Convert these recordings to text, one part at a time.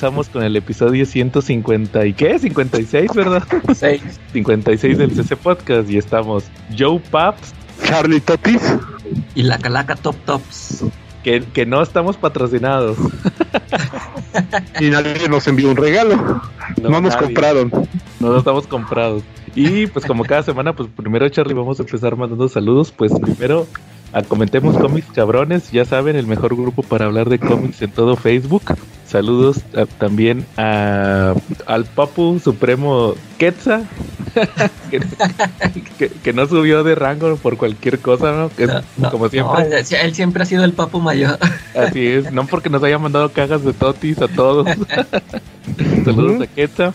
Y comenzamos con el episodio 150 y qué? 56, ¿verdad? 6. 56 del CC Podcast y estamos Joe Paps, Charlie Totis. Y la calaca Top Tops. que, que no estamos patrocinados. Y nadie nos envió un regalo. No, nos nadie. compraron. No estamos comprados. Y pues como cada semana, pues primero Charlie vamos a empezar mandando saludos. Pues primero a Comentemos Cómics Cabrones, ya saben, el mejor grupo para hablar de cómics en todo Facebook. Saludos a- también a, al Papu Supremo Quetza, que, que- que no subió de rango por cualquier cosa, ¿no? Que es No, no, como no, siempre. él, él siempre ha sido el papo mayor. Así es, no porque nos haya mandado cajas de totis a todos. saludos a Quetza.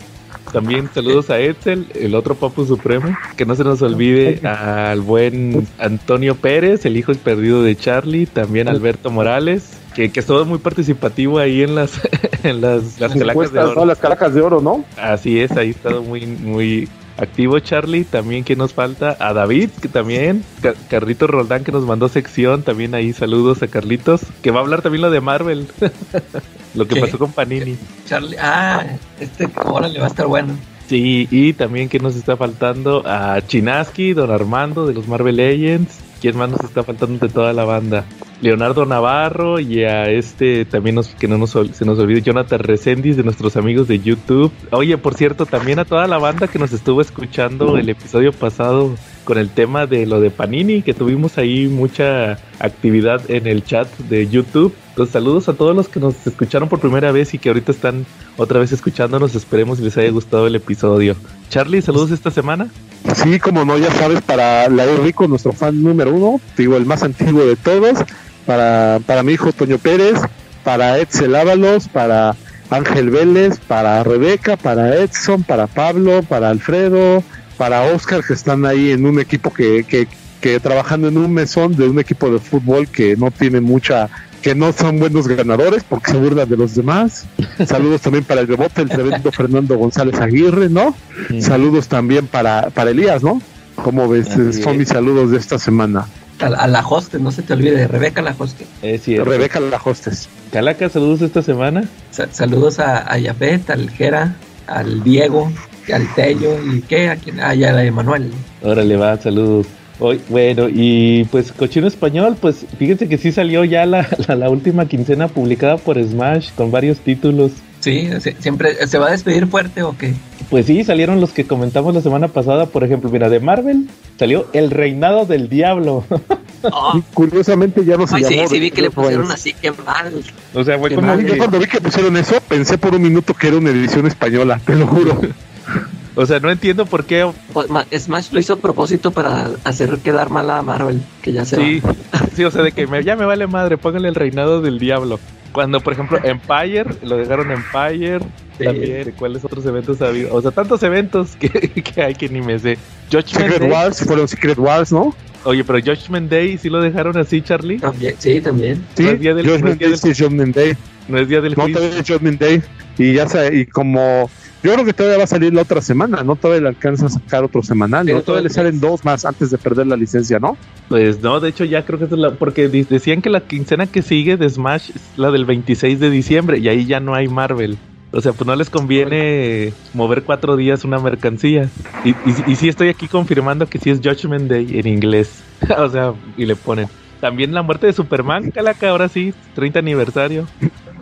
También saludos a Edsel, el otro Papu Supremo. Que no se nos olvide al buen Antonio Pérez, el hijo perdido de Charlie. También Alberto Morales, que, que estuvo muy participativo ahí en las, en las, las calacas de oro. ¿no? Las caracas de oro, ¿no? Así es, ahí está muy, muy activo Charlie. También que nos falta a David, que también, Ca- Carlitos Roldán que nos mandó sección. También ahí saludos a Carlitos, que va a hablar también lo de Marvel. lo que ¿Qué? pasó con Panini. Charlie, ah, este, órale, va a estar bueno. Sí, y también que nos está faltando a Chinaski, Don Armando de los Marvel Legends. ¿Quién más nos está faltando de toda la banda? Leonardo Navarro y a este también nos, que no nos, se nos olvide Jonathan Resendiz de nuestros amigos de YouTube. Oye, por cierto, también a toda la banda que nos estuvo escuchando el episodio pasado con el tema de lo de Panini, que tuvimos ahí mucha actividad en el chat de YouTube. Entonces, saludos a todos los que nos escucharon por primera vez y que ahorita están otra vez escuchándonos. Esperemos les haya gustado el episodio. Charlie, saludos esta semana. Sí, como no, ya sabes, para la Rico, nuestro fan número uno, digo, el más antiguo de todos, para, para mi hijo Toño Pérez, para Edsel Ábalos, para Ángel Vélez, para Rebeca, para Edson, para Pablo, para Alfredo, para Oscar, que están ahí en un equipo que, que, que trabajando en un mesón de un equipo de fútbol que no tiene mucha que no son buenos ganadores porque se burlan de los demás. Saludos también para el rebote, el tremendo Fernando González Aguirre, ¿no? Saludos también para, para Elías, ¿no? ¿Cómo ves? Así Son es. mis saludos de esta semana. A, la- a la hoste, no se te olvide, Rebeca la hoste. Es cierto. Rebeca La Hostes. Calaca, saludos esta semana. Sa- saludos a, a Yafet, al Jera, al Diego, al Tello y qué, a quién, ah, y a Emanuel. Órale, va, saludos. Hoy, bueno, y pues Cochino Español, pues fíjense que sí salió ya la, la, la última quincena publicada por Smash con varios títulos. Sí, siempre, ¿se va a despedir fuerte o qué? Pues sí, salieron los que comentamos la semana pasada, por ejemplo, mira, de Marvel salió El Reinado del Diablo. Oh, Y curiosamente ya no se ay, sí, llamó sí, vi que le Red pusieron así, qué mal. o sea, fue Qué como mal. Yo cuando vi que pusieron eso, pensé por un minuto que era una edición española, te lo juro. o sea, no entiendo por qué. Pues, ma- Smash lo hizo a propósito para hacer quedar mal a Marvel, que ya se Sí, va. sí, o sea, de que me- ya me vale madre, pónganle El Reinado del Diablo. Cuando, por ejemplo, Empire, lo dejaron Empire. Sí. También, ¿cuáles otros eventos ha habido? O sea, tantos eventos que, que hay que ni me sé. Judgment Secret Day. Wars, fueron Secret Wars, ¿no? Oye, pero Judgment Day sí lo dejaron así, Charlie. También, sí, también. Sí, No es día del- no es Judgment día Day, del- sí, Judgment Day. No es día del No, juicio. todavía es Judgment Day. Y ya sa- y como yo creo que todavía va a salir la otra semana, ¿no? Todavía le alcanza a sacar otro semanal, ¿no? Todavía le salen dos más antes de perder la licencia, ¿no? Pues no, de hecho ya creo que es la... Porque decían que la quincena que sigue de Smash es la del 26 de diciembre y ahí ya no hay Marvel. O sea, pues no les conviene mover cuatro días una mercancía. Y, y, y sí estoy aquí confirmando que sí es Judgment Day en inglés. o sea, y le ponen. También la muerte de Superman, Calaca, ahora sí, 30 aniversario.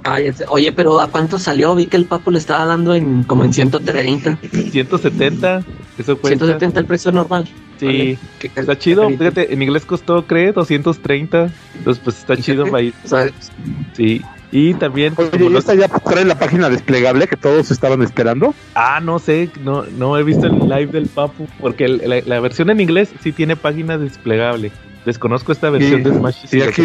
Ay, oye, pero ¿a cuánto salió? Vi que el Papo le estaba dando en como en 130, 170, eso cuesta. 170 el precio normal. Sí, Vale, qué está chido. Fíjate, en inglés costó, creo, 230. Entonces, pues está chido. Sea, Sí. Y también. Oye, ¿y esta ya trae la página desplegable que todos estaban esperando? Ah, no sé, no, no he visto el live del Papu. Porque el- la, la versión en inglés sí tiene página desplegable. Desconozco esta versión Y, de Smash. y aquí,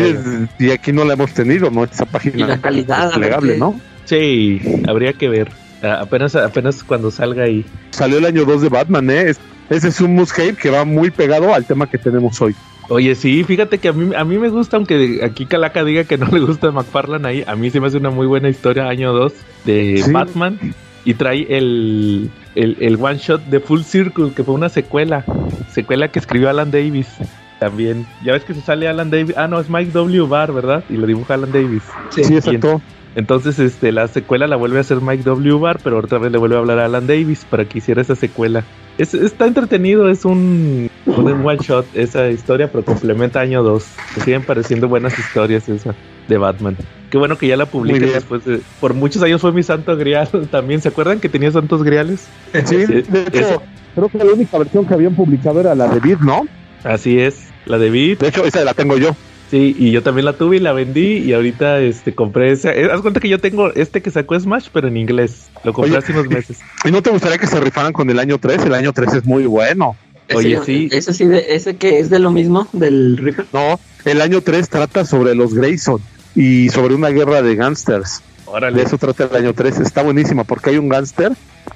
y aquí no la hemos tenido, ¿no? Esa y página la calidad, desplegable, ¿no? Sí, habría que ver. Apenas, apenas cuando salga ahí. Salió el año 2 de Batman, ¿eh? Es- ese es un must-have que va muy pegado al tema que tenemos hoy. Oye, sí, fíjate que a mí, a mí me gusta, aunque aquí Calaca diga que no le gusta McFarlane ahí, a mí se me hace una muy buena historia, año 2, de Sí. Batman. Y trae el, el, el one shot de Full Circle, que fue una secuela. Secuela que escribió Alan Davis. También. Ya ves que se sale Alan Davis. Ah, no, es Mike W. Barr, ¿verdad? Y lo dibuja Alan Davis. Sí. Sí, exacto. Entonces, este, la secuela la vuelve a hacer Mike W. Barr, pero otra vez le vuelve a hablar a Alan Davis para que hiciera esa secuela. Es, está entretenido, es un, un one shot esa historia, pero complementa año 2. Me siguen pareciendo buenas historias esa de Batman. Qué bueno que ya la publiquen después de. Por muchos años fue mi santo grial también. ¿Se acuerdan que tenía santos griales? Sí, de hecho, creo que la única versión que habían publicado era la de Beat, ¿no? Así es, la de Beat. De hecho, esa la tengo yo. Sí, y yo también la tuve y la vendí y ahorita este compré esa. Eh, haz cuenta que yo tengo este que sacó Smash, pero en inglés. Lo compré hace unos meses. ¿Y no te gustaría que se rifaran con el año 3? El año 3 es muy bueno. Oye, sí. ¿Ese sí, de, ese que es de lo mismo, del Reaper? No, el año 3 trata sobre los Grayson y sobre una guerra de gángsters. De eso trata el año 3. Está buenísima porque hay un gángster,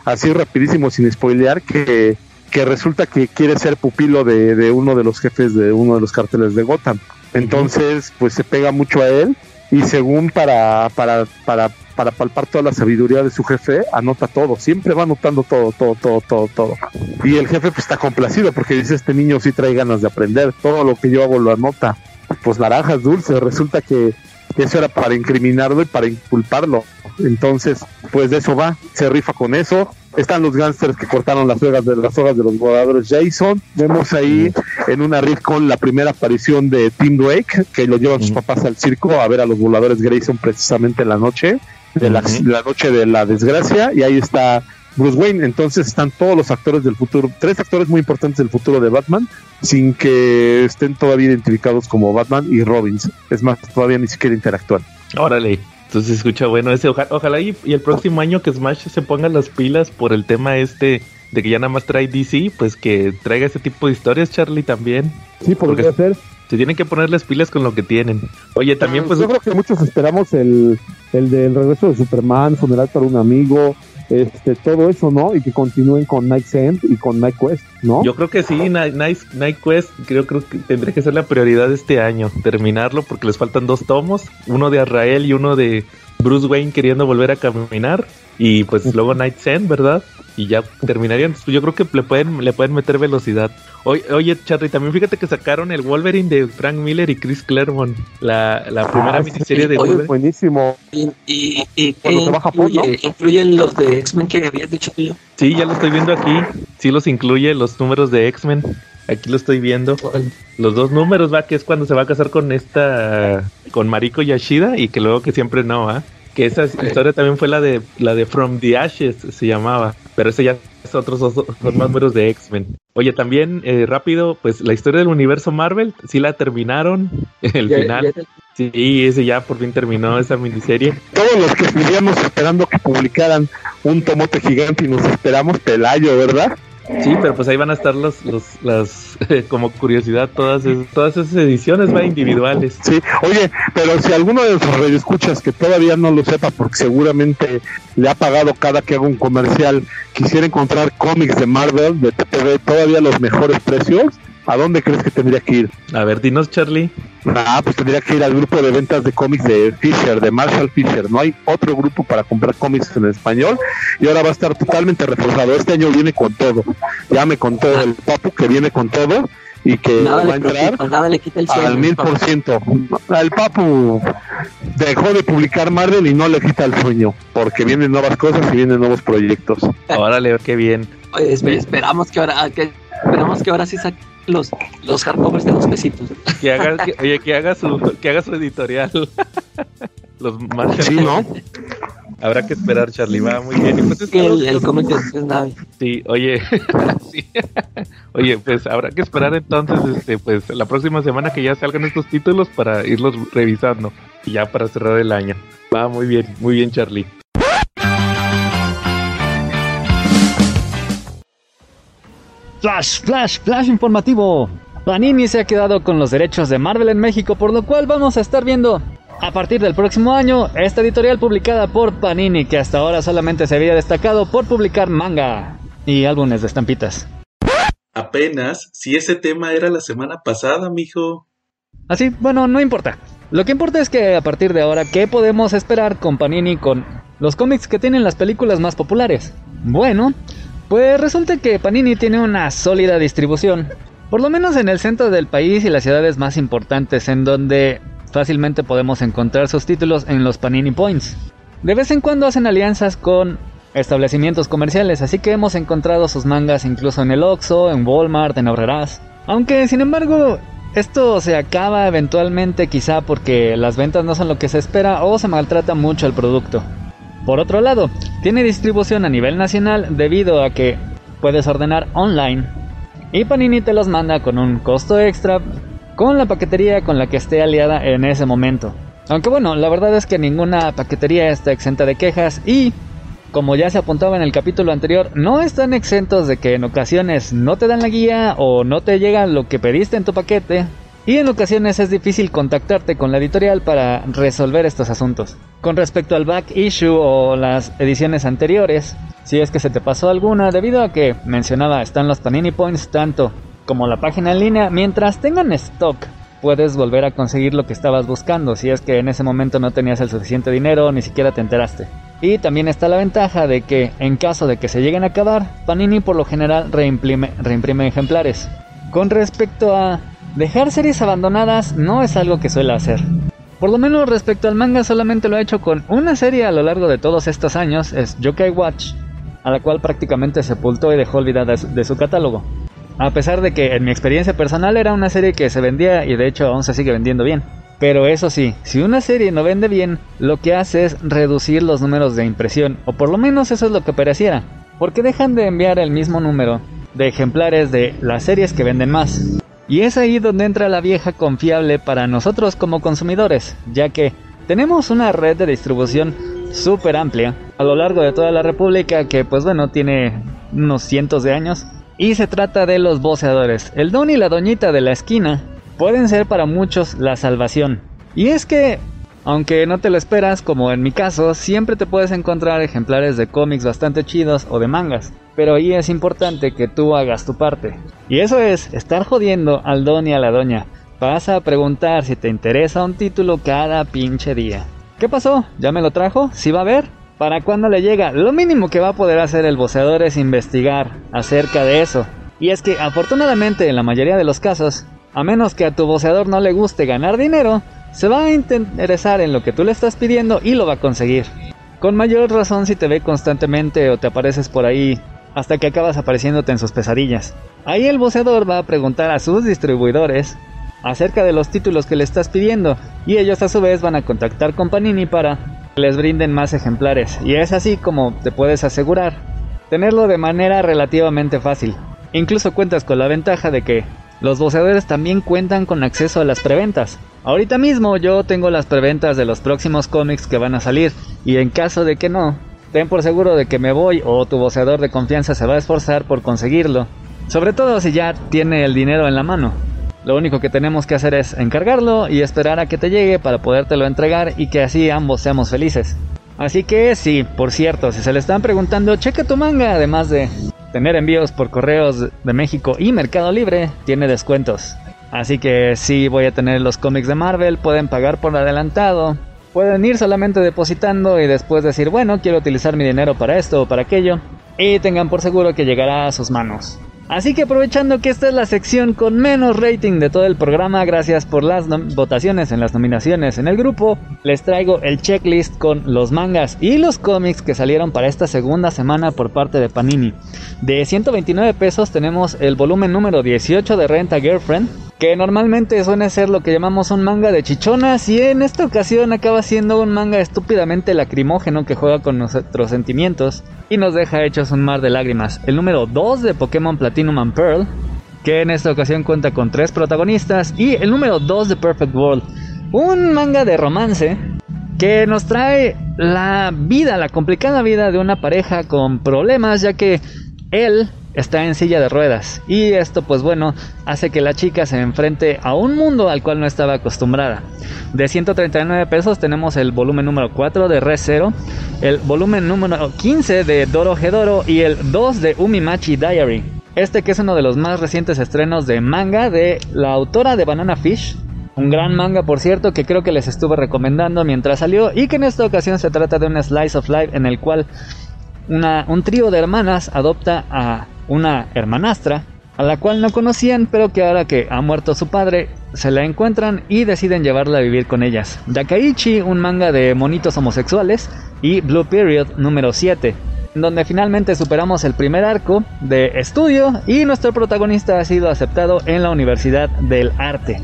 así rapidísimo, sin spoilear, que, que resulta que quiere ser pupilo de, de uno de los jefes de uno de los carteles de Gotham. Entonces, pues se pega mucho a él y según para, para, para, para palpar toda la sabiduría de su jefe, anota todo, siempre va anotando todo, todo, todo, todo, todo. Y el jefe pues está complacido porque dice, este niño sí trae ganas de aprender, todo lo que yo hago lo anota. Pues naranjas dulces, resulta que eso era para incriminarlo y para inculparlo. Entonces, pues de eso va, se rifa con eso. Están los gángsters que cortaron las sogas de las hojas de los voladores Jason. Vemos ahí en una riff con la primera aparición de Tim Drake, que lo llevan sus papás al circo a ver a los voladores Grayson precisamente en la noche, de la, la noche de la desgracia, y ahí está Bruce Wayne. Entonces están todos los actores del futuro, tres actores muy importantes del futuro de Batman, sin que estén todavía identificados como Batman y Robbins. Es más, todavía ni siquiera interactúan. Órale. Entonces escucha bueno ese, ojalá y, el próximo año que Smash se ponga las pilas por el tema este de que ya nada más trae DC, pues que traiga ese tipo de historias, Charlie, también. Sí, podría ser. Se tienen que poner las pilas con lo que tienen. Oye, también pues... Yo creo que muchos esperamos el, el del regreso de Superman, Funeral para un amigo, este, todo eso, ¿no? Y que continúen con Night's End y con Night Quest, ¿no? Yo creo que sí, Night, Night, Quest creo, creo que tendría que ser la prioridad de este año, terminarlo porque les faltan dos tomos, uno de Azrael y uno de Bruce Wayne queriendo volver a caminar y pues luego Night's End, ¿verdad? y ya terminarían. Yo creo que le pueden, le pueden meter velocidad. Oye, oye, Charlie, también fíjate que sacaron el Wolverine de Frank Miller y Chris Claremont, la, la primera ah, miniserie de Wolverine. Buenísimo. Y, y, y incluye, incluyen los de X-Men que habías dicho tú. Sí, ya lo estoy viendo aquí. Sí los incluye los números de X-Men. Aquí lo estoy viendo. Los dos números, va, que es cuando se va a casar con esta, con Mariko Yashida y que luego que siempre no, ¿ah? Que esa historia también fue la de la de From the Ashes, se llamaba. Pero ese ya otros dos, son más números de X-Men. Oye, también eh, rápido, pues la historia del universo Marvel, sí la terminaron. El final. Sí, ese ya por fin terminó esa miniserie. Todos los que estuvimos esperando que publicaran un tomote gigante y nos esperamos Pelayo, ¿verdad? Sí, pero pues ahí van a estar los, los las, como curiosidad, todas, todas esas ediciones va individuales. Sí, oye, pero si alguno de los escuchas que todavía no lo sepa, porque seguramente le ha pagado cada que haga un comercial, quisiera encontrar cómics de Marvel, de TPB, todavía los mejores precios, ¿a dónde crees que tendría que ir? A ver, dinos, Charlie. Ah, pues tendría que ir al grupo de ventas de cómics de Fisher, de Marshall Fisher. No hay otro grupo para comprar cómics en español y ahora va a estar totalmente reforzado. Este año viene con todo. Ya me contó el Papu que viene con todo y que va a entrar al mil por ciento. El Papu dejó de publicar Marvel y no le quita el sueño porque vienen nuevas cosas y vienen nuevos proyectos. Órale, qué bien. esperamos que ahora que esperamos que ahora sí saque los, los hardcovers de los pesitos. Que haga, oye, que haga su, que haga su editorial. los más Sí, ¿no? Habrá que esperar, Charlie. Va muy bien. Pues el, el cómic Navi. Sí, oye. sí. Oye, pues habrá que esperar entonces, este, pues la próxima semana que ya salgan estos títulos para irlos revisando. Y ya para cerrar el año. Va muy bien, muy bien, Charlie. Flash, flash, flash informativo. Panini se ha quedado con los derechos de Marvel en México, por lo cual vamos a estar viendo a partir del próximo año esta editorial publicada por Panini, que hasta ahora solamente se había destacado por publicar manga y álbumes de estampitas. Apenas, si ese tema era la semana pasada, mijo. Así, ah, bueno, no importa. Lo que importa es que a partir de ahora, ¿qué podemos esperar con Panini con los cómics que tienen las películas más populares? Bueno, pues resulta que Panini tiene una sólida distribución, por lo menos en el centro del país y las ciudades más importantes, en donde fácilmente podemos encontrar sus títulos en los Panini Points. De vez en cuando hacen alianzas con establecimientos comerciales, así que hemos encontrado sus mangas incluso en el Oxxo, en Walmart, en Aurreras. Aunque sin embargo, esto se acaba eventualmente quizá porque las ventas no son lo que se espera o se maltrata mucho el producto. Por otro lado, tiene distribución a nivel nacional debido a que puedes ordenar online y Panini te los manda con un costo extra con la paquetería con la que esté aliada en ese momento. Aunque bueno, la verdad es que ninguna paquetería está exenta de quejas y, como ya se apuntaba en el capítulo anterior, no están exentos de que en ocasiones no te dan la guía o no te llega lo que pediste en tu paquete. Y en ocasiones es difícil contactarte con la editorial para resolver estos asuntos. Con respecto al back issue o las ediciones anteriores, si es que se te pasó alguna, debido a que mencionaba están los Panini Points tanto como la página en línea, mientras tengan stock puedes volver a conseguir lo que estabas buscando si es que en ese momento no tenías el suficiente dinero ni siquiera te enteraste. Y también está la ventaja de que en caso de que se lleguen a acabar, Panini por lo general reimprime, reimprime ejemplares. Con respecto a dejar series abandonadas, no es algo que suele hacer. Por lo menos respecto al manga solamente lo ha hecho con una serie a lo largo de todos estos años, es Yokai Watch, a la cual prácticamente sepultó y dejó olvidada de su catálogo. A pesar de que en mi experiencia personal era una serie que se vendía y de hecho aún se sigue vendiendo bien. Pero eso sí, si una serie no vende bien, lo que hace es reducir los números de impresión, o por lo menos eso es lo que pareciera, porque dejan de enviar el mismo número de ejemplares de las series que venden más. Y es ahí donde entra la vieja confiable para nosotros como consumidores, ya que tenemos una red de distribución súper amplia a lo largo de toda la República que pues bueno tiene unos cientos de años y se trata de los boceadores. El don y la doñita de la esquina pueden ser para muchos la salvación. Y es que, aunque no te lo esperas, como en mi caso, siempre te puedes encontrar ejemplares de cómics bastante chidos o de mangas. Pero ahí es importante que tú hagas tu parte. Y eso es estar jodiendo al don y a la doña. Vas a preguntar si te interesa un título cada pinche día. ¿Qué pasó? ¿Ya me lo trajo? ¿Sí va a ver? ¿Para cuándo le llega? Lo mínimo que va a poder hacer el boceador es investigar acerca de eso. Y es que afortunadamente en la mayoría de los casos, a menos que a tu boceador no le guste ganar dinero, se va a interesar en lo que tú le estás pidiendo y lo va a conseguir. Con mayor razón si te ve constantemente o te apareces por ahí hasta que acabas apareciéndote en sus pesadillas. Ahí el boceador va a preguntar a sus distribuidores acerca de los títulos que le estás pidiendo y ellos a su vez van a contactar con Panini para les brinden más ejemplares y es así como te puedes asegurar tenerlo de manera relativamente fácil. Incluso cuentas con la ventaja de que los boceadores también cuentan con acceso a las preventas. Ahorita mismo yo tengo las preventas de los próximos cómics que van a salir y en caso de que no, ten por seguro de que me voy o tu boceador de confianza se va a esforzar por conseguirlo. Sobre todo si ya tiene el dinero en la mano. Lo único que tenemos que hacer es encargarlo y esperar a que te llegue para podértelo entregar y que así ambos seamos felices. Así que sí, por cierto, si se le están preguntando, checa tu manga, además de tener envíos por correos de México y Mercado Libre, tiene descuentos. Así que sí voy a tener los cómics de Marvel, pueden pagar por adelantado, pueden ir solamente depositando y después decir, bueno, quiero utilizar mi dinero para esto o para aquello, y tengan por seguro que llegará a sus manos. Así que aprovechando que esta es la sección con menos rating de todo el programa, gracias por las votaciones en las nominaciones en el grupo, les traigo el checklist con los mangas y los cómics que salieron para esta segunda semana por parte de Panini. De 129 pesos tenemos el volumen número 18 de Renta Girlfriend, que normalmente suele ser lo que llamamos un manga de chichonas y en esta ocasión acaba siendo un manga estúpidamente lacrimógeno que juega con nuestros sentimientos y nos deja hechos un mar de lágrimas. El número 2 de Pokémon Platinum and Pearl, que en esta ocasión cuenta con tres protagonistas, y el número 2 de Perfect World, un manga de romance que nos trae la vida, la complicada vida de una pareja con problemas, ya que él está en silla de ruedas y esto pues bueno hace que la chica se enfrente a un mundo al cual no estaba acostumbrada. De 139 pesos tenemos el volumen número 4 de Re Zero, el volumen número 15 de Doro Hedoro y el 2 de Umimachi Diary. Este que es uno de los más recientes estrenos de manga de la autora de Banana Fish, un gran manga, por cierto, que creo que les estuve recomendando mientras salió y que en esta ocasión se trata de un slice of life en el cual un trío de hermanas adopta a una hermanastra a la cual no conocían, pero que ahora que ha muerto su padre, se la encuentran y deciden llevarla a vivir con ellas. Dakaichi, un manga de monitos homosexuales, y Blue Period número 7, donde finalmente superamos el primer arco de estudio y nuestro protagonista ha sido aceptado en la Universidad del Arte.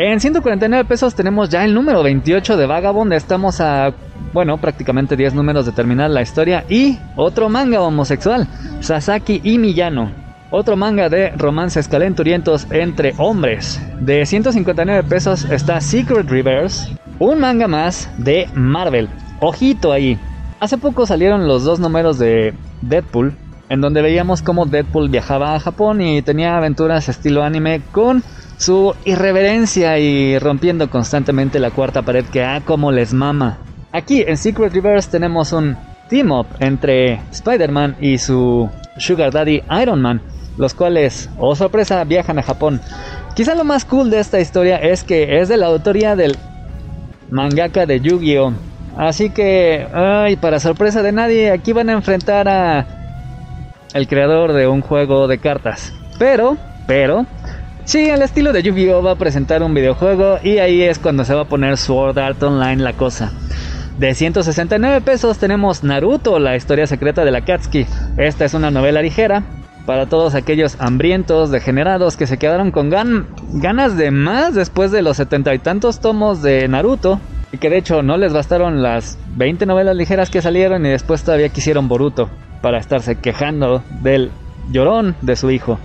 En 149 pesos tenemos ya el número 28 de Vagabond, estamos a, bueno, prácticamente 10 números de terminar la historia y otro manga homosexual, Sasaki y Miyano. Otro manga de romances calenturientos entre hombres. De 159 pesos está Secret Reverse, un manga más de Marvel. Ojito ahí. Hace poco salieron los dos números de Deadpool, en donde veíamos cómo Deadpool viajaba a Japón y tenía aventuras estilo anime con su irreverencia y rompiendo constantemente la cuarta pared que a como les mama. Aquí en Secret Reverse tenemos un team up entre Spider-Man y su Sugar Daddy Iron Man, los cuales, oh sorpresa, viajan a Japón. Quizá lo más cool de esta historia es que es de la autoría del mangaka de Yu-Gi-Oh! Así que, ay, para sorpresa de nadie, aquí van a enfrentar a el creador de un juego de cartas. Pero, pero, Sí, al estilo de Yu-Gi-Oh! va a presentar un videojuego y ahí es cuando se va a poner Sword Art Online la cosa. De 169 pesos tenemos Naruto, la historia secreta de la Katsuki. Esta es una novela ligera para todos aquellos hambrientos, degenerados que se quedaron con ganas de más después de los setenta y tantos tomos de Naruto. Y que de hecho no les bastaron las 20 novelas ligeras que salieron y después todavía quisieron Boruto para estarse quejando del llorón de su hijo.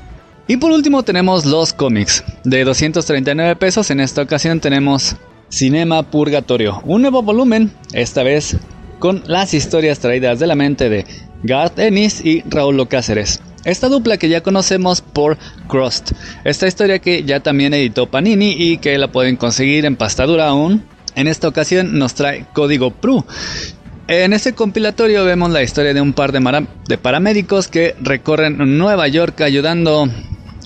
Y por último tenemos los cómics. De 239 pesos en esta ocasión tenemos Cinema Purgatorio. Un nuevo volumen, esta vez con las historias traídas de la mente de Garth Ennis y Raúl Cáceres. Esta dupla que ya conocemos por Crust. Esta historia que ya también editó Panini y que la pueden conseguir en pastadura aún. En esta ocasión nos trae Código Pru. En este compilatorio vemos la historia de un par de, de paramédicos que recorren Nueva York ayudando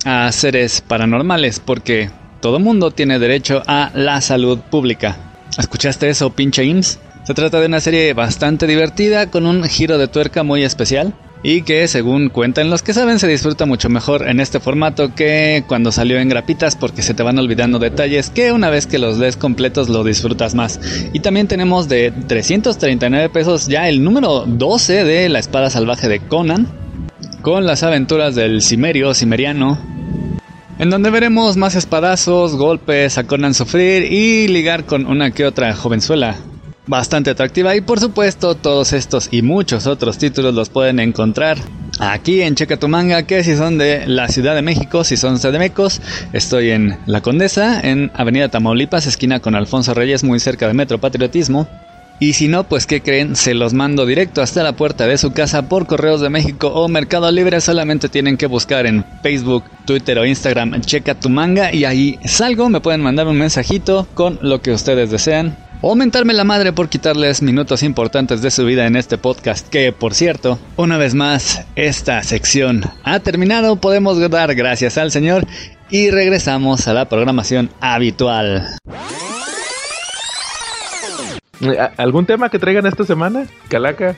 a seres paranormales porque todo mundo tiene derecho a la salud pública. ¿Escuchaste eso, pinche IMSS? Se trata de una serie bastante divertida con un giro de tuerca muy especial y que según cuentan los que saben se disfruta mucho mejor en este formato que cuando salió en grapitas porque se te van olvidando detalles que una vez que los lees completos lo disfrutas más. Y también tenemos de 339 pesos ya el número 12 de La Espada Salvaje de Conan con las aventuras del Cimerio, Cimeriano, en donde veremos más espadazos, golpes, a Conan sufrir y ligar con una que otra jovenzuela bastante atractiva. Y por supuesto todos estos y muchos otros títulos los pueden encontrar aquí en Checa tu que si son de la Ciudad de México, si son CDMecos, estoy en La Condesa, en Avenida Tamaulipas, esquina con Alfonso Reyes muy cerca de Metro Patriotismo y si no, pues ¿qué creen? Se los mando directo hasta la puerta de su casa por Correos de México o Mercado Libre. Solamente tienen que buscar en Facebook, Twitter o Instagram Checa tu manga y ahí salgo. Me pueden mandar un mensajito con lo que ustedes desean. O mentarme la madre por quitarles minutos importantes de su vida en este podcast. Que por cierto, una vez más, esta sección ha terminado. Podemos dar gracias al Señor y regresamos a la programación habitual. ¿Algún tema que traigan esta semana? Calaca.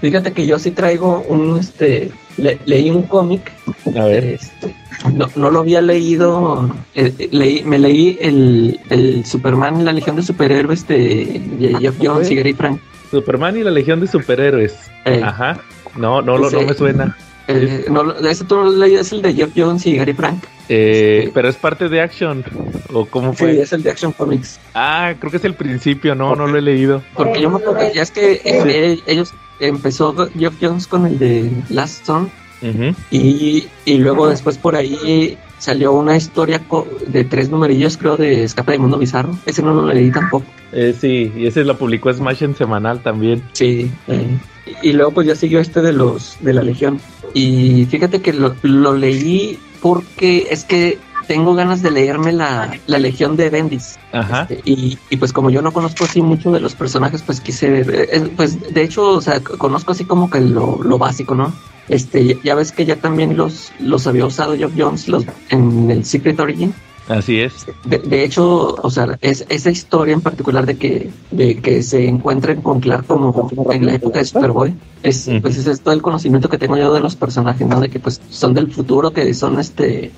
Fíjate que yo sí traigo un, este, leí un cómic. A ver. Este, no, no lo había leído. Eh, leí, me leí el, el Superman y la Legión de Superhéroes de Jeff Jones y Gary Frank. Superman y la Legión de Superhéroes. Eh. Ajá. No, no, no, no me suena. Eh, no, ese tú lo leí, es el de Jeff Jones y Gary Frank. Eh, pero es parte de Action. ¿O cómo fue? Sí, es el de Action Comics. Ah, creo que es el principio, no, no lo he leído. Porque yo me acuerdo, ya es que eh, ellos empezó Jeff Jones con el de Last Son. y, y luego después por ahí salió una historia de tres numerillos, creo, de Escape del Mundo Bizarro. Ese no lo leí tampoco. Eh, sí, y ese la publicó Smash en semanal también. Sí. Eh, y luego pues ya siguió este de los de la Legión. Y fíjate que lo, lo leí porque es que tengo ganas de leerme la, la Legión de Bendis. Ajá. Este, y, y, pues como yo no conozco así mucho de los personajes, pues quise ver, eh, pues de hecho, o sea, conozco así como que lo, lo básico, ¿no? Este, ya ves que ya también los, los había usado Geoff Jones los, en el Secret Origin. Así es. De, hecho, o sea, es, esa historia en particular de que, de que se encuentren con Clark como en la época de Superboy, es, pues es todo el conocimiento que tengo yo de los personajes, ¿no? De que pues son del futuro, que son este,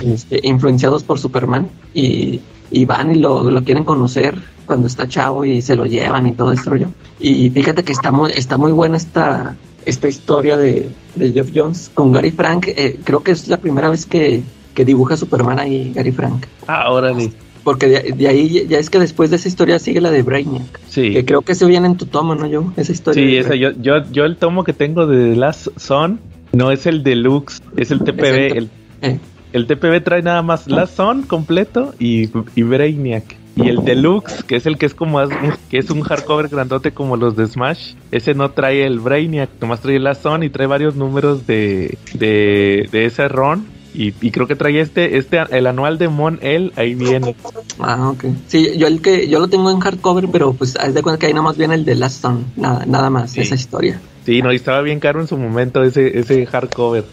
este influenciados por Superman y, y van y lo, lo, quieren conocer cuando está chavo y se lo llevan y todo esto yo. Y fíjate que está muy, está muy buena esta, esta historia de, de Jeff Jones con Gary Frank. Eh, creo que es la primera vez que, que dibuja Superman ahí Gary Frank. Ah, órale. Porque de, ahí ya es que después de esa historia sigue la de Brainiac. Sí. Que creo que se viene en tu tomo, ¿no, yo? Esa historia. Sí, esa, yo, yo, yo el tomo que tengo de Last Son no es el deluxe, es el TPB. el, eh. el, TPB trae nada más Last Son completo y, y Brainiac. Y el deluxe, que es el que es como que es un hardcover grandote como los de Smash, ese no trae el Brainiac, nomás trae el Last Son y trae varios números de, de, de ese ron y, creo que trae este, este, el anual de Mon El, ahí viene. Ah, ok. Sí, yo el que, yo lo tengo en hardcover, pero pues haz de cuenta que ahí nada más viene el de Last Song, nada, nada más, esa historia. Sí, no, y estaba bien caro en su momento ese, ese hardcover.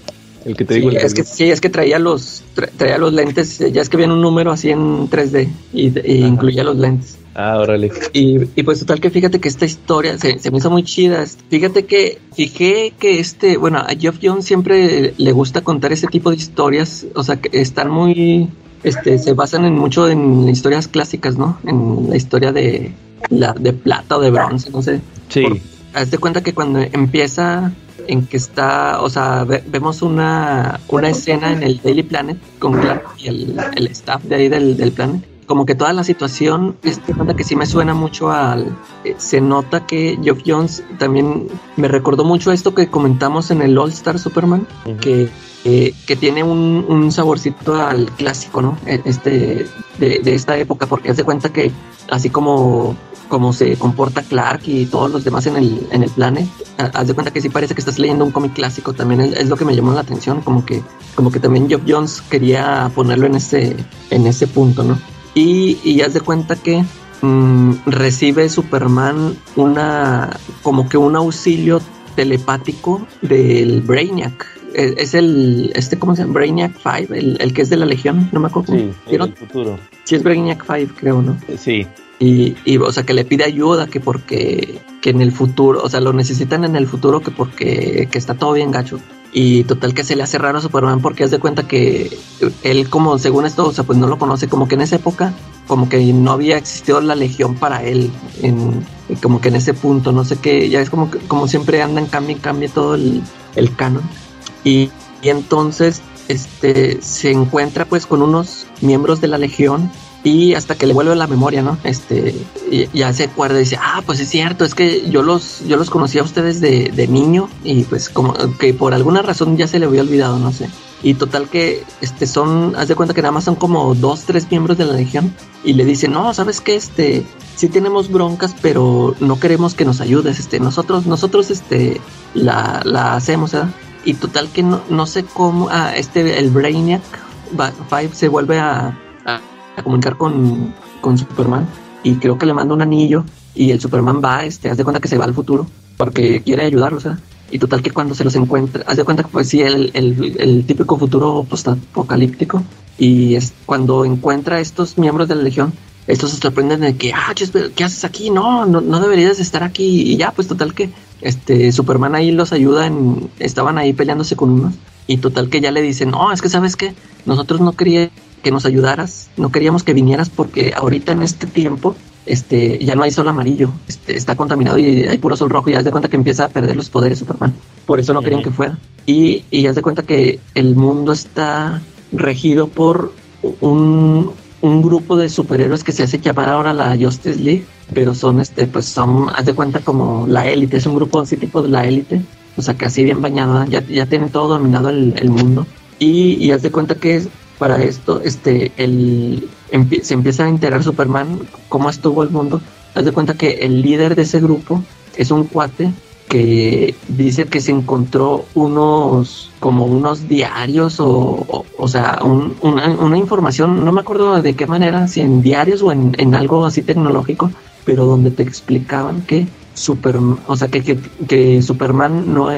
El que te sí, digo. Es que, sí, es que traía los, traía los lentes, ya es que viene un número así en 3D y, incluía los lentes. Ah, órale. Y, y, pues total que fíjate que esta historia se, se, me hizo muy chida. Fíjate que fijé que este, bueno, a Geoff Jones siempre le gusta contar ese tipo de historias, o sea, que están muy, este, se basan en mucho en historias clásicas, ¿no? En la historia de, la, de plata o de bronce, no sé. Sí. haz de cuenta que cuando empieza en que está, o sea, vemos una, una escena en el Daily Planet con Clark y el, el staff de ahí del, del Planet. Como que toda la situación, este que sí me suena mucho al... Eh, se nota que Geoff Jones también me recordó mucho esto que comentamos en el All Star Superman, que, eh, que tiene un, un, saborcito al clásico, ¿no? E, este, de, de esta época, porque hace cuenta que así como como se comporta Clark y todos los demás en el, en el planet, haz de cuenta que sí parece que estás leyendo un cómic clásico, también es, lo que me llamó la atención, como que, como que también Geoff Jones quería ponerlo en ese, en ese punto, ¿no? Y, y haz de cuenta que mm, recibe Superman una como que un auxilio telepático del Brainiac. Es, el, este, ¿cómo se llama? Brainiac 5, el, el, que es de la Legión, no me acuerdo. Sí, el futuro. Sí, es Brainiac 5, creo, ¿no? Sí. Y, y, o sea, que le pide ayuda, que porque, que en el futuro, o sea, lo necesitan en el futuro, que porque que está todo bien gacho. Y total que se le hace raro a Superman porque hace de cuenta que él como según esto, o sea, pues no lo conoce, como que en esa época, como que no había existido la legión para él, en, como que en ese punto, no sé qué, ya es como, como siempre andan, cambia y cambia todo el, el canon. Y, y entonces este, se encuentra pues con unos miembros de la legión y hasta que le vuelve la memoria, ¿no? Este, ya se acuerda y dice, ah, pues es cierto, es que yo los, yo los conocí a ustedes de, de niño y pues como que por alguna razón ya se le había olvidado, no sé. Y total que este son, haz de cuenta que nada más son como dos, tres miembros de la legión y le dicen, no, sabes que este, sí tenemos broncas, pero no queremos que nos ayudes, este, nosotros, nosotros, este, la, la hacemos. Y total que no, no sé cómo, ah, este, el Brainiac Five se vuelve a comunicar con, con Superman y creo que le manda un anillo y el Superman va, este, haz de cuenta que se va al futuro porque quiere ayudarlo, o sea, y total que cuando se los encuentra, haz de cuenta que pues sí, el, el, el típico futuro post-apocalíptico y es cuando encuentra a estos miembros de la Legión, estos se sorprenden de que, ah, ¿qué haces aquí? No, no, no deberías estar aquí y ya, pues total que este Superman ahí los ayuda, en, estaban ahí peleándose con unos y total que ya le dicen, no, es que sabes que nosotros no queríamos que nos ayudaras, no queríamos que vinieras porque ahorita en este tiempo este, ya no hay sol amarillo, este, está contaminado y hay puro sol rojo y ya de cuenta que empieza a perder los poderes Superman. Por eso no querían que fuera. Y, y ya de cuenta que el mundo está regido por un, un grupo de superhéroes que se hace llamar ahora la Justice League, pero son, este, pues son, haz de cuenta como la élite, es un grupo así tipo de la élite, o sea que así bien bañado, ya, ya tiene todo dominado el, el mundo. Y, y haz de cuenta que para esto, este, el, se empieza a enterar Superman cómo estuvo el mundo. Haz de cuenta que el líder de ese grupo es un cuate que dice que se encontró unos como unos diarios o, o, sea una, una, información no me acuerdo de qué manera si en diarios o en, en algo así tecnológico pero donde te explicaban que Superman o sea que, que, que Superman no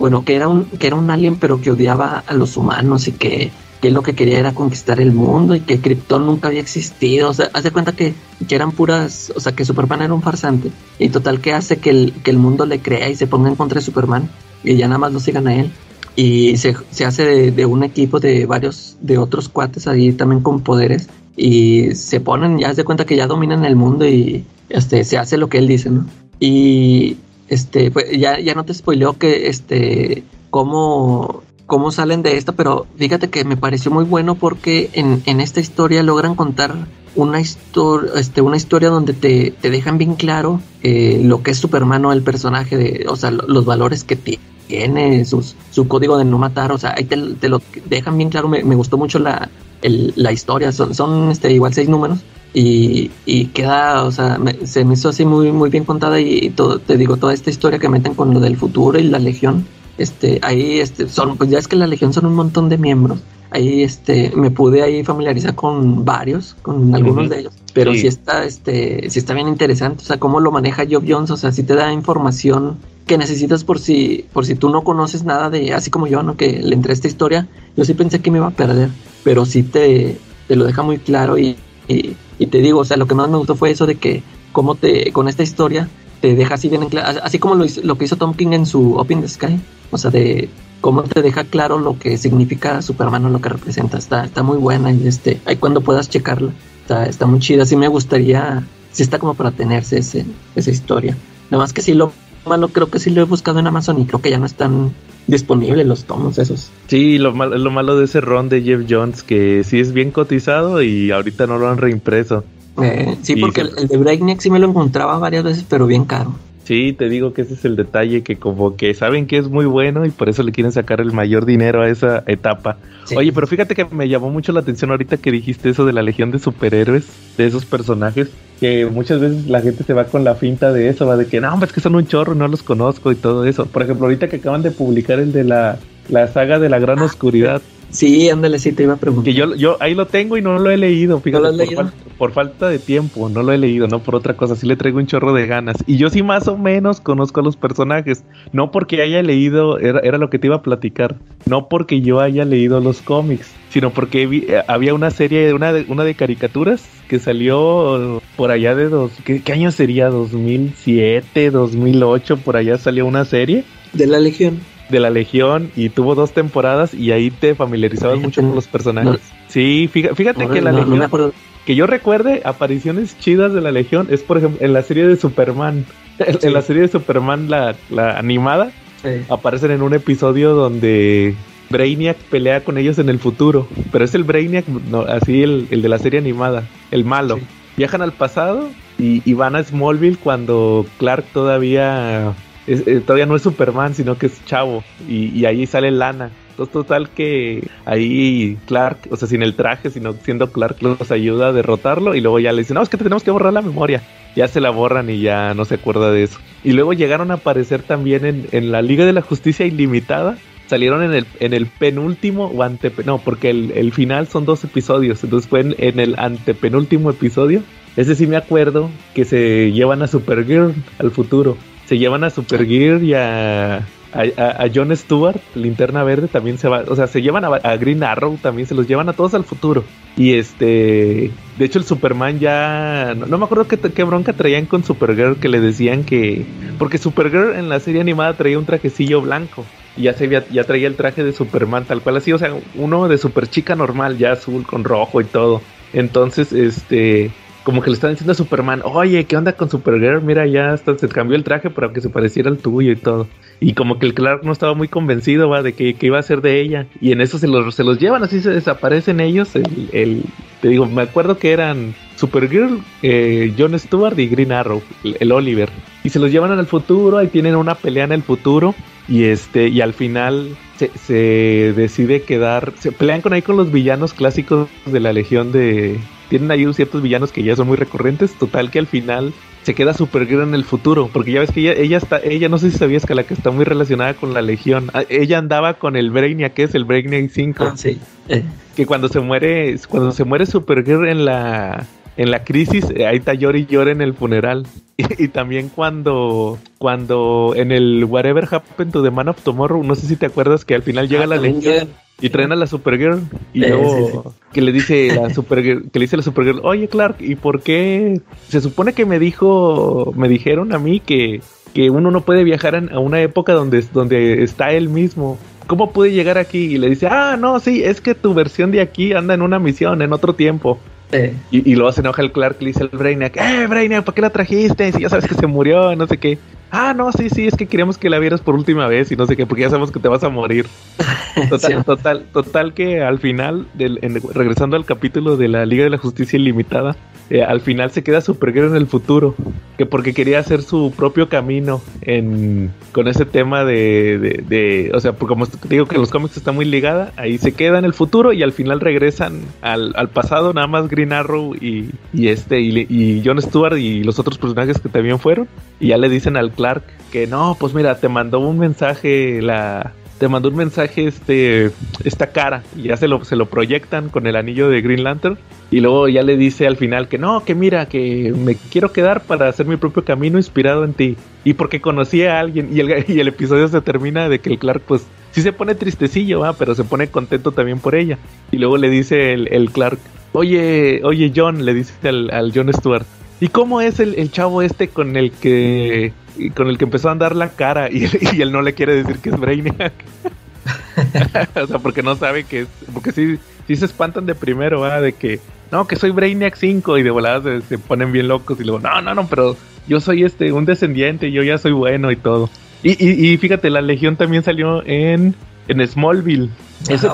bueno que era un que era un alien pero que odiaba a los humanos y que que lo que quería era conquistar el mundo y que Krypton nunca había existido. O sea, hace cuenta que, que, eran puras, o sea, que Superman era un farsante. Y total que hace que el, que el mundo le crea y se ponga en contra de Superman y ya nada más lo sigan a él. Y se, se hace de, un equipo de varios, de otros cuates ahí también con poderes. Y se ponen, ya se cuenta que ya dominan el mundo y este, se hace lo que él dice, ¿no? Y este, pues ya, ya no te spoileo que este, cómo cómo salen de esto, pero fíjate que me pareció muy bueno porque en, en esta historia logran contar una, historia este, una historia donde te, te dejan bien claro eh, lo que es Superman o el personaje, de, o sea, los valores que tiene, sus, su código de no matar, o sea, ahí te, te lo dejan bien claro, me, me gustó mucho la, el, la historia, son, son este, igual seis números. Y, y queda, o sea, se me hizo así muy, muy bien contada y, todo, te digo, toda esta historia que meten con lo del futuro y la legión, este, ahí este, son, pues ya es que la Legión son un montón de miembros. Ahí este, me pude ahí familiarizar con varios, con algunos de ellos. Pero sí. está, este, sí está bien interesante. O sea, cómo lo maneja Job Jones. O sea, sí te da información que necesitas por si, por si tú no conoces nada de, así como yo, ¿no? Que le entré esta historia. Yo sí pensé que me iba a perder. Pero sí te, te lo deja muy claro y, y, y te digo, o sea, lo que más me gustó fue eso de que cómo te, con esta historia, te deja así bien en claro, así como lo, lo que hizo Tom King en su Open the Sky, o sea, de cómo te deja claro lo que significa Superman o lo que representa. Está, está muy buena y este, ahí cuando puedas checarla. Está, está muy chida. Sí me gustaría, sí está como para tenerse ese, esa historia. Nada más que sí lo malo creo que sí lo he buscado en Amazon y creo que ya no están disponibles los tomos esos. Sí, lo malo, lo malo de ese ron de Jeff Jones que sí es bien cotizado y ahorita no lo han reimpreso. Eh, sí, porque el, el, de Breakneck sí me lo encontraba varias veces, pero bien caro. Sí, te digo que ese es el detalle, que como que saben que es muy bueno y por eso le quieren sacar el mayor dinero a esa etapa. Sí. Oye, pero fíjate que me llamó mucho la atención ahorita que dijiste eso de la legión de superhéroes, de esos personajes, que muchas veces la gente se va con la finta de eso, va de que no, es que son un chorro, no los conozco y todo eso. Por ejemplo, ahorita que acaban de publicar el de la, la saga de la gran ah, oscuridad. Sí, ándale, sí te iba a preguntar. Que yo, yo ahí lo tengo y no lo he leído, fíjate, ¿No lo por, leído? Fal por, falta de tiempo, no lo he leído, no por otra cosa, sí le traigo un chorro de ganas. Y yo sí más o menos conozco a los personajes, no porque haya leído, era, era lo que te iba a platicar, no porque yo haya leído los cómics, sino porque vi, eh, había una serie, una de, una de caricaturas que salió por allá de dos, ¿qué, qué año sería? ¿2007, 2008? Por allá salió una serie. De la Legión de la Legión y tuvo dos temporadas y ahí te familiarizabas mucho con los personajes. No. Sí, fíjate, fíjate que la no, Legión, que yo recuerde apariciones chidas de la Legión es por ejemplo en la serie de Superman, sí. en la serie de Superman la, la animada sí. aparecen en un episodio donde Brainiac pelea con ellos en el futuro, pero es el Brainiac, así el, el, de la serie animada, el malo. Sí. Viajan al pasado y, y van a Smallville cuando Clark todavía es, eh, todavía no es Superman, sino que es Chavo. Y, ahí sale Lana. Entonces, total que ahí Clark, o sea, sin el traje, sino siendo Clark, los ayuda a derrotarlo. Y luego ya le dicen, no, es que tenemos que borrar la memoria. Ya se la borran y ya no se acuerda de eso. Y luego llegaron a aparecer también en, en la Liga de la Justicia Ilimitada. Salieron en el, en el penúltimo o antepenúltimo, no, porque el, el, final son dos episodios. Entonces fue en, en el antepenúltimo episodio. Ese sí me acuerdo que se llevan a Supergirl al futuro se llevan a Supergear y a, John Stewart, Linterna Verde, también se va, o sea, se llevan a, Green Arrow, también se los llevan a todos al futuro. Y este, de hecho el Superman ya, no, me acuerdo qué, qué, bronca traían con Supergirl que le decían que, porque Supergirl en la serie animada traía un trajecillo blanco. Y ya, se había, ya traía el traje de Superman tal cual así, o sea, uno de super chica normal, ya azul con rojo y todo. Entonces, este, como que le están diciendo a Superman, oye, ¿qué onda con Supergirl? Mira, ya hasta se cambió el traje para que se pareciera al tuyo y todo. Y como que el Clark no estaba muy convencido, va, de que, iba a ser de ella. Y en eso se los, se los llevan, así se desaparecen ellos. El, te digo, me acuerdo que eran Supergirl, eh, John Stewart y Green Arrow, el, el, Oliver. Y se los llevan al futuro, ahí tienen una pelea en el futuro. Y este, y al final se, se decide quedar, se pelean con ahí con los villanos clásicos de la Legión de, tienen ahí ciertos villanos que ya son muy recurrentes. Total que al final se queda Supergirl en el futuro. Porque ya ves que ella, ella está, ella no sé si sabías que la que está muy relacionada con la Legión. Ah, ella andaba con el Brainiac, que es el Brainiac 5. Ah, sí. Eh. Que cuando se muere, cuando se muere Supergirl en la en la crisis, eh, ahí está llora y llora en el funeral. Y, también cuando, cuando en el Whatever Happened to the Man of Tomorrow, no sé si te acuerdas que al final llega ah, la legión y traen a la Supergirl y luego que le dice la Supergirl, que le dice la Supergirl, oye Clark, ¿y por qué? Se supone que me dijo, me dijeron a mí que, que uno no puede viajar a una época donde, donde está él mismo. ¿Cómo pude llegar aquí? Y le dice, ah, no, sí, es que tu versión de aquí anda en una misión, en otro tiempo. Y, y, luego se enoja el Clark y le dice al Brainiac, eh, Brainiac, ¿para qué la trajiste? Si ya sabes que se murió, no sé qué. Ah, no, sí, sí, es que queríamos que la vieras por última vez y no sé qué, porque ya sabemos que te vas a morir. Total, total, total que al final, del, regresando al capítulo de la Liga de la Justicia Ilimitada, eh, al final se queda Supergirl en el futuro, que porque quería hacer su propio camino en, con ese tema de, de, o sea, como te digo que los cómics está muy ligada, ahí se queda en el futuro y al final regresan al, al pasado, nada más Green Arrow y, y este y, y, John Stewart y los otros personajes que también fueron, y ya le dicen al Clark que no, pues mira, te mandó un mensaje la te mandó un mensaje este esta cara y ya se lo, se lo proyectan con el anillo de Green Lantern y luego ya le dice al final que no, que mira, que me quiero quedar para hacer mi propio camino inspirado en ti y porque conocí a alguien y el, y el episodio se termina de que el Clark pues sí se pone tristecillo, ¿va? pero se pone contento también por ella y luego le dice el, Clark, oye, oye John, le dice al, al John Stewart, ¿y cómo es el, el chavo este con el que con el que empezó a andar la cara y, y él no le quiere decir que es Brainiac. o sea, porque no sabe que es. Porque sí, sí se espantan de primero, ¿va? De que, no, que soy Brainiac 5 y de volada se, ponen bien locos y luego, no, no, no, pero yo soy este, un descendiente, yo ya soy bueno y todo. Y, y, y fíjate, la Legión también salió en, en Smallville. Ese,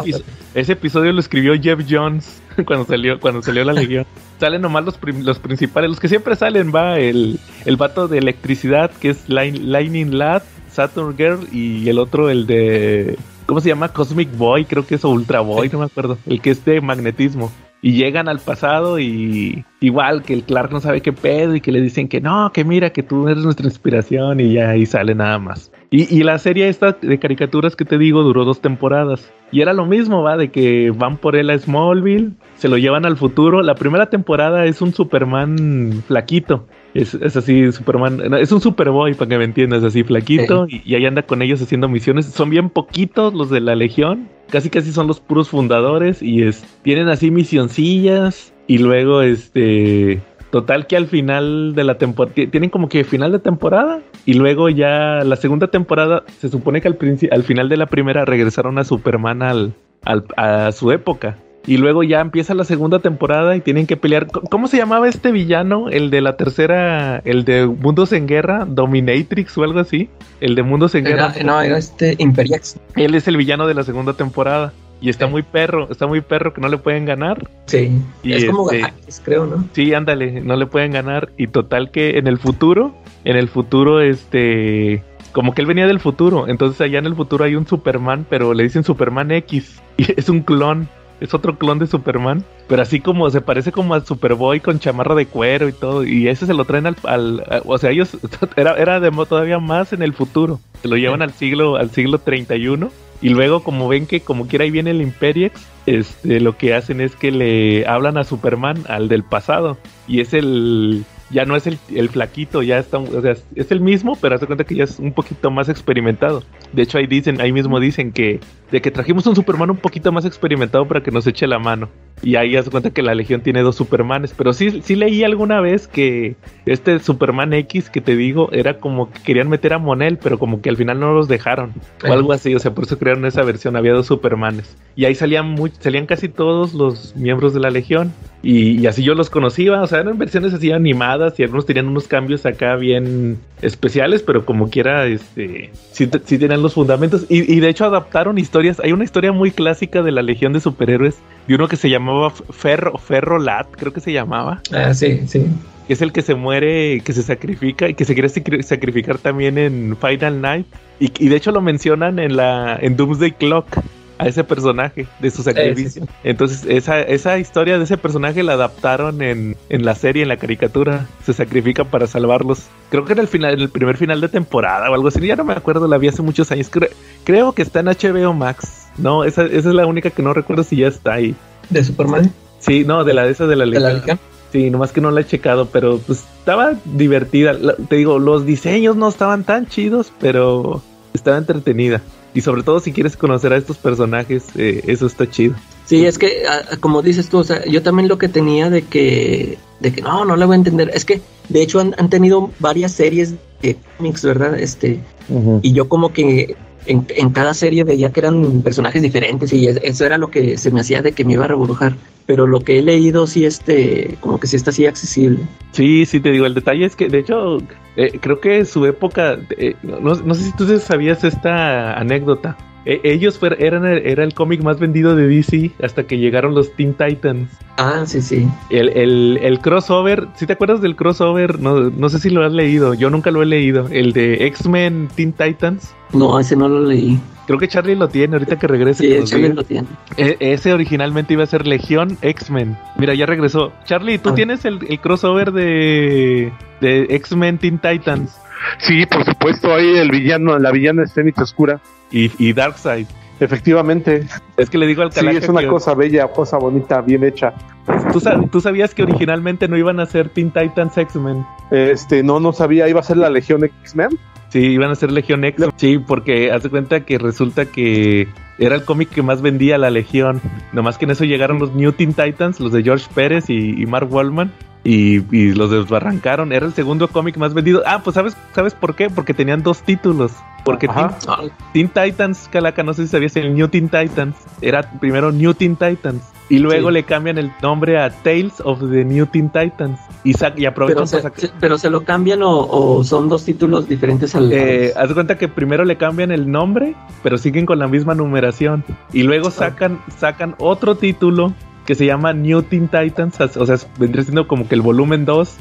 ese episodio lo escribió Jeff Jones cuando salió, cuando salió la Legión. Salen nomás los, los principales, los que siempre salen, va el, el vato de electricidad, que es Lightning Lad, Saturn Girl, y el otro, el de. ¿Cómo se llama? Cosmic Boy, creo que es Ultra Boy, no me acuerdo. El que es de magnetismo. Y llegan al pasado y igual que el Clark no sabe qué pedo y que le dicen que no, que mira, que tú eres nuestra inspiración y ya ahí sale nada más. Y, y, la serie esta de caricaturas que te digo duró dos temporadas. Y era lo mismo, va, de que van por él a Smallville, se lo llevan al futuro. La primera temporada es un Superman flaquito. Es, es así, Superman, es un Superboy, para que me entiendas, así flaquito. Y, y ahí anda con ellos haciendo misiones. Son bien poquitos los de la Legión. Casi casi son los puros fundadores. Y es, tienen así misioncillas. Y luego, este, Total que al final de la temporada, tienen como que final de temporada y luego ya la segunda temporada, se supone que al, al final de la primera regresaron a Superman al, a su época. Y luego ya empieza la segunda temporada y tienen que pelear. ¿Cómo se llamaba este villano? El de la tercera, el de Mundos en Guerra, Dominatrix o algo así. El de Mundos en Guerra. No, era este Imperiax. Él es el villano de la segunda temporada. Y está muy perro, está muy perro que no le pueden ganar. Sí, y es como este, creo, ¿no? Sí, ándale, no le pueden ganar. Y total que en el futuro, en el futuro, este, como que él venía del futuro. Entonces allá en el futuro hay un Superman, pero le dicen Superman X. Y es un clon es otro clon de Superman, pero así como se parece como al Superboy con chamarra de cuero y todo, y ese se lo traen al, o sea, ellos era, era de todavía más en el futuro, se lo llevan al siglo al siglo 31 y luego como ven que como quiera ahí viene el Imperiex, este lo que hacen es que le hablan a Superman al del pasado y es el ya no es el, el, flaquito, ya está, o sea, es el mismo, pero hace cuenta que ya es un poquito más experimentado. De hecho, ahí dicen, ahí mismo dicen que de que trajimos un Superman un poquito más experimentado para que nos eche la mano. Y ahí hace cuenta que la Legión tiene dos Supermanes. Pero sí, sí leí alguna vez que este Superman X que te digo era como que querían meter a Monel, pero como que al final no los dejaron. O algo así, o sea, por eso crearon esa versión. Había dos Supermanes. Y ahí salían, muy, salían casi todos los miembros de la Legión. Y, así yo los conocía, o sea, eran versiones así animadas y algunos tenían unos cambios acá bien especiales, pero como quiera, este, sí, sí tenían los fundamentos. Y, y de hecho adaptaron historias. Hay una historia muy clásica de la Legión de Superhéroes de uno que se llamaba Ferro, Ferro Lat, creo que se llamaba. Ah, sí, sí. Que es el que se muere, que se sacrifica y que se quiere sacrificar también en Final Night. Y, de hecho lo mencionan en la en Doomsday Clock a ese personaje de su sacrificio. Entonces, esa, esa historia de ese personaje la adaptaron en, en, la serie, en la caricatura. Se sacrifica para salvarlos. Creo que en el final, el primer final de temporada o algo así. Ya no me acuerdo, la vi hace muchos años. creo que está en HBO Max. No, esa, esa es la única que no recuerdo si ya está ahí. ¿De Superman? Sí, no, de la de esa de la Legión. Sí, nomás que no la he checado, pero pues estaba divertida. te digo, los diseños no estaban tan chidos, pero estaba entretenida. Y sobre todo si quieres conocer a estos personajes, eh, eso está chido. Sí, es que, como dices tú, o sea, yo también lo que tenía de que, de que no, no le voy a entender, es que de hecho han, han tenido varias series de cómics, ¿verdad? Este, y yo como que en, en, cada serie veía que eran personajes diferentes y eso era lo que se me hacía de que me iba a reburujar. Pero lo que he leído sí, este, como que sí está así accesible. Sí, sí, te digo, el detalle es que, de hecho, eh, creo que su época, eh, no, no, sé si tú sabías esta anécdota. E, ellos eran el, era el cómic más vendido de DC hasta que llegaron los Teen Titans. Ah, sí, sí. El, el, el crossover, si te acuerdas del crossover? No, no sé si lo has leído, yo nunca lo he leído. El de X-Men Teen Titans. No, ese no lo leí. Creo que Charlie lo tiene ahorita que regrese. Sí, Charlie lo tiene. E, ese originalmente iba a ser Legión X-Men. Mira, ya regresó. Charlie, ¿tú ah. tienes el, el, crossover de, de X-Men Teen Titans? Sí, por supuesto, ahí el villano, la villana es Oscura. Y, y Darkseid. Efectivamente. Es que le digo al Sí, es una cosa bella, cosa bonita, bien hecha. ¿Tú, ¿Tú, sabías que originalmente no iban a ser Teen Titans X-Men? Este, no, no sabía, iba a ser la Legión X-Men. Sí, iban a ser Legión X. Sí, porque hace cuenta que resulta que era el cómic que más vendía la Legión. Nomás que en eso llegaron los New Teen Titans, los de George Pérez y, y Mark Wallman. Y, y, los desbarrancaron. Era el segundo cómic más vendido. Ah, pues ¿sabes, ¿sabes por qué? Porque tenían dos títulos. Porque Teen, Titans, Calaca, no sé si sabías, el New Teen Titans era primero New Teen Titans. Y luego le cambian el nombre a Tales of the New Teen Titans. Y, y aprovechan pero se, pero se lo cambian o, son dos títulos diferentes al. Eh, haz cuenta que primero le cambian el nombre, pero siguen con la misma numeración. Y luego sacan, sacan otro título que se llama New Teen Titans, o sea, vendría siendo como que el volumen 2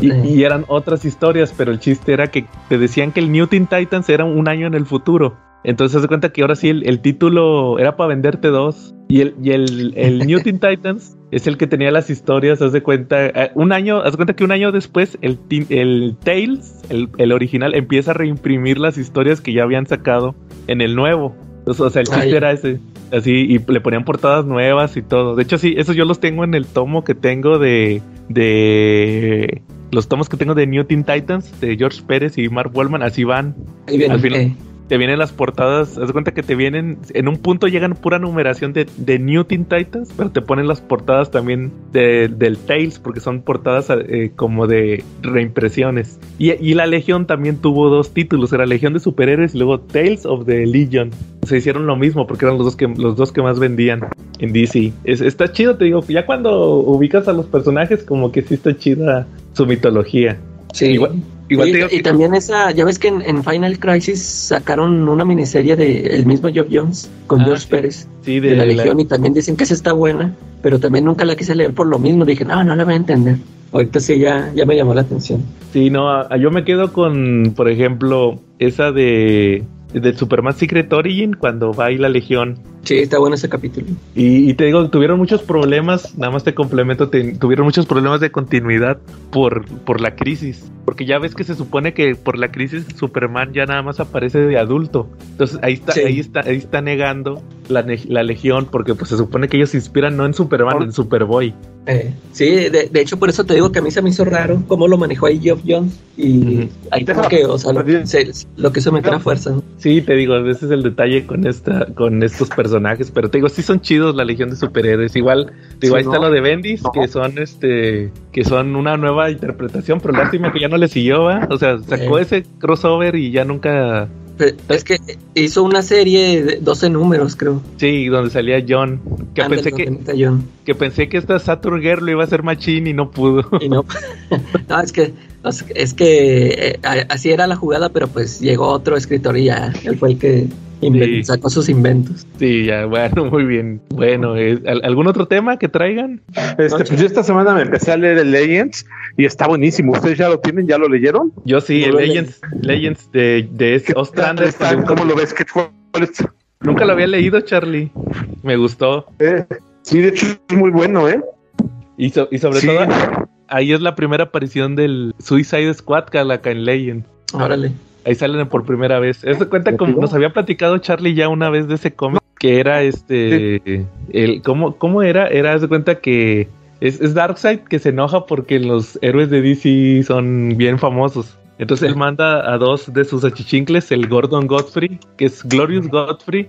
y, eran otras historias, pero el chiste era que te decían que el New Teen Titans era un año en el futuro. Entonces se cuenta que ahora sí el, título era para venderte dos. Y el, y el, el New Teen Titans es el que tenía las historias, haz de cuenta. Eh, un año, haz de cuenta que un año después el, el Tales, el, el original, empieza a reimprimir las historias que ya habían sacado en el nuevo. O sea, el chiste era ese. Así, y le ponían portadas nuevas y todo. De hecho, sí, esos yo los tengo en el tomo que tengo de. de los tomos que tengo de New Teen Titans, de George Pérez y Mark Wallman, así van. Al final, te vienen las portadas, haz cuenta que te vienen, en un punto llegan pura numeración de, de New Teen Titans, pero te ponen las portadas también de, del Tales, porque son portadas eh, como de reimpresiones. Y, y, la Legión también tuvo dos títulos, era Legión de Superhéroes y luego Tales of the Legion. Se hicieron lo mismo porque eran los dos que, los dos que más vendían en DC. Es, está chido, te digo, ya cuando ubicas a los personajes como que sí está chida su mitología. Sí. Igual, y, también esa, ya ves que en, Final Crisis sacaron una miniserie de el mismo Job Jones con ah, George Pérez de, la, Legión y también dicen que esa está buena, pero también nunca la quise leer por lo mismo, dije, no, no la voy a entender. Ahorita sí ya, ya me llamó la atención. Sí, no, yo me quedo con, por ejemplo, esa de de Superman Secret Origin cuando va ahí la Legión. Sí, está bueno ese capítulo. Y, te digo, tuvieron muchos problemas, nada más te complemento, tuvieron muchos problemas de continuidad por, por la crisis. Porque ya ves que se supone que por la crisis Superman ya nada más aparece de adulto. Entonces ahí está, ahí está, ahí está negando la, la, Legión, porque pues se supone que ellos se inspiran no en Superman, en Superboy. Eh, sí, de, de, hecho por eso te digo que a mí se me hizo raro cómo lo manejó ahí Geoff Jones y ahí tengo que, o sea, lo, se, lo que meter a fuerza. Sí, te digo, ese es el detalle con esta, con estos personajes, pero te digo, sí son chidos la Legión de Superhéroes. Igual, digo, ahí está lo de Bendis, que son este, que son una nueva interpretación, pero lástima que ya no le siguió, ¿va? O sea, sacó ese crossover y ya nunca es que hizo una serie de 12 números, creo. Sí, donde salía John. Que pensé que, que pensé que esta Saturn Girl lo iba a hacer Machine y no pudo. Y no. no, es que es que eh, así era la jugada, pero pues llegó otro escritor y ya él fue el que sacó sus inventos. Sí, ya, bueno, muy bien. Bueno, eh, ¿algún otro tema que traigan? Este, pues yo esta semana me empecé a leer el Legends y está buenísimo. ¿Ustedes ya lo tienen? ¿Ya lo leyeron? Yo sí, el Legends, Legends de, de Ostrander. ¿Cómo lo ves? ¿Qué Nunca lo había leído, Charlie. Me gustó. Eh, sí, de hecho es muy bueno, ¿eh? Y, y sobre todo, ahí es la primera aparición del Suicide Squad, Calaca en Legends. Órale. Ahí salen por primera vez. Eso cuenta como nos había platicado Charlie ya una vez de ese cómic que era este el cómo cómo era era de cuenta que Es, es Darkseid que se enoja porque los héroes de DC son bien famosos. Entonces él manda a dos de sus achichincles, el Gordon Godfrey, que es Glorious Godfrey,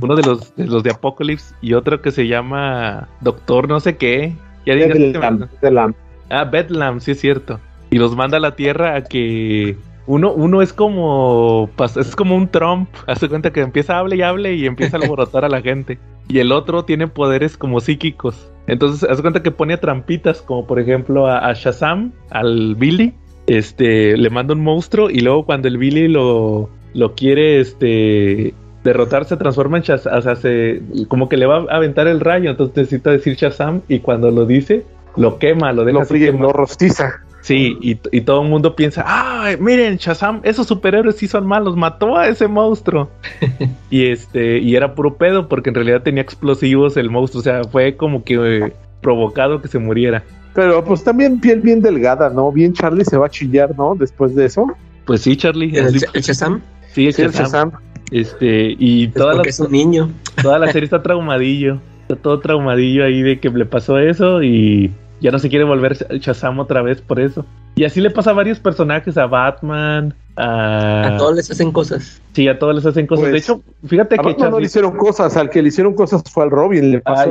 uno de los de, los de Apocalypse, y otro que se llama Doctor no sé qué. Ya Bedlam, Ah, Bedlam, sí es cierto. Y los manda a la Tierra a que uno, uno es como es como un Trump, hace cuenta que empieza a hablar y hable y empieza a alborotar a la gente. Y el otro tiene poderes como psíquicos. Entonces, hace cuenta que pone trampitas, como por ejemplo a, a Shazam, al Billy, este, le manda un monstruo y luego cuando el Billy lo, lo quiere, este, derrotar se transforma en Shazam, o sea, se, como que le va a aventar el rayo, entonces necesita decir Shazam y cuando lo dice, lo quema, lo deja lo lo rostiza. Sí, y, y, todo el mundo piensa, ah, miren, Shazam, esos superhéroes sí son malos, mató a ese monstruo. y este, y era puro pedo, porque en realidad tenía explosivos el monstruo, o sea, fue como que eh, provocado que se muriera. Pero pues también piel bien delgada, ¿no? Bien Charlie se va a chillar, ¿no? Después de eso. Pues sí, Charlie. ¿El, Shazam? Sí, el, Shazam. Este, y toda la, es un niño. Toda la serie está traumadillo. Está todo traumadillo ahí de que le pasó eso y ya no se quiere volver Shazam otra vez por eso. Y así le pasa a varios personajes, a Batman, a... A todos les hacen cosas. Sí, a todos les hacen cosas. de pues, hecho, fíjate que... Batman no le hicieron cosas, al que le hicieron cosas fue al Robin. Le ah,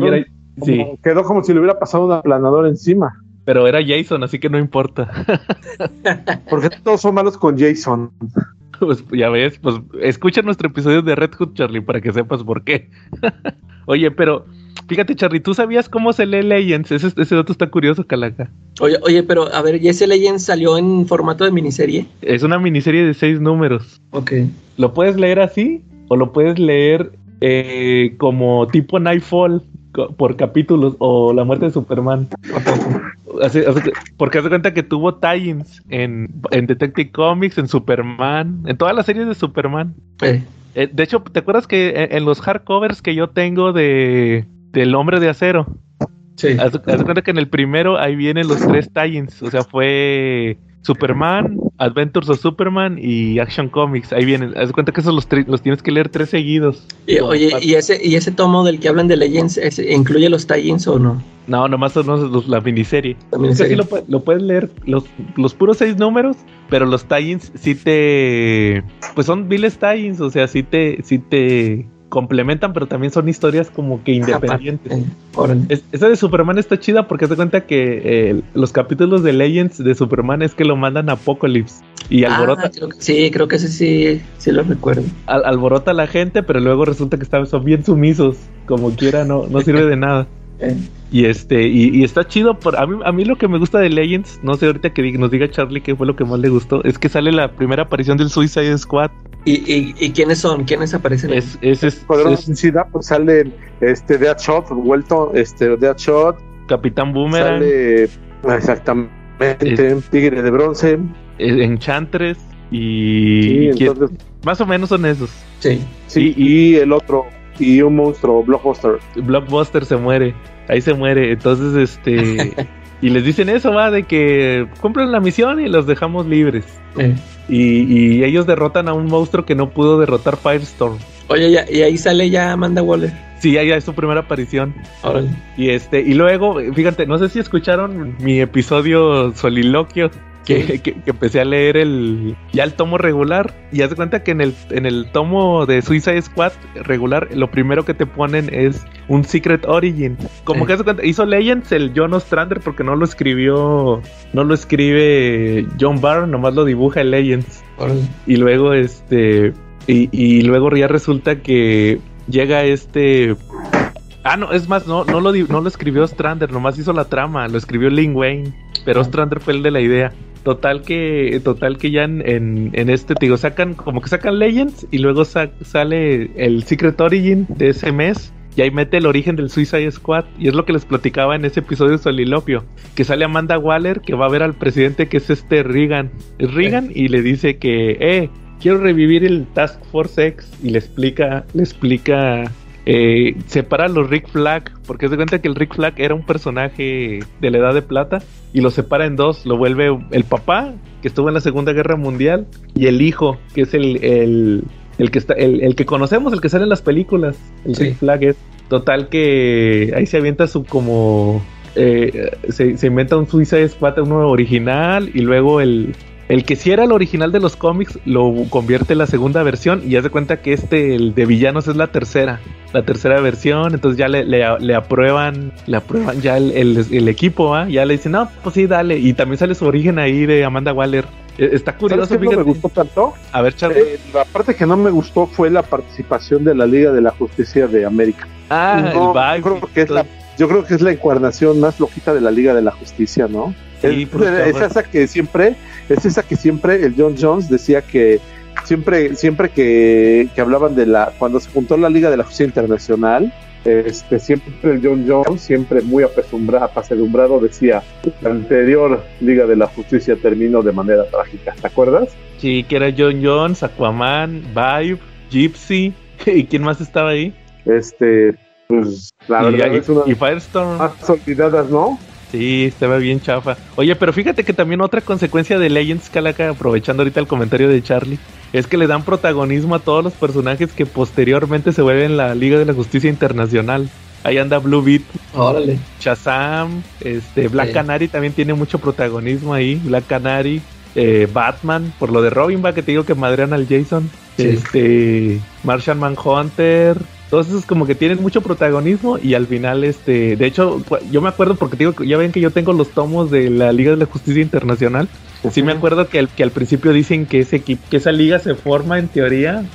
Quedó como si le hubiera pasado un aplanador encima. Pero era Jason, así que no importa. Porque todos son malos con Jason. Pues ya ves, pues escucha nuestro episodio de Red Hood, Charlie, para que sepas por qué. Oye, pero fíjate, Charlie, ¿tú sabías cómo se lee Legends? Ese, ese dato está curioso, Calaca. Oye, oye, pero a ver, ¿y ese Legends salió en formato de miniserie? Es una miniserie de seis números. Ok. ¿Lo puedes leer así? ¿O lo puedes leer eh, como tipo Nightfall? Por capítulos o la muerte de Superman. porque hace cuenta que tuvo tie-ins en, Detective Comics, en Superman, en todas las series de Superman. Eh, de hecho, ¿te acuerdas que en, los hardcovers que yo tengo de del Hombre de Acero? Sí. Haz, cuenta que en el primero ahí vienen los tres tie-ins. O sea, fue Superman, Adventures of Superman y Action Comics. Ahí vienen. Haz cuenta que esos los, los tienes que leer tres seguidos. Y, oye, ¿y ese, ¿y ese tomo del que hablan de Legends incluye los tie o no? No, nomás son los, la miniserie. La miniserie. sí lo, puedes leer, los, los puros seis números, pero los tie-ins sí te... Pues son viles tie-ins, o sea, sí te, sí te complementan, pero también son historias como que independientes. esa de Superman está chida porque se cuenta que eh, los capítulos de Legends de Superman es que lo mandan a Apocalypse y ah, alborota. sí, creo que ese sí, sí lo recuerdo. alborota a la gente, pero luego resulta que son bien sumisos, como quiera, no, no sirve de nada. Y este, y, está chido. Por, a, mí, a mí lo que me gusta de Legends, no sé ahorita que nos diga Charlie qué fue lo que más le gustó, es que sale la primera aparición del Suicide Squad. ¿Y, y, quiénes son? ¿Quiénes aparecen? Es, es, es, pues sale este Deadshot, vuelto, este Deadshot. Capitán Boomerang. Sale exactamente Tigre de Bronce. Enchantress y... más o menos son esos. Sí. Sí, y el otro, y un monstruo, Blockbuster. Blockbuster se muere, ahí se muere. Entonces, este. y les dicen eso, va, de que cumplen la misión y los dejamos libres. Eh. Y, ellos derrotan a un monstruo que no pudo derrotar Firestorm. Oye, y ahí sale ya Amanda Waller. Sí, ahí es su primera aparición. Y este, y luego, fíjate, no sé si escucharon mi episodio Soliloquio que, que, empecé a leer el ya el tomo regular y haz de cuenta que en el, en el tomo de Suicide Squad regular lo primero que te ponen es un Secret Origin. Como que cuenta, hizo Legends el John Ostrander porque no lo escribió, no lo escribe John Barr, nomás lo dibuja el Legends. Y luego este y, y luego ya resulta que llega este Ah, no, es más, no, no, lo, no lo escribió Strander, nomás hizo la trama, lo escribió Lin Wayne, pero ah. Strander fue el de la idea. Total que, total que ya en, en, este, digo, sacan, como que sacan Legends y luego sale el Secret Origin de ese mes y ahí mete el origen del Suicide Squad. Y es lo que les platicaba en ese episodio de Solilopio. Que sale Amanda Waller que va a ver al presidente que es este Reagan. Es Reagan y le dice que, eh, quiero revivir el Task Force X. Y le explica, le explica eh, separa a los Rick Flag, porque se cuenta que el Rick Flag era un personaje de la Edad de Plata, y lo separa en dos, lo vuelve el papá, que estuvo en la Segunda Guerra Mundial, y el hijo, que es el, el, que está, el, que conocemos, el que sale en las películas, el Rick Flag es. Total que ahí se avienta su como eh, se, se, inventa un Suicide Squad, uno original, y luego el, el que sí era el original de los cómics lo convierte en la segunda versión y ya se cuenta que este, el de villanos, es la tercera, la tercera versión, entonces ya le, le, aprueban, le aprueban ya el, el, equipo, ¿ah? ya le dicen, no, pues sí, dale, y también sale su origen ahí de Amanda Waller. E, está curioso. ¿Sabes qué no me gustó tanto? A ver, Charlie. Eh, la parte que no me gustó fue la participación de la Liga de la Justicia de América. Ah, el yo creo que es la yo creo que es la encuadernación más lojita de la Liga de la Justicia, ¿no? Es, es, esa que siempre es esa que siempre el John Jones decía que siempre, siempre que, hablaban de la, cuando se juntó la Liga de la Justicia Internacional, este, siempre el John Jones, siempre muy apesadumbrado, decía, la anterior Liga de la Justicia terminó de manera trágica, ¿te acuerdas? Sí, que era John Jones, Aquaman, Vibe, Gypsy, ¿y quién más estaba ahí? Este, pues, la y, verdad es una y Firestorm. Más olvidadas, ¿no? Sí, estaba bien chafa. Oye, pero fíjate que también otra consecuencia de Legends Calaca, aprovechando ahorita el comentario de Charlie, es que le dan protagonismo a todos los personajes que posteriormente se vuelven la Liga de la Justicia Internacional. Ahí anda Blue Beat. Órale. Shazam, este, Black Canary también tiene mucho protagonismo ahí. Black Canary, eh, Batman, por lo de Robin, va que te digo que madrean al Jason. Este, Martian Manhunter, esos como que tienen mucho protagonismo y al final, este, de hecho, yo me acuerdo porque digo, ya ven que yo tengo los tomos de la Liga de la Justicia Internacional. Sí me acuerdo que al, que al principio dicen que ese equipo, que esa liga se forma en teoría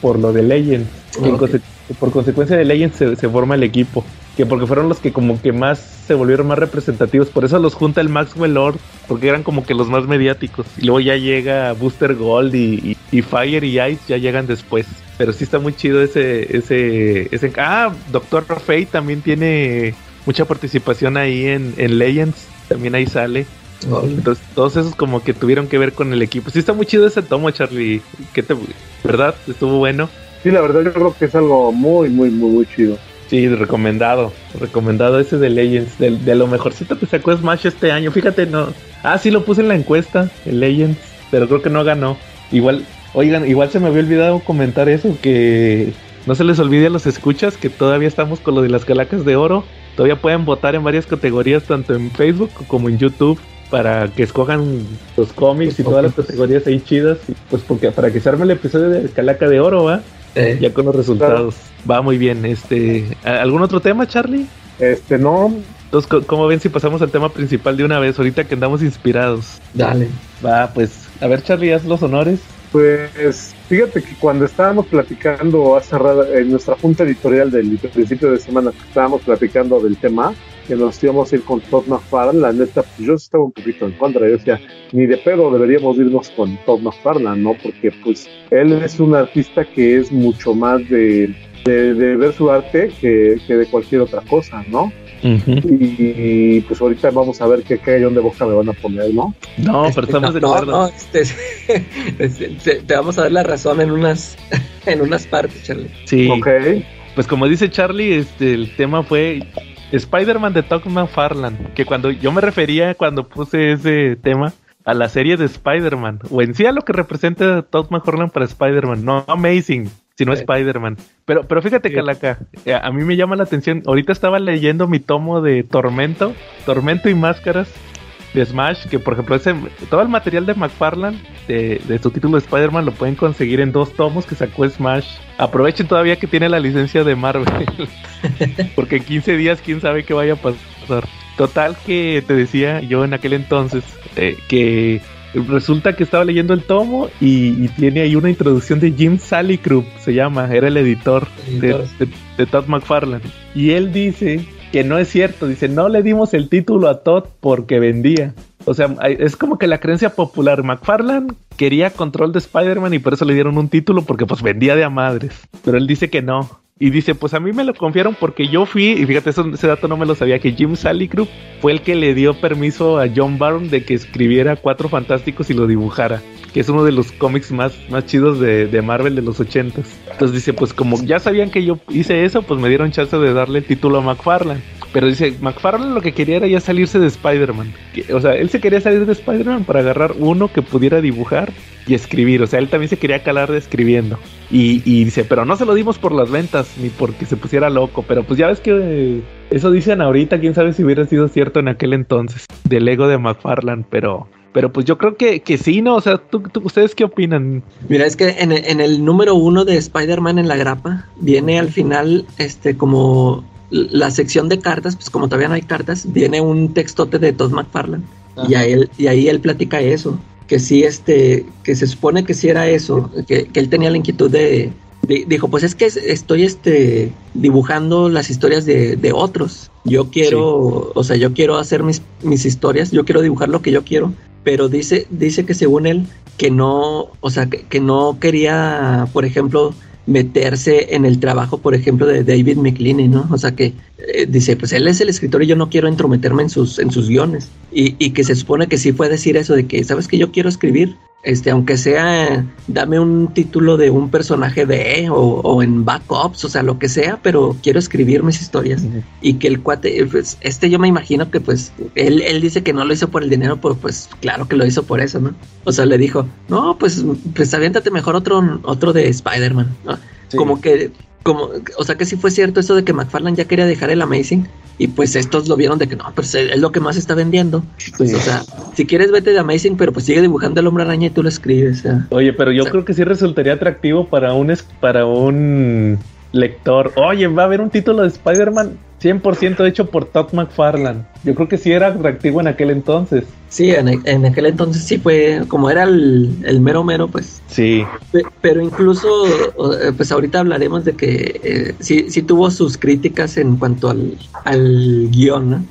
por lo de Legends. por consecuencia de Legends se, se forma el equipo que porque fueron los que como que más se volvieron más representativos, por eso los junta el Maxwell Lord, porque eran como que los más mediáticos. Y luego ya llega Booster Gold y, Fire y Ice ya llegan después. Pero sí está muy chido ese, ese, ese... Ah, Doctor Fate también tiene mucha participación ahí en, en Legends, también ahí sale. Entonces, todos esos como que tuvieron que ver con el equipo. Sí está muy chido ese tomo, Charlie. ¿Qué te, ¿Verdad? Estuvo bueno. Sí, la verdad yo creo que es algo muy, muy, muy, muy chido. Sí, recomendado. Recomendado ese de Legends. De, lo mejorcito que sacó Smash este año. Fíjate, no. Ah, sí lo puse en la encuesta, el Legends. Pero creo que no ganó. Igual, oigan, igual se me había olvidado comentar eso. Que no se les olvide a los escuchas que todavía estamos con lo de las calacas de oro. Todavía pueden votar en varias categorías, tanto en Facebook como en YouTube para que escojan los cómics y todas las categorías ahí chidas, pues porque para que se arme el episodio de Calaca de Oro, ¿va? Ya con los resultados. Va muy bien. Este, ¿Algún otro tema, Charlie? Este, no. Entonces, ¿cómo ven si pasamos al tema principal de una vez? Ahorita que andamos inspirados. Dale. Va, pues, a ver, Charlie, haz los honores. Pues fíjate que cuando estábamos platicando hace en nuestra junta editorial del principio de semana, estábamos platicando del tema, que nos íbamos a ir con Todd McFarlane, la neta, pues yo estaba un poquito en contra. Yo decía, ni de pedo deberíamos irnos con Todd McFarlane, ¿no? Porque pues él es un artista que es mucho más de, de, ver su arte que, que, de cualquier otra cosa, ¿no? Y, pues ahorita vamos a ver qué cayón de boca me van a poner, ¿no? No, pero estamos de acuerdo. No, este, te, vamos a dar la razón en unas, en unas partes, Charlie. Sí. Ok. Pues como dice Charlie, este, el tema fue Spider-Man de Todd McFarlane, que cuando yo me refería cuando puse ese tema a la serie de Spider-Man, o en sí a lo que representa Todd McFarlane para Spider-Man, no Amazing, sino Spider-Man. Pero, pero fíjate, Calaca, eh, a mí me llama la atención, ahorita estaba leyendo mi tomo de Tormento, Tormento y Máscaras, de Smash, que por ejemplo ese, todo el material de McFarlane de, de su título de Spider-Man lo pueden conseguir en dos tomos que sacó Smash. Aprovechen todavía que tiene la licencia de Marvel, porque en 15 días quién sabe qué vaya a pasar. Total que te decía yo en aquel entonces eh, que resulta que estaba leyendo el tomo y, tiene ahí una introducción de Jim Salicrup, se llama, era el editor, De, de Todd McFarlane. Y él dice que no es cierto. Dice, no le dimos el título a Todd porque vendía. O sea, es como que la creencia popular. McFarlane quería control de Spider-Man y por eso le dieron un título porque pues vendía de a madres. Pero él dice que no. Y dice, pues a mí me lo confiaron porque yo fui, y fíjate, ese dato no me lo sabía, que Jim Salicrup fue el que le dio permiso a John Byrne de que escribiera Cuatro Fantásticos y lo dibujara, que es uno de los cómics más, más chidos de, de Marvel de los ochentas. Entonces dice, pues como ya sabían que yo hice eso, pues me dieron chance de darle el título a McFarlane. Pero dice, McFarlane lo que quería era ya salirse de Spider-Man. O sea, él se quería salir de Spider-Man para agarrar uno que pudiera dibujar y escribir. O sea, él también se quería calar de escribiendo. Y, dice, pero no se lo dimos por las ventas, ni porque se pusiera loco. Pero pues ya ves que eh, eso dicen ahorita, quién sabe si hubiera sido cierto en aquel entonces, del ego de McFarlane, pero... Pero pues yo creo que, que sí, ¿no? O sea, ¿tú, ustedes qué opinan? Mira, es que en, en el número uno de Spider-Man en la grapa viene al final, este, como la sección de cartas, pues como todavía no hay cartas, viene un textote de Todd McFarlane. Y, a él, y ahí él platica eso, que sí, este, que se supone que sí era eso, que, él tenía la inquietud de, dijo, pues es que estoy este, dibujando las historias de, de otros. Yo quiero, o sea, yo quiero hacer mis, mis historias, yo quiero dibujar lo que yo quiero, pero dice, dice que según él, que no, o sea, que, no quería, por ejemplo, meterse en el trabajo, por ejemplo, de David McLean, ¿no? O sea que eh, dice, pues él es el escritor y yo no quiero entrometerme en sus, en sus guiones. Y, y que se supone que sí fue decir eso de que, ¿sabes que yo quiero escribir? Este, aunque sea, dame un título de un personaje de o, o, en backups, o sea, lo que sea, pero quiero escribir mis historias. Y que el cuate, pues, este yo me imagino que pues, él, él dice que no lo hizo por el dinero, pero pues claro que lo hizo por eso, ¿no? O sea, le dijo, no, pues, pues aviéntate mejor otro, otro de Spider-Man, Como que como, o sea que sí fue cierto eso de que McFarlane ya quería dejar el Amazing y pues estos lo vieron de que no, pues es lo que más está vendiendo. Pues, o sea, si quieres vete de Amazing, pero pues sigue dibujando el hombre araña y tú lo escribes. Oye, pero yo creo que sí resultaría atractivo para un para un lector. Oye, va a haber un título de Spider-Man 100% hecho por Todd McFarlane. Yo creo que sí era atractivo en aquel entonces. Sí, en, aquel entonces sí fue, como era el, mero mero, pues. Sí. pero incluso, pues ahorita hablaremos de que eh, sí, sí tuvo sus críticas en cuanto al, al guion, ¿no?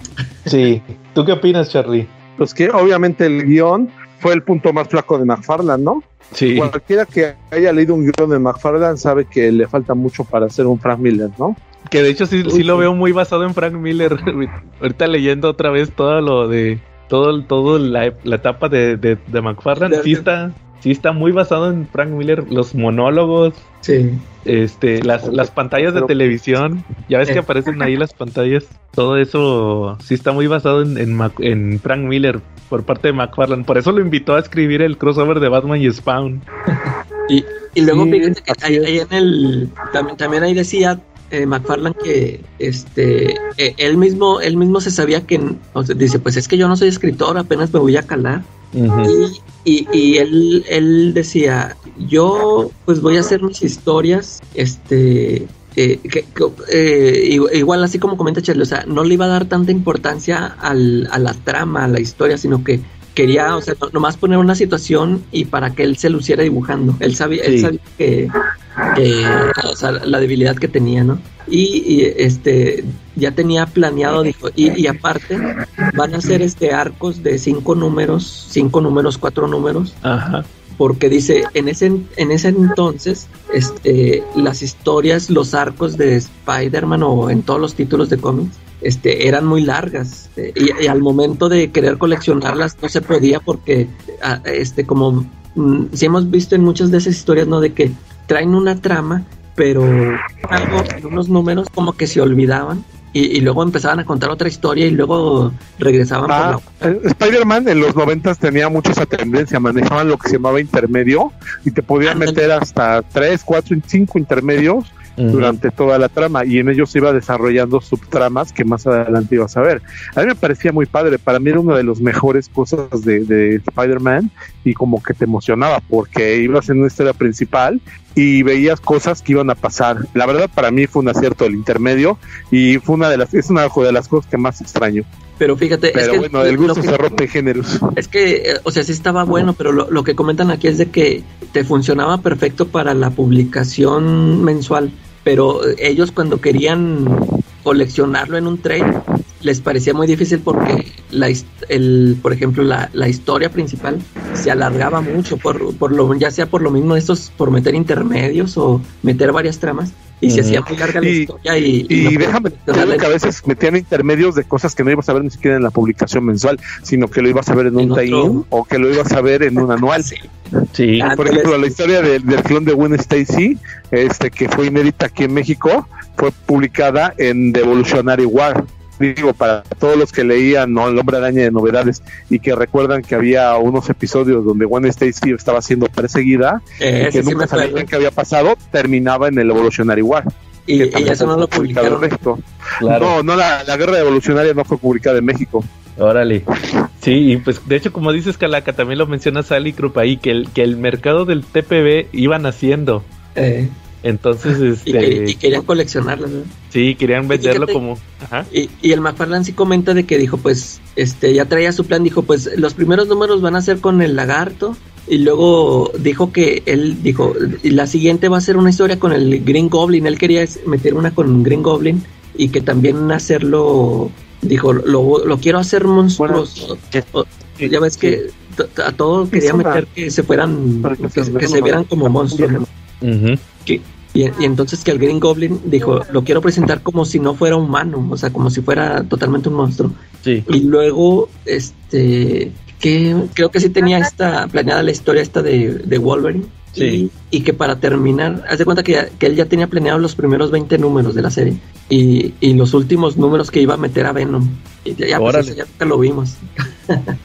Sí. ¿Tú qué opinas, Charlie? Pues que obviamente el guion fue el punto más flaco de McFarlane, ¿no? Sí. Cualquiera que haya leído un guion de McFarlane sabe que le falta mucho para ser un Frank Miller, ¿no? Que de hecho sí, sí lo veo muy basado en Frank Miller. Ahorita leyendo otra vez todo lo de. Todo, todo la, etapa de, de, de McFarlane. Sí está, sí está muy basado en Frank Miller. Los monólogos. Sí. Este, las, las pantallas de televisión. Ya ves que eh. aparecen ahí las pantallas. Todo eso sí está muy basado en, en, Frank Miller por parte de McFarlane. Por eso lo invitó a escribir el crossover de Batman y Spawn. y, y luego fíjate que ahí, ahí, en el. También, también ahí decía eh, McFarlane que este eh, él mismo él mismo se sabía que dice pues es que yo no soy escritor apenas me voy a calar y, y, él él decía yo pues voy a hacer mis historias este eh, que, igual así como comenta Charlie, o sea, no le iba a dar tanta importancia al, a la trama, a la historia, sino que quería, o sea, nomás poner una situación y para que él se luciera dibujando. Él sabía, él sabía que, o sea, la debilidad que tenía, ¿no? Y, este ya tenía planeado, dijo, y, y, aparte van a ser este arcos de cinco números, cinco números, cuatro números. Ajá. Porque dice, en ese, en ese entonces, este, las historias, los arcos de Spider-Man o en todos los títulos de cómics, este, eran muy largas este, y, al momento de querer coleccionarlas no se podía porque este como mm, si hemos visto en muchas de esas historias no de que traen una trama pero algo unos números como que se olvidaban y, luego empezaban a contar otra historia y luego regresaban ah, eh, Spider-Man en los noventas tenía mucho esa tendencia, manejaban lo que se llamaba intermedio y te podían meter hasta tres, cuatro, cinco intermedios durante toda la trama y en ellos se iba desarrollando subtramas que más adelante ibas a ver. A mí me parecía muy padre, para mí era una de las mejores cosas de, de Spider-Man y como que te emocionaba porque ibas en una historia principal y veías cosas que iban a pasar. La verdad para mí fue un acierto el intermedio y fue una de las es una de las cosas que más extraño. Pero fíjate, pero bueno, el gusto se rompe géneros. Es que, o sea, sí estaba bueno, pero lo, lo, que comentan aquí es de que te funcionaba perfecto para la publicación mensual, pero ellos cuando querían coleccionarlo en un trade les parecía muy difícil porque la, el, por ejemplo la, la historia principal se alargaba mucho por, por lo ya sea por lo mismo estos por meter intermedios o meter varias tramas y se hacía muy larga la historia y, y, déjame que a veces metían intermedios de cosas que no ibas a ver ni siquiera en la publicación mensual sino que lo ibas a ver en un tie o que lo ibas a ver en un anual. Sí, por ejemplo la historia del, del clon de Gwen Stacy este que fue inédita aquí en México fue publicada en The Evolutionary War digo, para todos los que leían ¿no? El Hombre Araña de Novedades y que recuerdan que había unos episodios donde Gwen Stacy estaba siendo perseguida, Eh, que sí nunca me sabían qué había pasado, terminaba en el Evolutionary War. Y, y eso no lo publicado en publicaron. México. Claro. No, no, la, la guerra evolucionaria no fue publicada en México. Órale. Sí, y pues de hecho, como dices, Calaca, también lo menciona Sally Krupp ahí, que el, que el mercado del TPB iba naciendo. Eh, Entonces, y, este, que- y querían coleccionarlas. ¿no? sí, querían venderlo Fíjate. como... Ajá. Y, y el McFarlane sí comenta de que dijo, pues, este, ya traía su plan, dijo, pues, los primeros números van a ser con el lagarto, y luego dijo que él dijo, la siguiente va a ser una historia con el Green Goblin, él quería meter una con Green Goblin, y que también hacerlo, dijo, lo, lo quiero hacer monstruoso. O- ya ves que a todo quería meter que se fueran, que que, se vieran como monstruos. Que- y, y entonces que el Green Goblin dijo, lo quiero presentar como si no fuera humano, o sea, como si fuera totalmente un monstruo. Sí. Y luego, este, que creo que sí tenía esta planeada la historia esta de, de Wolverine. Sí. Y, y que para terminar, haz de cuenta que, que él ya tenía planeado los primeros 20 números de la serie y, y los últimos números que iba a meter a Venom. Y ya, pues, eso ya nunca lo vimos.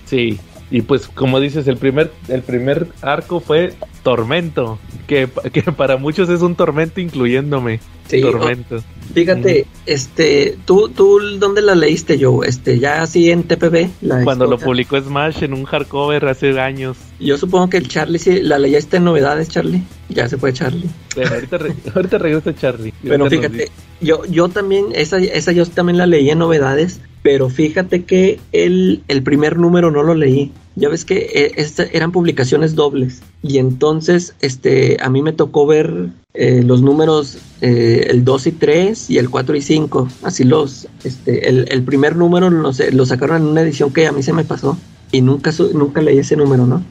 Sí, y pues como dices, el primer, el primer arco fue Tormento, que, que para muchos es un tormento incluyéndome. Sí, tormento. Fíjate, este, tú, tú, ¿dónde la leíste yo? Este, ya así en TPB. La Cuando lo publicó Smash en un hardcover hace años. Yo supongo que el Charlie sí, la leíste en novedades, Charlie. Ya se fue Charlie. Bueno, ahorita, re- ahorita regresa Charlie. Bueno, fíjate, yo, yo también, esa, esa yo también la leí en novedades, pero fíjate que el, el primer número no lo leí. Ya ves que eh, eran publicaciones dobles. Y entonces, este, a mí me tocó ver eh, los números, eh, el 2 y 3 y el 4 y 5. Así los, este, el, el primer número no sé, lo sacaron en una edición que a mí se me pasó. Y nunca, nunca leí ese número, ¿no?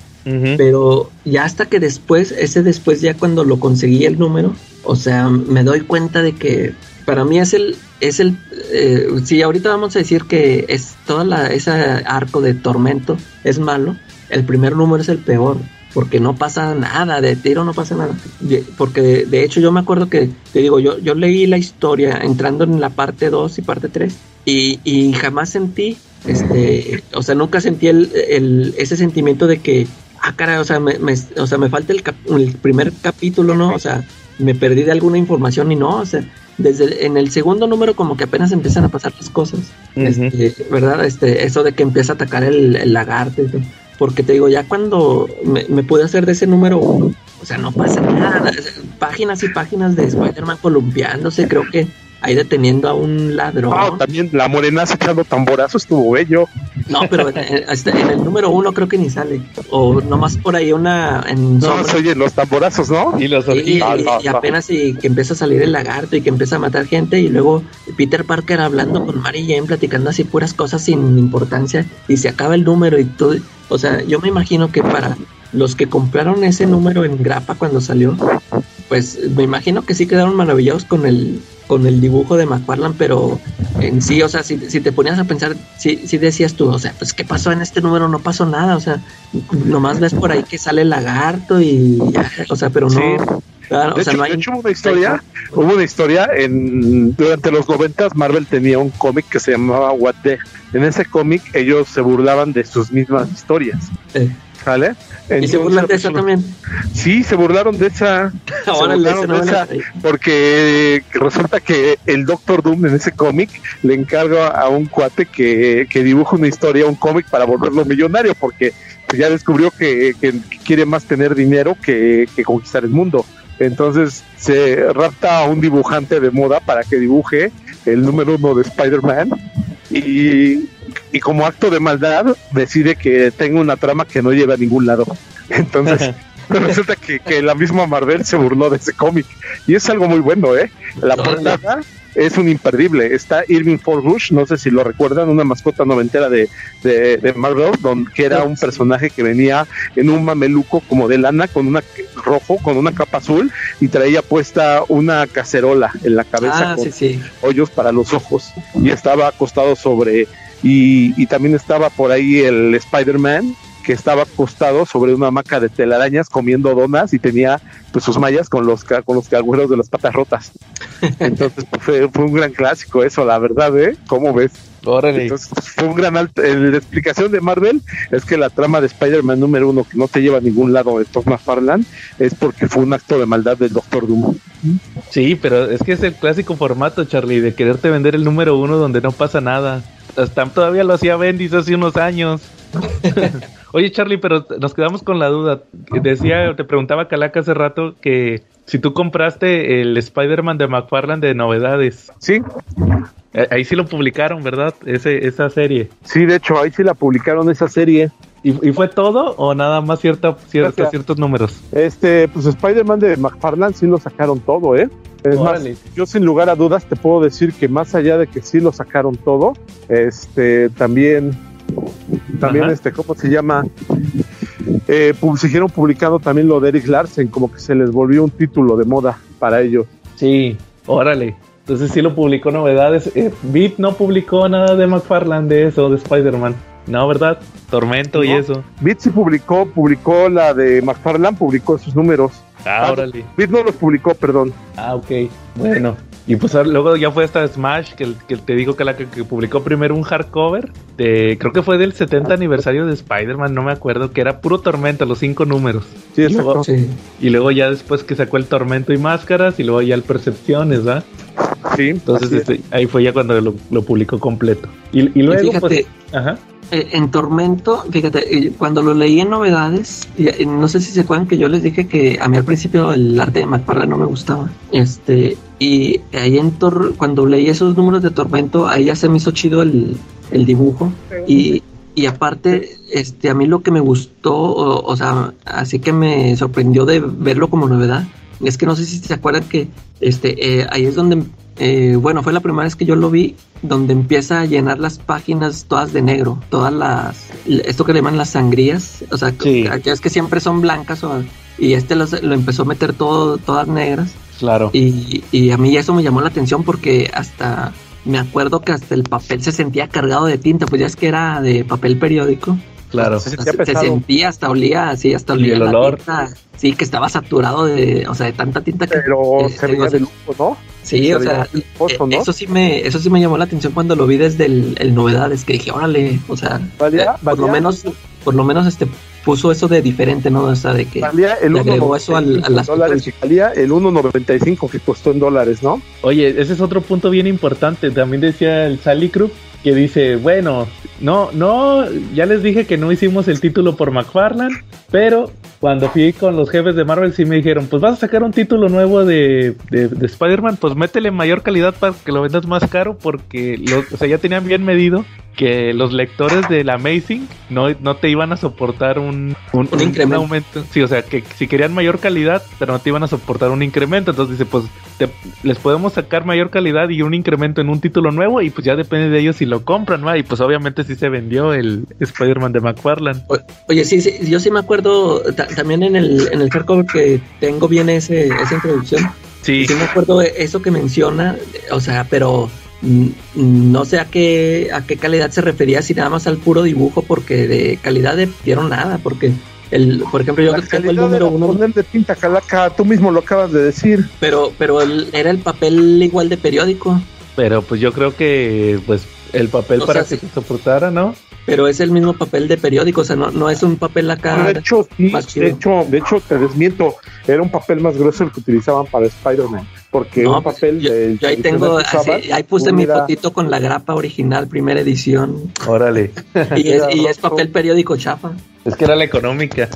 Pero ya hasta que después, ese después ya cuando lo conseguí el número, o sea, me doy cuenta de que para mí es el, es el, eh, si ahorita vamos a decir que es toda la, ese arco de tormento es malo, el primer número es el peor, porque no pasa nada, de tiro no pasa nada. Porque de, hecho yo me acuerdo que, te digo, yo, yo leí la historia entrando en la parte 2 y parte 3 y, y jamás sentí, este, o sea, nunca sentí el, el- ese sentimiento de que, ah, caray, o sea, me, me- o sea, me falta el, cap- el primer capítulo, ¿no? O sea, me perdí de alguna información y no, o sea, desde en el segundo número como que apenas empiezan a pasar las cosas. Este, ¿Verdad? Este, eso de que empieza a atacar el, el lagarto. Porque te digo, ya cuando me, me pude hacer de ese número uno, o sea, no pasa nada. Páginas y páginas de Spider-Man columpiándose, creo que ahí deteniendo a un ladrón. Ah, también la morenaza echando tamborazo estuvo bello. No, pero en, en- el número uno creo que ni sale. O nomás por ahí una en No, sombra. se oyen los tamborazos, ¿no? Y los Y, y- Ah, no, y no. apenas y que empieza a salir el lagarto y que empieza a matar gente y luego Peter Parker hablando con Mary Jane platicando así puras cosas sin importancia y se acaba el número y todo. O sea, yo me imagino que para los que compraron ese número en grapa cuando salió, pues me imagino que sí quedaron maravillados con el con el dibujo de McFarlane, pero en sí, o sea, si, si te ponías a pensar, sí, sí decías tú, o sea, pues qué pasó en este número, no pasó nada, o sea, nomás ves por ahí que sale el lagarto y ya, o sea, pero no, Sí. claro, De o sea, hecho, no hay de hecho, hubo una historia, hubo una historia en durante los noventas Marvel tenía un cómic que se llamaba What The. En ese cómic ellos se burlaban de sus mismas historias, eh, ¿sale? y se burlan de eso también. Sí, se burlaron de esa, Ahora burlaron de esa- traí. porque resulta que el Doctor Doom en ese cómic le encarga a un cuate que, que dibuja una historia, un cómic para volverlo millonario, porque pues, ya descubrió que, que quiere más tener dinero que, que conquistar el mundo. Entonces se rapta a un dibujante de moda para que dibuje el número uno de Spider-Man y, y como acto de maldad decide que tenga una trama que no lleva a ningún lado. Entonces resulta que, que la misma Marvel se burló de ese cómic y es algo muy bueno, ¿eh? La portada es un imperdible. Está Irving Forbush, no sé si lo recuerdan, una mascota noventera de, de, de Marvel, don, que era un personaje que venía en un mameluco como de lana, con una rojo, con una capa azul y traía puesta una cacerola en la cabeza Ah, con sí, sí. hoyos para los ojos y estaba acostado sobre y, y también estaba por ahí el Spider-Man que estaba acostado sobre una hamaca de telarañas comiendo donas y tenía pues sus mallas con los con los cagüeros de las patas rotas. Entonces pues, fue, fue un gran clásico eso, la verdad, ¿eh? ¿Cómo ves? Órale. Entonces, fue un gran alto. La explicación de Marvel es que la trama de Spider-Man número uno, que no te lleva a ningún lado de Todd McFarlane, es porque fue un acto de maldad del Doctor Doom. Sí, pero es que es el clásico formato, Charlie, de quererte vender el número uno donde no pasa nada. Todavía lo hacía Bendis hace unos años. Oye, Charlie, pero nos quedamos con la duda. Decía, te preguntaba Calaca hace rato que si tú compraste el Spider-Man de McFarlane de novedades. Sí. Eh, ahí sí lo publicaron, ¿verdad? Ese, esa serie. Sí, de hecho, ahí sí la publicaron esa serie. ¿Y, fue todo o nada más cierta, cierta ciertos números? Este, pues Spider-Man de McFarlane sí lo sacaron todo, ¿eh? Es más, yo sin lugar a dudas te puedo decir que más allá de que sí lo sacaron todo, este, también, también, este, ¿cómo se llama? Eh, siguieron publicando también lo de Eric Larsen, como que se les volvió un título de moda para ellos. Sí, órale. Entonces sí lo publicó novedades. Eh, Beat no publicó nada de McFarlane de eso, de Spider-Man. No, ¿verdad? Tormento y eso. Beat sí publicó, publicó la de McFarlane, publicó sus números. Ah, órale. Beat no los publicó, perdón. Ah, ok. Bueno. Y pues luego ya fue esta Smash que, que te digo que la que, publicó primero un hardcover de creo que fue del 70 aniversario de Spider-Man, no me acuerdo, que era puro tormento, los cinco números. Sí, y luego, y luego ya después que sacó el tormento y máscaras y luego ya el percepciones, ¿va? Sí. Entonces este, ahí fue ya cuando lo, lo publicó completo. Y, luego pues, ajá. Eh, en Tormento, fíjate, eh, cuando lo leí en novedades, no sé si se acuerdan que yo les dije que a mí al principio el arte de McFarlane no me gustaba. Este, y ahí en Tor cuando leí esos números de Tormento, ahí ya se me hizo chido el, dibujo. Y, y, aparte, este, a mí lo que me gustó, o, sea, así que me sorprendió de verlo como novedad, es que no sé si se acuerdan que este, eh, ahí es donde eh, bueno, fue la primera vez que yo lo vi, donde empieza a llenar las páginas todas de negro, todas las, esto que le llaman las sangrías, o sea, aquellas que siempre son blancas, y este lo, empezó a meter todo, todas negras. Claro. Y, y a mí eso me llamó la atención porque hasta, me acuerdo que hasta el papel se sentía cargado de tinta, pues ya es que era de papel periódico. Claro. Se, sentía hasta olía así, hasta olía el olor. sí, que estaba saturado de, o sea, de tanta tinta que. Pero se veía de lujo, ¿no? Sí, o sea, eh, eso sí me, eso sí me llamó la atención cuando lo vi desde el, el novedades, que dije, órale, o sea, eh, por lo menos, por lo menos este puso eso de diferente, ¿no? O sea, de que valía el eso al, a las dólares valía el 1.95 que costó en dólares, ¿no? Oye, ese es otro punto bien importante. También decía el Sally Group que dice, bueno, no, no, ya les dije que no hicimos el título por McFarlane, pero cuando fui con los jefes de Marvel sí me dijeron, pues vas a sacar un título nuevo de, de, Spider-Man, pues métele mayor calidad para que lo vendas más caro porque o sea, ya tenían bien medido que los lectores del Amazing no, no te iban a soportar un, un, aumento. Sí, o sea, que si querían mayor calidad, pero no te iban a soportar un incremento. Entonces dice, pues les podemos sacar mayor calidad y un incremento en un título nuevo y pues ya depende de ellos si lo compran, ¿no? Y pues obviamente sí se vendió el Spider-Man de McFarlane. Oye, sí, sí, yo sí me acuerdo también en el, en el hardcover que tengo bien ese, esa introducción. Sí. Sí me acuerdo eso que menciona, o sea, pero no sé a qué, a qué calidad se refería, si nada más al puro dibujo, porque de calidad de dieron nada, porque el, por ejemplo, yo tengo el número uno. de tinta calaca, tú mismo lo acabas de decir. Pero, pero era el papel igual de periódico. Pero pues yo creo que pues el papel para que se soportara, ¿no? Pero es el mismo papel de periódico, o sea, no, no es un papel acá. De hecho, sí, de hecho, de hecho, te desmiento, era un papel más grueso el que utilizaban para Spider-Man. Porque un pues, papel yo, yo ahí tengo, ahí puse mi fotito con la grapa original, primera edición. Órale. Y es, y es papel periódico chapa. Es que era la económica.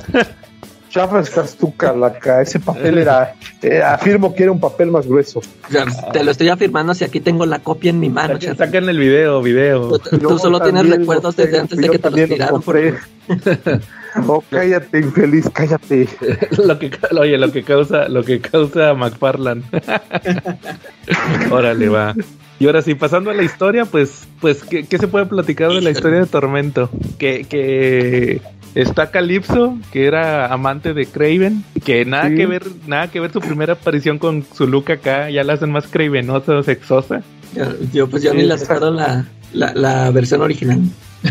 Chafa estás tú, Calaca. Ese papel era, eh, afirmo que era un papel más grueso. te lo estoy afirmando si aquí tengo la copia en mi mano. Saquen, el video, video. Tú, solo tienes recuerdos desde antes de que te lo tiraron. oh, cállate, infeliz, cállate. lo que, oye, lo que causa, lo que causa McFarland. Órale, va. Y ahora sí, pasando a la historia, pues, pues, ¿qué, ¿qué, se puede platicar de la historia de Tormento? Que, que Está Calypso, que era amante de Craven, que nada que ver, nada que ver su primera aparición con su look acá, ya la hacen más cravenosa, sexosa. Yo, pues ya ni la sacaron la, la, versión original.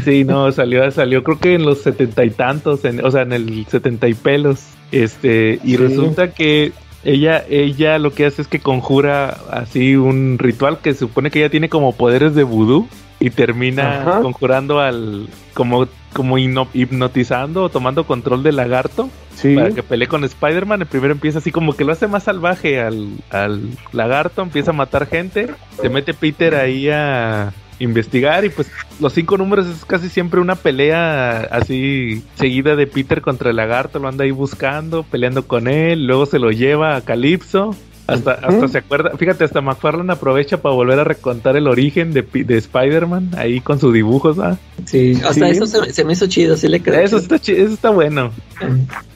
Sí, no, salió, salió creo que en los setenta y tantos, o sea, en el setenta y pelos. Este, y resulta que ella, ella lo que hace es que conjura así un ritual que supone que ella tiene como poderes de vudú y termina conjurando al como como hipnotizando o tomando control del lagarto para que pelee con Spider-Man. El primero empieza así como que lo hace más salvaje al, al lagarto, empieza a matar gente, se mete Peter ahí a investigar y pues los cinco números es casi siempre una pelea así seguida de Peter contra el lagarto, lo anda ahí buscando, peleando con él, luego se lo lleva a Calypso. Hasta, hasta se acuerda, fíjate, hasta McFarlane aprovecha para volver a recontar el origen de, de Spider-Man ahí con sus dibujos, ¿ah? Sí, hasta eso se, me hizo chido, sí le creo. Eso está, chido, eso está bueno.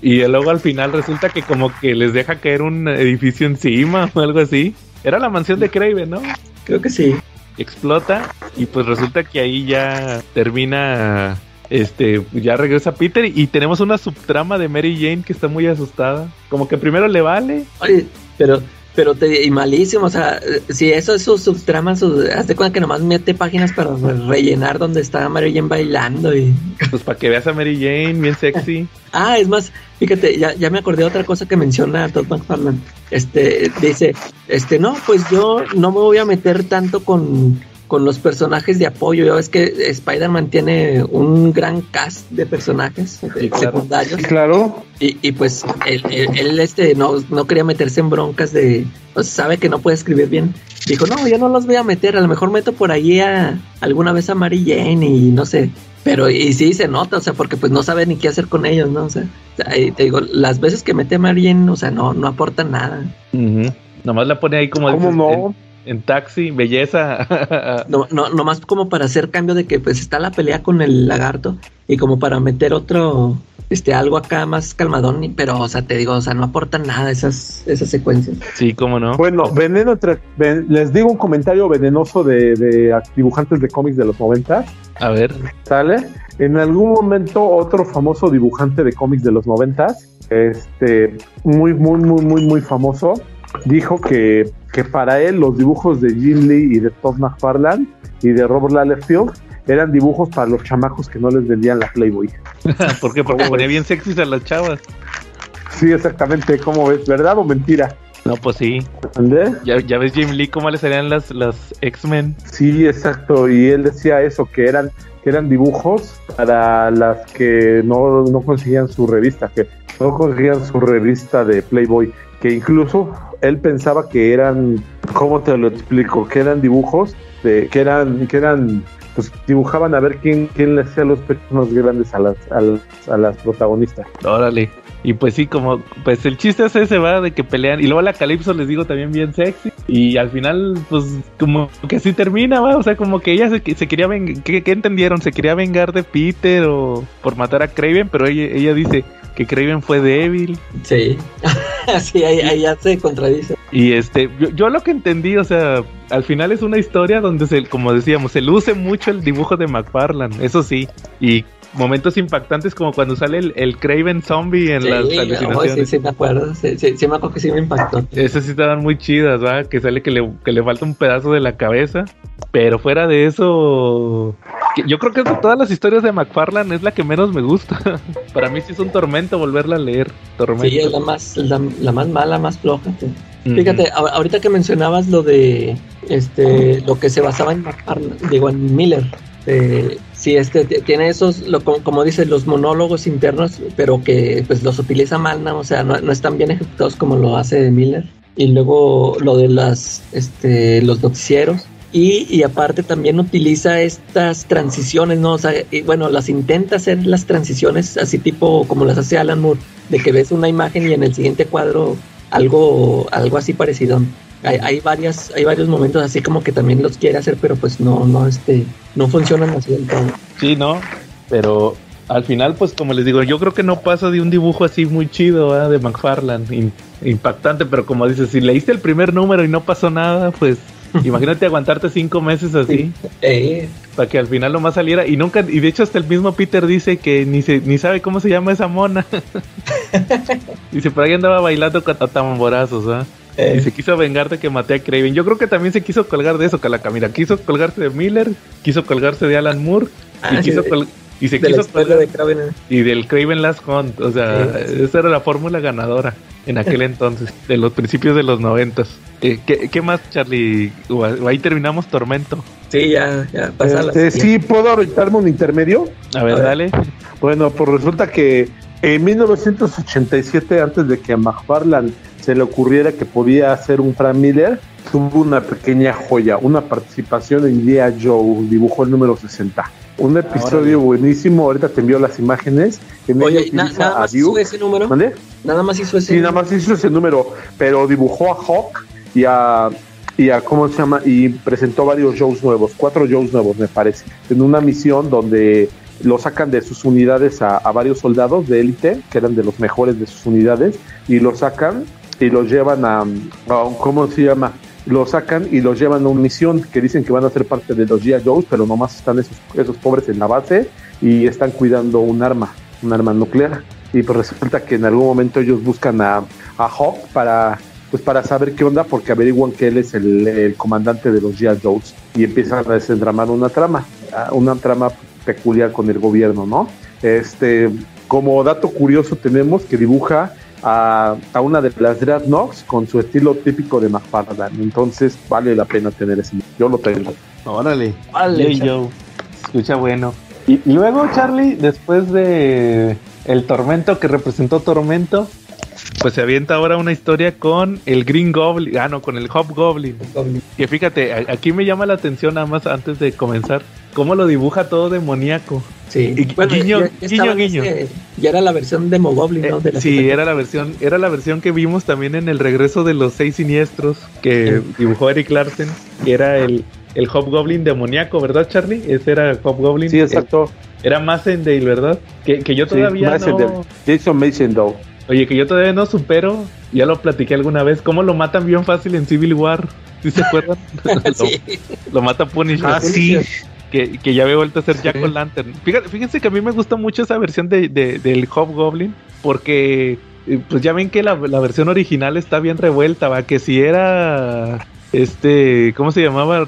Y luego al final resulta que como que les deja caer un edificio encima o algo así. Era la mansión de Craven, ¿no? Creo que sí explota y pues resulta que ahí ya termina este ya regresa Peter y tenemos una subtrama de Mary Jane que está muy asustada como que primero le vale Oye, pero pero te, y malísimo, o sea, si eso es su subtrama, su, hazte cuenta que nomás mete páginas para rellenar donde está Mary Jane bailando y... Pues para que veas a Mary Jane, bien sexy. ah, es más, fíjate, ya, ya me acordé de otra cosa que menciona Todd McFarlane. Este, dice, este, no, pues yo no me voy a meter tanto con con los personajes de apoyo. Ya ves que Spider-Man tiene un gran cast de personajes secundarios. claro. Y, y pues él, este no, no, quería meterse en broncas de. Pues sabe que no puede escribir bien. Dijo, no, yo no los voy a meter. A lo mejor meto por ahí a alguna vez a Mary Jane y no sé. Pero y sí se nota, o sea, porque pues no sabe ni qué hacer con ellos, ¿no? O sea, te digo, las veces que mete a Mary Jane, o sea, no, no aportan nada. Nomás la pone ahí como... ¿Cómo no? En taxi, belleza. no, no, nomás como para hacer cambio de que pues está la pelea con el lagarto y como para meter otro, este, algo acá más calmadón, pero, o sea, te digo, o sea, no aportan nada esas, esas secuencias. Sí, cómo no. Bueno, veneno, les digo un comentario venenoso de, de dibujantes de cómics de los 90. A ver. ¿Sale? En algún momento otro famoso dibujante de cómics de los 90, este, muy, muy, muy, muy, muy famoso, dijo que, que para él los dibujos de Jim Lee y de Todd McFarlane y de Robert Lallerfield eran dibujos para los chamacos que no les vendían la Playboy. ¿Por qué? Porque ponía bien sexys a las chavas. Sí, exactamente. ¿Cómo ves? ¿Verdad o mentira? No, pues sí. ¿Ya, ya ves Jim Lee cómo le salían las, las X-Men. Sí, exacto. Y él decía eso, que eran que eran dibujos para las que no, no conseguían su revista, que no conseguían su revista de Playboy, que incluso él pensaba que eran, ¿cómo te lo explico? Que eran dibujos, de, que eran, que eran, pues dibujaban a ver quién, quién le hacía los pechos más grandes a las, a las, protagonistas. Órale. Y pues sí, como, pues el chiste es ese, va, de que pelean. Y luego la Calypso les digo también bien sexy. Y al final, pues como que así termina, va. O sea, como que ella se, se quería vengar. ¿qué, ¿qué, entendieron? ¿Se quería vengar de Peter o por matar a Craven? Pero ella, ella dice, que Craven fue débil. Sí, sí, ahí, ya se contradice. Y este, yo, lo que entendí, o sea, al final es una historia donde se, como decíamos, se luce mucho el dibujo de McFarlane, eso sí, y momentos impactantes como cuando sale el, el Craven zombie en las alucinaciones. sí, sí, me acuerdo, sí, sí, me acuerdo que sí me impactó. Esas sí estaban muy chidas, ¿verdad? Que sale que le, que le falta un pedazo de la cabeza, pero fuera de eso, yo creo que de todas las historias de McFarlane es la que menos me gusta. Para mí sí es un tormento volverla a leer. Tormento. Sí, es la más, la, más mala, más floja. Fíjate, ahorita que mencionabas lo de este lo que se basaba en McFarlane, digo en Miller. Eh, sí, este tiene esos, lo, como, dices, los monólogos internos, pero que pues los utiliza mal, ¿no? O sea, no, están bien ejecutados como lo hace Miller. Y luego lo de las, este, los noticieros. Y, y, aparte también utiliza estas transiciones, ¿no? O sea, bueno, las intenta hacer las transiciones así tipo como las hace Alan Moore, de que ves una imagen y en el siguiente cuadro algo, algo así parecido hay, hay, varias, hay varios momentos así como que también los quiere hacer, pero pues no, no, este, no funcionan así del todo. Sí, no, pero al final, pues como les digo, yo creo que no pasa de un dibujo así muy chido de McFarlane, impactante, pero como dices, si leíste el primer número y no pasó nada, pues imagínate aguantarte cinco meses así. Para que al final lo más saliera. Y nunca, y de hecho hasta el mismo Peter dice que ni se, ni sabe cómo se llama esa mona. dice, por ahí andaba bailando con tamborazos, ¿ah? Y se quiso vengar de que maté a Craven. Yo creo que también se quiso colgar de eso, Mira, Quiso colgarse de Miller, quiso colgarse de Alan Moore. y, ah, quiso y se quiso colgar de Craven. Y del Craven Last Hunt. O sea, esa era la fórmula ganadora en aquel entonces, de los principios de los noventas. ¿Qué, qué, más, Charlie? Ahí terminamos Tormento. Sí, ya, ya pasa este, Sí, ¿puedo orientarme un intermedio? A ver, dale. Bueno, pues resulta que en 1987, antes de que McFarland se le ocurriera que podía hacer un Frank Miller, tuvo una pequeña joya, una participación en Día Joe, dibujó el número 60. Un episodio buenísimo, ahorita te envió las imágenes. Oye, nada más hizo ese número. Nada más hizo ese Sí, nada más hizo ese número, pero dibujó a Hawk y a y a cómo se llama y presentó varios shows nuevos, cuatro shows nuevos me parece, en una misión donde lo sacan de sus unidades a, varios soldados de élite que eran de los mejores de sus unidades y lo sacan y los llevan a, cómo se llama lo sacan y los llevan a una misión que dicen que van a ser parte de los G.I. Joes, pero nomás están esos, esos pobres en la base y están cuidando un arma, un arma nuclear. Y pues resulta que en algún momento ellos buscan a, a Hawk para pues para saber qué onda, porque averiguan que él es el, comandante de los G.I. Joes y empiezan a desentramar una trama, una trama peculiar con el gobierno, ¿no? Este, como dato curioso tenemos que dibuja a, una de las Dreadnoughts con su estilo típico de McFarlane, entonces vale la pena tener ese, yo lo tengo. Órale, vale, yo, escucha bueno. Y, y luego Charlie, después de el tormento que representó Tormento, pues se avienta ahora una historia con el Green Goblin, ah no, con el Hobgoblin. Que fíjate, aquí me llama la atención nada más antes de comenzar, cómo lo dibuja todo demoníaco. Sí, y, guiño, ya, guiño, ya era la versión de Mogoblin, ¿no? Eh, sí, era la versión, era la versión que vimos también en el regreso de los seis siniestros que dibujó Eric Larsen, que era el, el Hobgoblin demoníaco, ¿verdad, Charlie? Ese era Hobgoblin. Sí, exacto. Era Massendale, ¿verdad? Que, que yo todavía sí, no... Jason Massendale. Oye, que yo todavía no supero, ya lo platiqué alguna vez, cómo lo matan bien fácil en Civil War. ¿Sí se acuerdan? Lo, mata Punisher. Ah, sí. Que, que, ya había vuelto a ser Jack O'Lantern. Fíjense, que a mí me gusta mucho esa versión de, de, del Hobgoblin, porque eh, pues ya ven que la, la, versión original está bien revuelta, va, que si era este, ¿cómo se llamaba?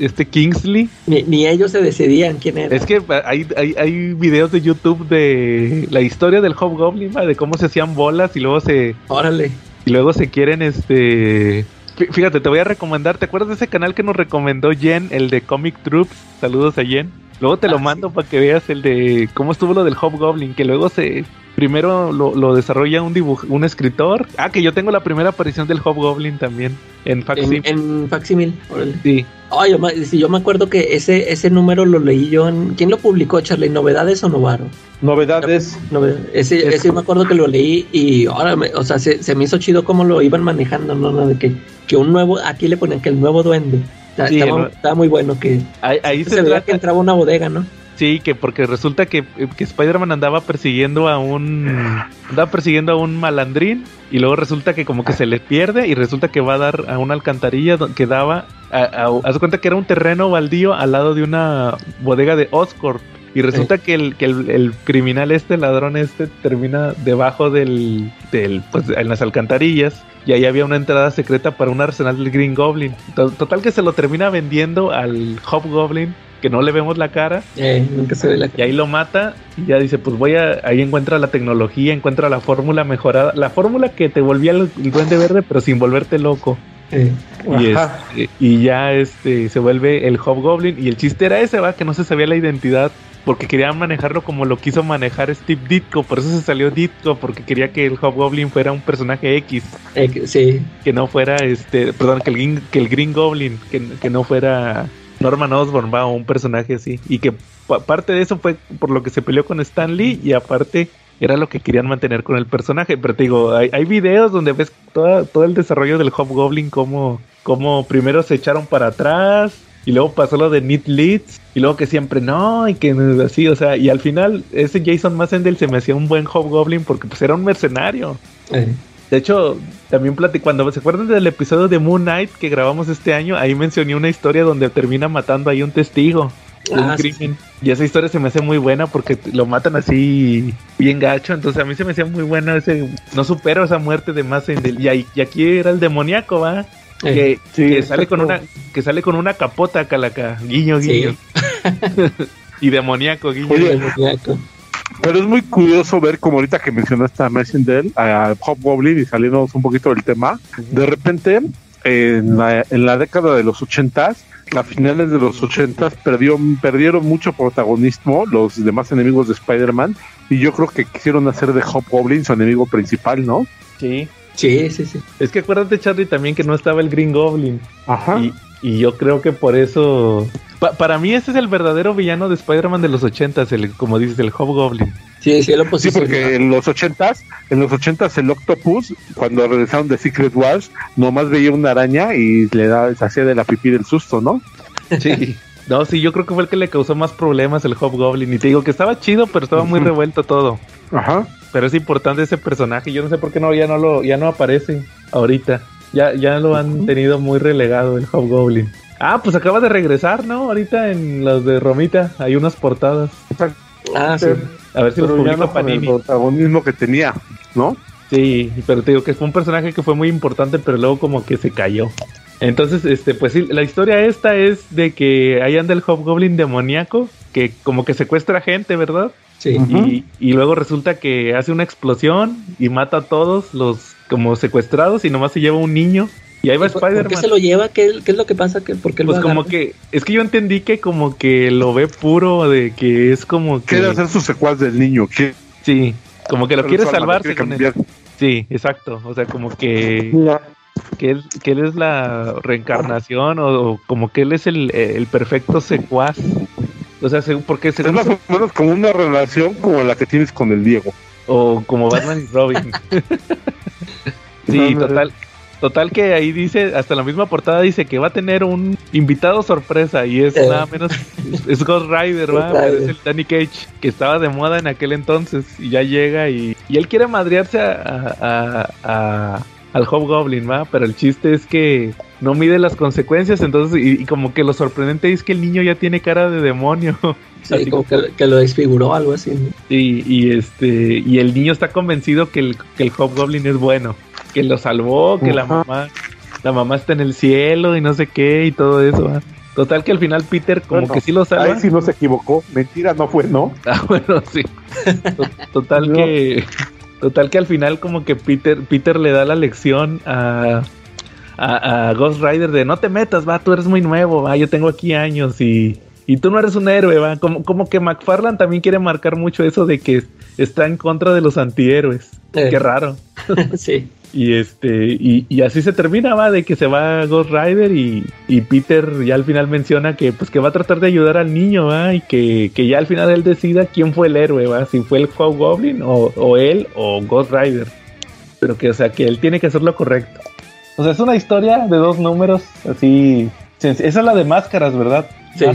este Kingsley. Ni, ellos se decidían quién era. Es que hay, hay, hay, videos de YouTube de la historia del Hobgoblin, de cómo se hacían bolas y luego se... Órale. Y luego se quieren, este... Fíjate, te voy a recomendar, ¿te acuerdas de ese canal que nos recomendó Jen, el de Comic Troops? Saludos a Jen. Luego te lo mando para que veas el de cómo estuvo lo del Hobgoblin, que luego se primero lo, desarrolla un dibujo, un escritor. Ah, que yo tengo la primera aparición del Hobgoblin también en Facsimil. En, Facsimil. Sí. Ay, yo, yo me acuerdo que ese ese número lo leí yo en ¿Quién lo publicó, Charlie? ¿Novedades o Novaro? Novedades. ese, ese yo me acuerdo que lo leí y ahora, o sea, se, me hizo chido cómo lo iban manejando, ¿no? De que, que un nuevo, aquí le ponen que el nuevo duende. Estaba, muy bueno que ahí, se, veía que entraba una bodega, ¿no? Sí, que porque resulta que, que Spider-Man andaba persiguiendo a un andaba persiguiendo a un malandrín y luego resulta que como que se le pierde y resulta que va a dar a una alcantarilla que daba a, a, cuenta que era un terreno baldío al lado de una bodega de Oscorp y resulta que, el, que el, criminal este, el ladrón este, termina debajo del, del, pues en las alcantarillas. Y ahí había una entrada secreta para un arsenal del Green Goblin. Total que se lo termina vendiendo al Hobgoblin que no le vemos la cara. Eh, nunca se ve la cara. Y ahí lo mata y ya dice, pues voy a, ahí encuentra la tecnología, encuentra la fórmula mejorada, la fórmula que te volvía el, duende verde, pero sin volverte loco. y, y, ya este se vuelve el Hobgoblin y el chiste era ese, va, que no se sabía la identidad porque quería manejarlo como lo quiso manejar Steve Ditko, por eso se salió Ditko, porque quería que el Hobgoblin fuera un personaje X. sí. Que no fuera este, perdón, que el Green, que el Green Goblin, que, que no fuera Norman Osborn, va, un personaje así. Y que parte de eso fue por lo que se peleó con Stan Lee y aparte era lo que querían mantener con el personaje. Pero te digo, hay, hay videos donde ves todo el desarrollo del Hobgoblin, como, como primero se echaron para atrás y luego pasó lo de Need Leads y luego que siempre no y que así, o sea, y al final ese Jason Massendale se me hacía un buen Hobgoblin porque pues era un mercenario. De hecho, también platicé, cuando se acuerdan del episodio de Moon Knight que grabamos este año, ahí mencioné una historia donde termina matando ahí un testigo. Ah, y esa historia se me hace muy buena porque lo matan así bien gacho. Entonces a mí se me hacía muy buena ese. No supero esa muerte de Massendale. Y, y aquí era el demoníaco, ¿va? Que, sale con una que sale con una capota calaca. Guiño guiño. Y demoníaco guiño demoníaco. Pero es muy curioso ver como ahorita que mencionaste a Messenger, a Hobgoblin y saliéndonos un poquito del tema, de repente en la, en la década de los ochentas a finales de los 80 perdió, perdieron mucho protagonismo los demás enemigos de Spider-Man y yo creo que quisieron hacer de Hobgoblin su enemigo principal, ¿no? Sí. Sí, sí, sí. Es que acuérdate, Charlie, también que no estaba el Green Goblin. Ajá. Y, y yo creo que por eso. para mí, ese es el verdadero villano de Spider-Man de los 80 el, como dices, el Hobgoblin. Sí, sí, lo sí, porque en los 80 en los 80 el Octopus, cuando regresaron de Secret Wars, nomás veía una araña y le da, se hacía de la pipí del susto, ¿no? Sí. No, sí, yo creo que fue el que le causó más problemas el Hobgoblin. Y te digo que estaba chido, pero estaba muy revuelto todo. Ajá. Pero es importante ese personaje. Yo no sé por qué no, ya no lo, ya no aparece ahorita. Ya, ya lo han tenido muy relegado el Hobgoblin. Ah, pues acaba de regresar, ¿no? Ahorita en los de Romita hay unas portadas. Ah, sí. A ver si lo publica no Panini. El protagonismo que tenía, ¿no? Sí, pero te digo que fue un personaje que fue muy importante, pero luego como que se cayó. Entonces, este, pues sí, la historia esta es de que ahí anda el Hobgoblin demoníaco, que como que secuestra gente, ¿verdad? Sí. Y, luego resulta que hace una explosión y mata a todos los como secuestrados y nomás se lleva un niño. Y ahí va Spider-Man. ¿Por qué se lo lleva? ¿Qué, es lo que pasa? ¿Por qué pues como que, es que yo entendí que como que lo ve puro, de que es como que... Quiere hacer su secuaz del niño, que Sí, como que lo quiere él. Sí, exacto, o sea, como que... Que él, que él es la reencarnación o, como que él es el, el perfecto secuaz o sea, porque se es más o menos como una relación como la que tienes con el Diego. O como Batman y Robin. sí, total. Total que ahí dice, hasta la misma portada dice que va a tener un invitado sorpresa y es nada menos, es Ghost Rider, ¿va? es el Danny Cage, que estaba de moda en aquel entonces y ya llega y, y él quiere madrearse a, a, al Hobgoblin, ¿va? Pero el chiste es que no mide las consecuencias, entonces, y, como que lo sorprendente es que el niño ya tiene cara de demonio. Sí, como que, lo desfiguró, algo así. y este, y el niño está convencido que el, que el Hobgoblin es bueno, que lo salvó, que la mamá, la mamá está en el cielo y no sé qué y todo eso. Total que al final Peter como que sí lo salva. Ahí sí no se equivocó. Mentira, no fue, ¿no? Ah, bueno, sí. Total que total que al final como que Peter Peter le da la lección a a, Ghost Rider de no te metas, va, tú eres muy nuevo, va, yo tengo aquí años y, y tú no eres un héroe, va. Como, como que McFarland también quiere marcar mucho eso de que está en contra de los antihéroes. Eh. Qué raro. sí. Y este, y, y, así se termina, va, de que se va Ghost Rider y, y, Peter ya al final menciona que pues que va a tratar de ayudar al niño, va, y que, que ya al final él decida quién fue el héroe, va, si fue el Goblin o, o él o Ghost Rider. Pero que, o sea, que él tiene que hacer lo correcto. O sea, es una historia de dos números, así. Esa es la de máscaras, ¿verdad? Sí.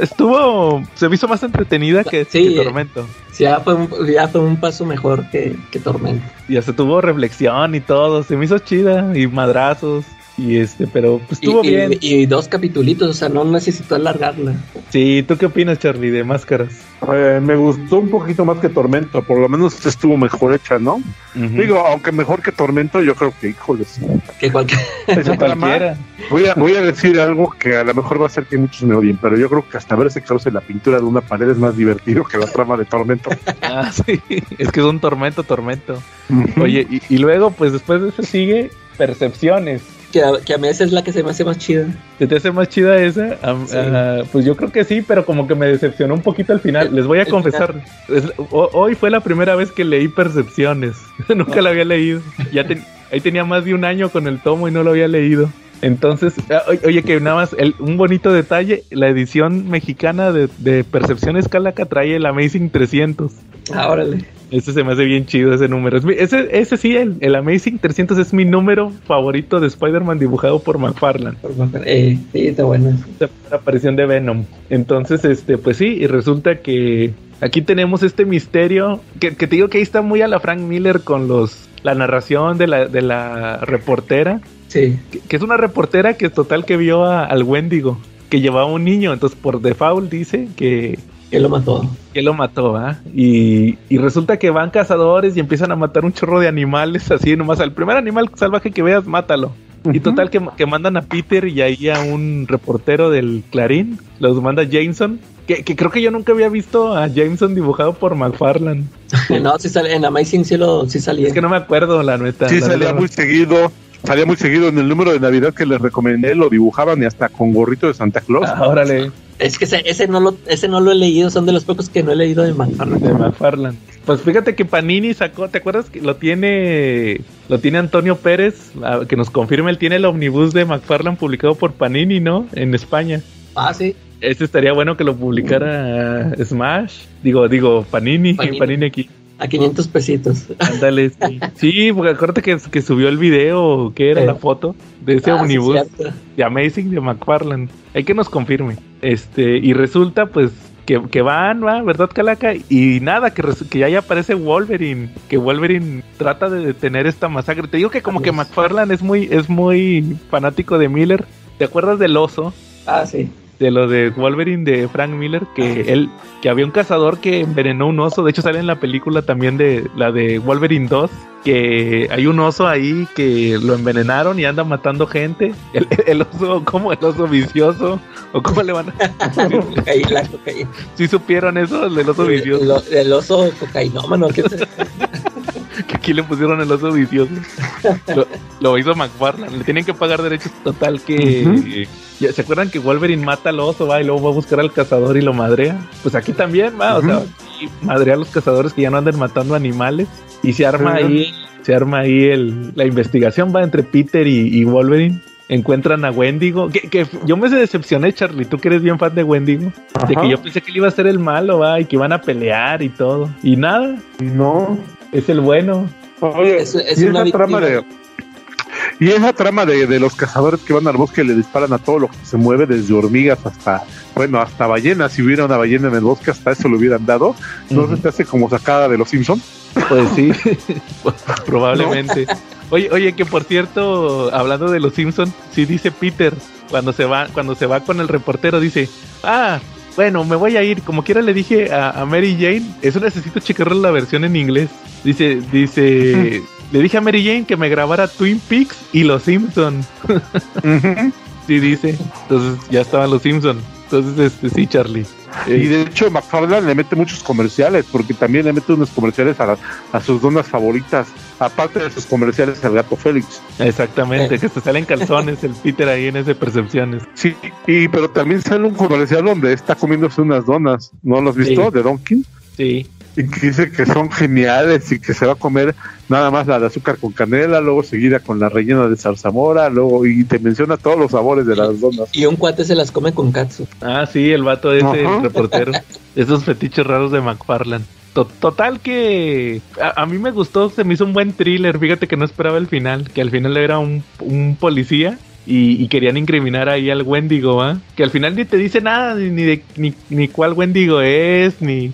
Estuvo. Se me hizo más entretenida que, Tormento. Sí, ya fue, un, ya fue un paso mejor que, que Tormento. Ya se tuvo reflexión y todo. Se me hizo chida. Y madrazos. Y este, pero pues estuvo bien. Y, dos capitulitos, o sea, no necesitó alargarla. Sí, ¿tú qué opinas, Charlie, de máscaras? Eh, me gustó un poquito más que Tormento, por lo menos estuvo mejor hecha, ¿no? Digo, aunque mejor que Tormento, yo creo que, híjoles. Que cualquier... cualquiera. Voy a, voy a decir algo que a lo mejor va a ser que muchos me odien, pero yo creo que hasta verse causa la pintura de una pared es más divertido que la trama de Tormento. ah, sí, es que es un Tormento, Tormento. Oye, y, y luego, pues después de eso sigue Percepciones que a, que a, mí esa es la que se me hace más chida. ¿Te, te hace más chida esa? pues yo creo que sí, pero como que me decepcionó un poquito al final. Les voy a confesar, hoy fue la primera vez que leí Percepciones. Nunca la había leído. Ya ahí tenía más de un año con el tomo y no lo había leído. Entonces, ah, oye, que nada más, un bonito detalle, la edición mexicana de, de Percepciones Calaca trae el Amazing 300. Ah, órale. Ese se me hace bien chido ese número. ese, ese sí, el, Amazing 300 es mi número favorito de Spider-Man dibujado por McFarlane. Eh, sí, está bueno. La aparición de Venom. Entonces, este, pues sí, y resulta que aquí tenemos este misterio que, te digo que ahí está muy a la Frank Miller con los la narración de la, de la reportera. Sí. Que, es una reportera que total que vio al Wendigo, que llevaba un niño. Entonces, por default dice que que lo mató. Que lo mató, ¿ah? Y, resulta que van cazadores y empiezan a matar un chorro de animales así nomás. Al primer animal salvaje que veas, mátalo. Y total que, mandan a Peter y ahí a un reportero del Clarín, los manda Jameson, que, creo que yo nunca había visto a Jameson dibujado por McFarlane. no, sí sale, en Amazing sí, lo, sí salía. Es que no me acuerdo, la neta. Sí salía muy seguido. Salía muy seguido en el número de Navidad que les recomendé, lo dibujaban y hasta con gorrito de Santa Claus. Ah, órale. Es que ese, ese, no lo, ese no lo he leído, son de los pocos que no he leído de McFarland. De McFarland. Pues fíjate que Panini sacó, ¿te acuerdas que lo tiene lo tiene Antonio Pérez, que nos confirma, él tiene el omnibus de McFarland publicado por Panini, ¿no? En España. Ah, sí. Ese estaría bueno que lo publicara Smash. Digo, digo, Panini, Panini, Panini aquí. A 500 pesitos. Ándale, sí. sí, porque acuérdate que, que subió el video, que era la foto de ese ah, omnibus de Amazing de McFarland. Hay que nos confirme. Este, y resulta, pues, que, que, van, ¿va? ¿verdad, Calaca? Y nada, que, que ya, aparece Wolverine, que Wolverine trata de detener esta masacre. Te digo que como que McFarland es muy, es muy fanático de Miller. ¿Te acuerdas del oso? Ah, sí de lo de Wolverine de Frank Miller, que él, que había un cazador que envenenó un oso, de hecho sale en la película también de la de Wolverine 2, que hay un oso ahí que lo envenenaron y anda matando gente. El, oso, como el oso vicioso, o cómo le van a cocaína, ¿Sí supieron eso, el oso vicioso? El, el oso cocainómano, ¿qué que aquí le pusieron el oso vicioso. lo, hizo McFarland. Le tienen que pagar derechos total que. ¿Se acuerdan que Wolverine mata al oso, va? Y luego va a buscar al cazador y lo madrea. Pues aquí también, va. O sea, madrea a los cazadores que ya no anden matando animales. Y se arma ahí. Se arma ahí el, la investigación, va, entre Peter y, Wolverine encuentran a Wendigo. Que, yo me decepcioné, Charlie. Tú que eres bien fan de Wendigo. De que yo pensé que él iba a ser el malo, va, y que iban a pelear y todo. Y nada. No es el bueno. Oye, es, y una trama de y esa trama de, los cazadores que van al bosque y le disparan a todo lo que se mueve, desde hormigas hasta, bueno, hasta ballenas. Si hubiera una ballena en el bosque, hasta eso lo hubieran dado. ¿No se te hace como sacada de los Simpsons? Pues sí, probablemente. Oye, oye, que por cierto, hablando de los Simpsons, sí dice Peter, cuando se va, cuando se va con el reportero, dice, ah, bueno, me voy a ir. Como quiera le dije a, Mary Jane, eso necesito checar la versión en inglés. Dice, dice, le dije a Mary Jane que me grabara Twin Peaks y Los Simpson. sí dice. Entonces ya estaban Los Simpson. Entonces, este, sí, Charlie. Y de hecho, McFarland le mete muchos comerciales, porque también le mete unos comerciales a, a sus donas favoritas, aparte de sus comerciales al gato Félix. Exactamente, que se salen calzones el Peter ahí en ese Percepciones. Sí, y pero también sale un comercial donde está comiéndose unas donas, ¿no lo has visto? De Donkey. Sí y que dice que son geniales y que se va a comer nada más la de azúcar con canela, luego seguida con la rellena de zarzamora, luego y te menciona todos los sabores de las donas. Y un cuate se las come con katsu. Ah, sí, el vato ese, el reportero. Esos fetiches raros de McFarland. Total que a, mí me gustó, se me hizo un buen thriller, fíjate que no esperaba el final, que al final era un, un policía y, querían incriminar ahí al Wendigo, ¿ah? Que al final ni te dice nada, ni, de, ni, ni cuál Wendigo es, ni,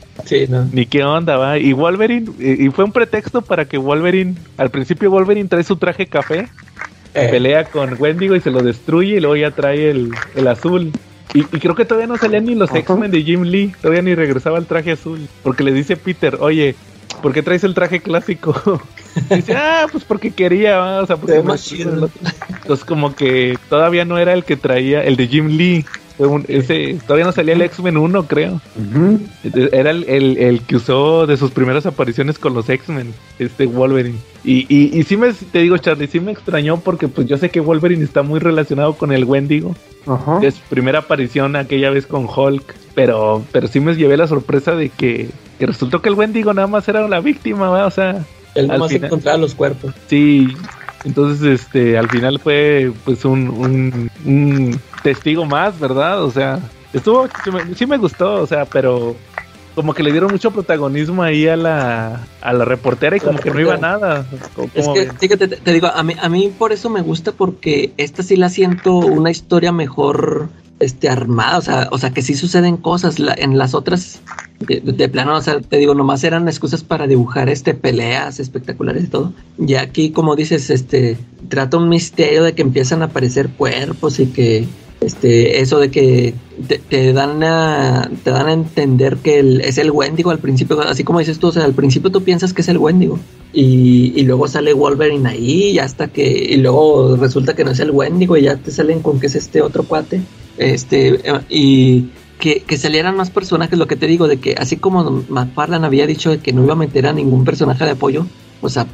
ni qué onda, ¿va? Y Wolverine, y, fue un pretexto para que Wolverine, al principio Wolverine trae su traje café, eh. pelea con Wendigo y se lo destruye y luego ya trae el, azul. Y, creo que todavía no salían ni los X-Men de Jim Lee, todavía ni regresaba el traje azul. Porque le dice Peter, oye, ¿por qué traes el traje clásico? dice, ah, pues porque quería, o sea, porque Entonces como que todavía no era el que traía, el de Jim Lee. ese, todavía no salía el X-Men 1, creo. Era el, el, que usó de sus primeras apariciones con los X-Men, este Wolverine. Y, y, y, sí me, te digo, Charlie, sí me extrañó porque pues yo sé que Wolverine está muy relacionado con el Wendigo. Ajá. Es primera aparición aquella vez con Hulk. Pero, pero sí me llevé la sorpresa de que, que resultó que el Wendigo nada más era la víctima, o sea, él nomás encontraba los cuerpos. Sí, entonces este al final fue pues un, un, testigo más, ¿verdad? O sea, estuvo sí me, gustó, o sea, pero como que le dieron mucho protagonismo ahí a la, a la reportera y como que no iba nada. Es que, fíjate, te, digo, a mí, a mí por eso me gusta porque esta sí la siento una historia mejor este, armada, o sea, o sea, que sí suceden cosas. en las otras, de, plano, o sea, te digo, nomás eran excusas para dibujar este peleas espectaculares y todo. Y aquí, como dices, este, trata un misterio de que empiezan a aparecer cuerpos y que este eso de que te, dan a te dan a entender que es el Wendigo al principio así como dices tú o sea al principio tú piensas que es el Wendigo y, luego sale Wolverine ahí y hasta que y luego resulta que no es el Wendigo y ya te salen con que es este otro cuate este, y que, que, salieran más personajes, lo que te digo, de que así como McFarlane había dicho que no iba a meter a ningún personaje de apoyo, o sea,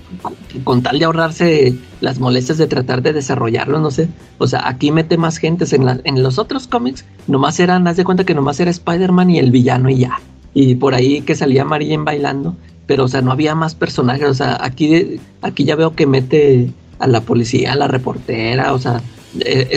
con, tal de ahorrarse las molestias de tratar de desarrollarlo, no sé. O sea, aquí mete más gentes. En, la, en los otros cómics, nomás eran, haz de cuenta que nomás era Spider-Man y el villano y ya. Y por ahí que salía Mary bailando. Pero, o sea, no había más personajes. O sea, aquí, aquí ya veo que mete a la policía, a la reportera, o sea, eh,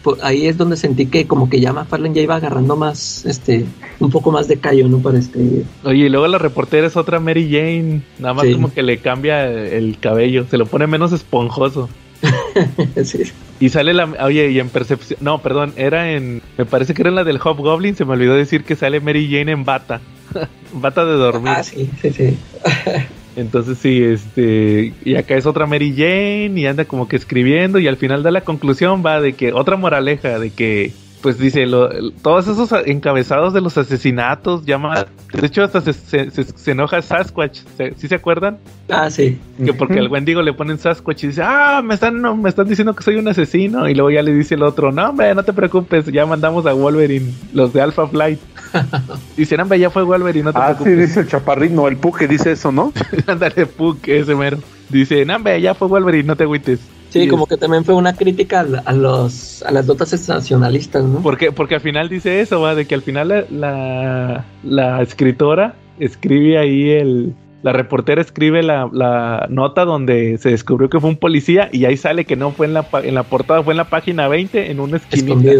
eso ahí es donde sentí que como que ya McFarlane ya iba agarrando más, este, un poco más de callo, ¿no? Para escribir. Oye, y luego la reportera es otra Mary Jane, nada más como que le cambia el cabello, se lo pone menos esponjoso. sí. Y sale la, oye, y en percepción, no, perdón, era en, me parece que era en la del Hobgoblin, se me olvidó decir que sale Mary Jane en bata, bata de dormir. Ah, sí, sí, sí. Entonces sí, este, y acá es otra Mary Jane y anda como que escribiendo y al final da la conclusión va de que otra moraleja de que pues dice, lo, todos esos encabezados de los asesinatos, llama, de hecho hasta se, se, enoja Sasquatch, ¿sí se acuerdan? Ah, sí. Que porque al Wendigo le ponen Sasquatch y dice, ah, me están, no, me están diciendo que soy un asesino, y luego ya le dice el otro, no, hombre, no te preocupes, ya mandamos a Wolverine, los de Alpha Flight. Dicen, hombre, ya fue Wolverine, no te ah, preocupes. Ah, sí, dice el chaparrino, el Puck que dice eso, ¿no? Ándale, Puck, ese mero. Dice, hombre, ya fue Wolverine, no te agüites. Sí, como que también fue una crítica a, los a las notas sensacionalistas, ¿no? Porque, porque al final dice eso, va, de que al final la, la, escritora escribe ahí el, la reportera escribe la, la, nota donde se descubrió que fue un policía y ahí sale que no fue en la, en la portada, fue en la página 20 en una esquinita.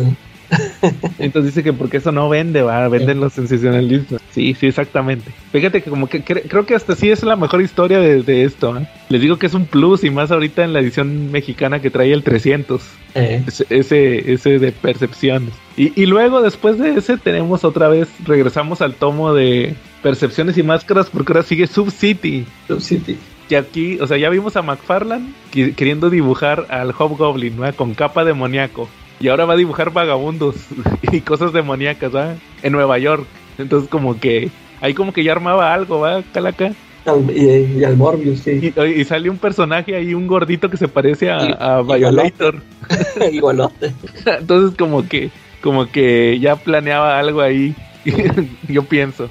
Entonces dice que porque eso no vende, va, venden los sensacionalistas. Sí, sí, exactamente. Fíjate que como que creo que hasta sí es la mejor historia de, esto. ¿eh? Les digo que es un plus y más ahorita en la edición mexicana que trae el 300. Eh. Ese, ese, de percepciones. Y, y luego después de ese tenemos otra vez, regresamos al tomo de percepciones y máscaras porque ahora sigue Sub City. Sub City que aquí, o sea, ya vimos a McFarlane queriendo dibujar al Hobgoblin, ¿no? Con capa demoníaco. Y ahora va a dibujar vagabundos y cosas demoníacas, ¿va? En Nueva York. Entonces como que ahí como que ya armaba algo, ¿va? Calaca. Y, al Morbius, sí. Y, sale un personaje ahí, un gordito que se parece a, a Violator. Igualote. Entonces como que, como que ya planeaba algo ahí, yo pienso.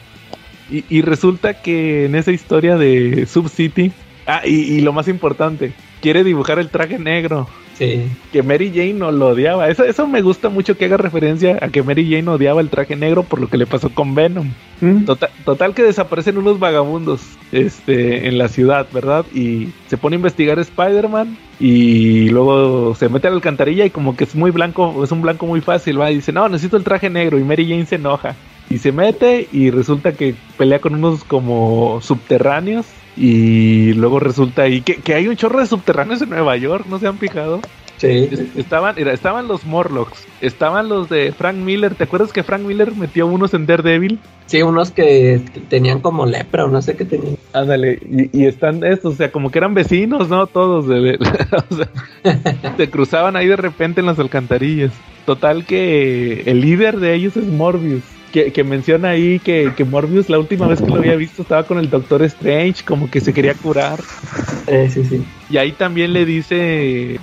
Y, y, resulta que en esa historia de Sub City, ah, y, y lo más importante, quiere dibujar el traje negro. Que Mary Jane no lo odiaba. Eso, eso me gusta mucho que haga referencia a que Mary Jane odiaba el traje negro por lo que le pasó con Venom. Mm. Total, total, que desaparecen unos vagabundos este, en la ciudad, ¿verdad? Y se pone a investigar Spider-Man y luego se mete a la alcantarilla y como que es muy blanco, es un blanco muy fácil, va y dice, no, necesito el traje negro y Mary Jane se enoja. Y se mete y resulta que pelea con unos como subterráneos y luego resulta ahí que, que, hay un chorro de subterráneos en Nueva York, ¿no se han fijado? Sí. Estaban, estaban los Morlocks, estaban los de Frank Miller. ¿Te acuerdas que Frank Miller metió unos en Daredevil? Sí, unos que tenían como lepra o no sé qué tenían. Ándale, y, están estos, o sea, como que eran vecinos, ¿no? Todos. De, o sea, se cruzaban ahí de repente en las alcantarillas. Total que el líder de ellos es Morbius que, menciona ahí que, que, Morbius la última vez que lo había visto estaba con el Doctor Strange, como que se quería curar. Eh, sí, sí. Y ahí también le dice,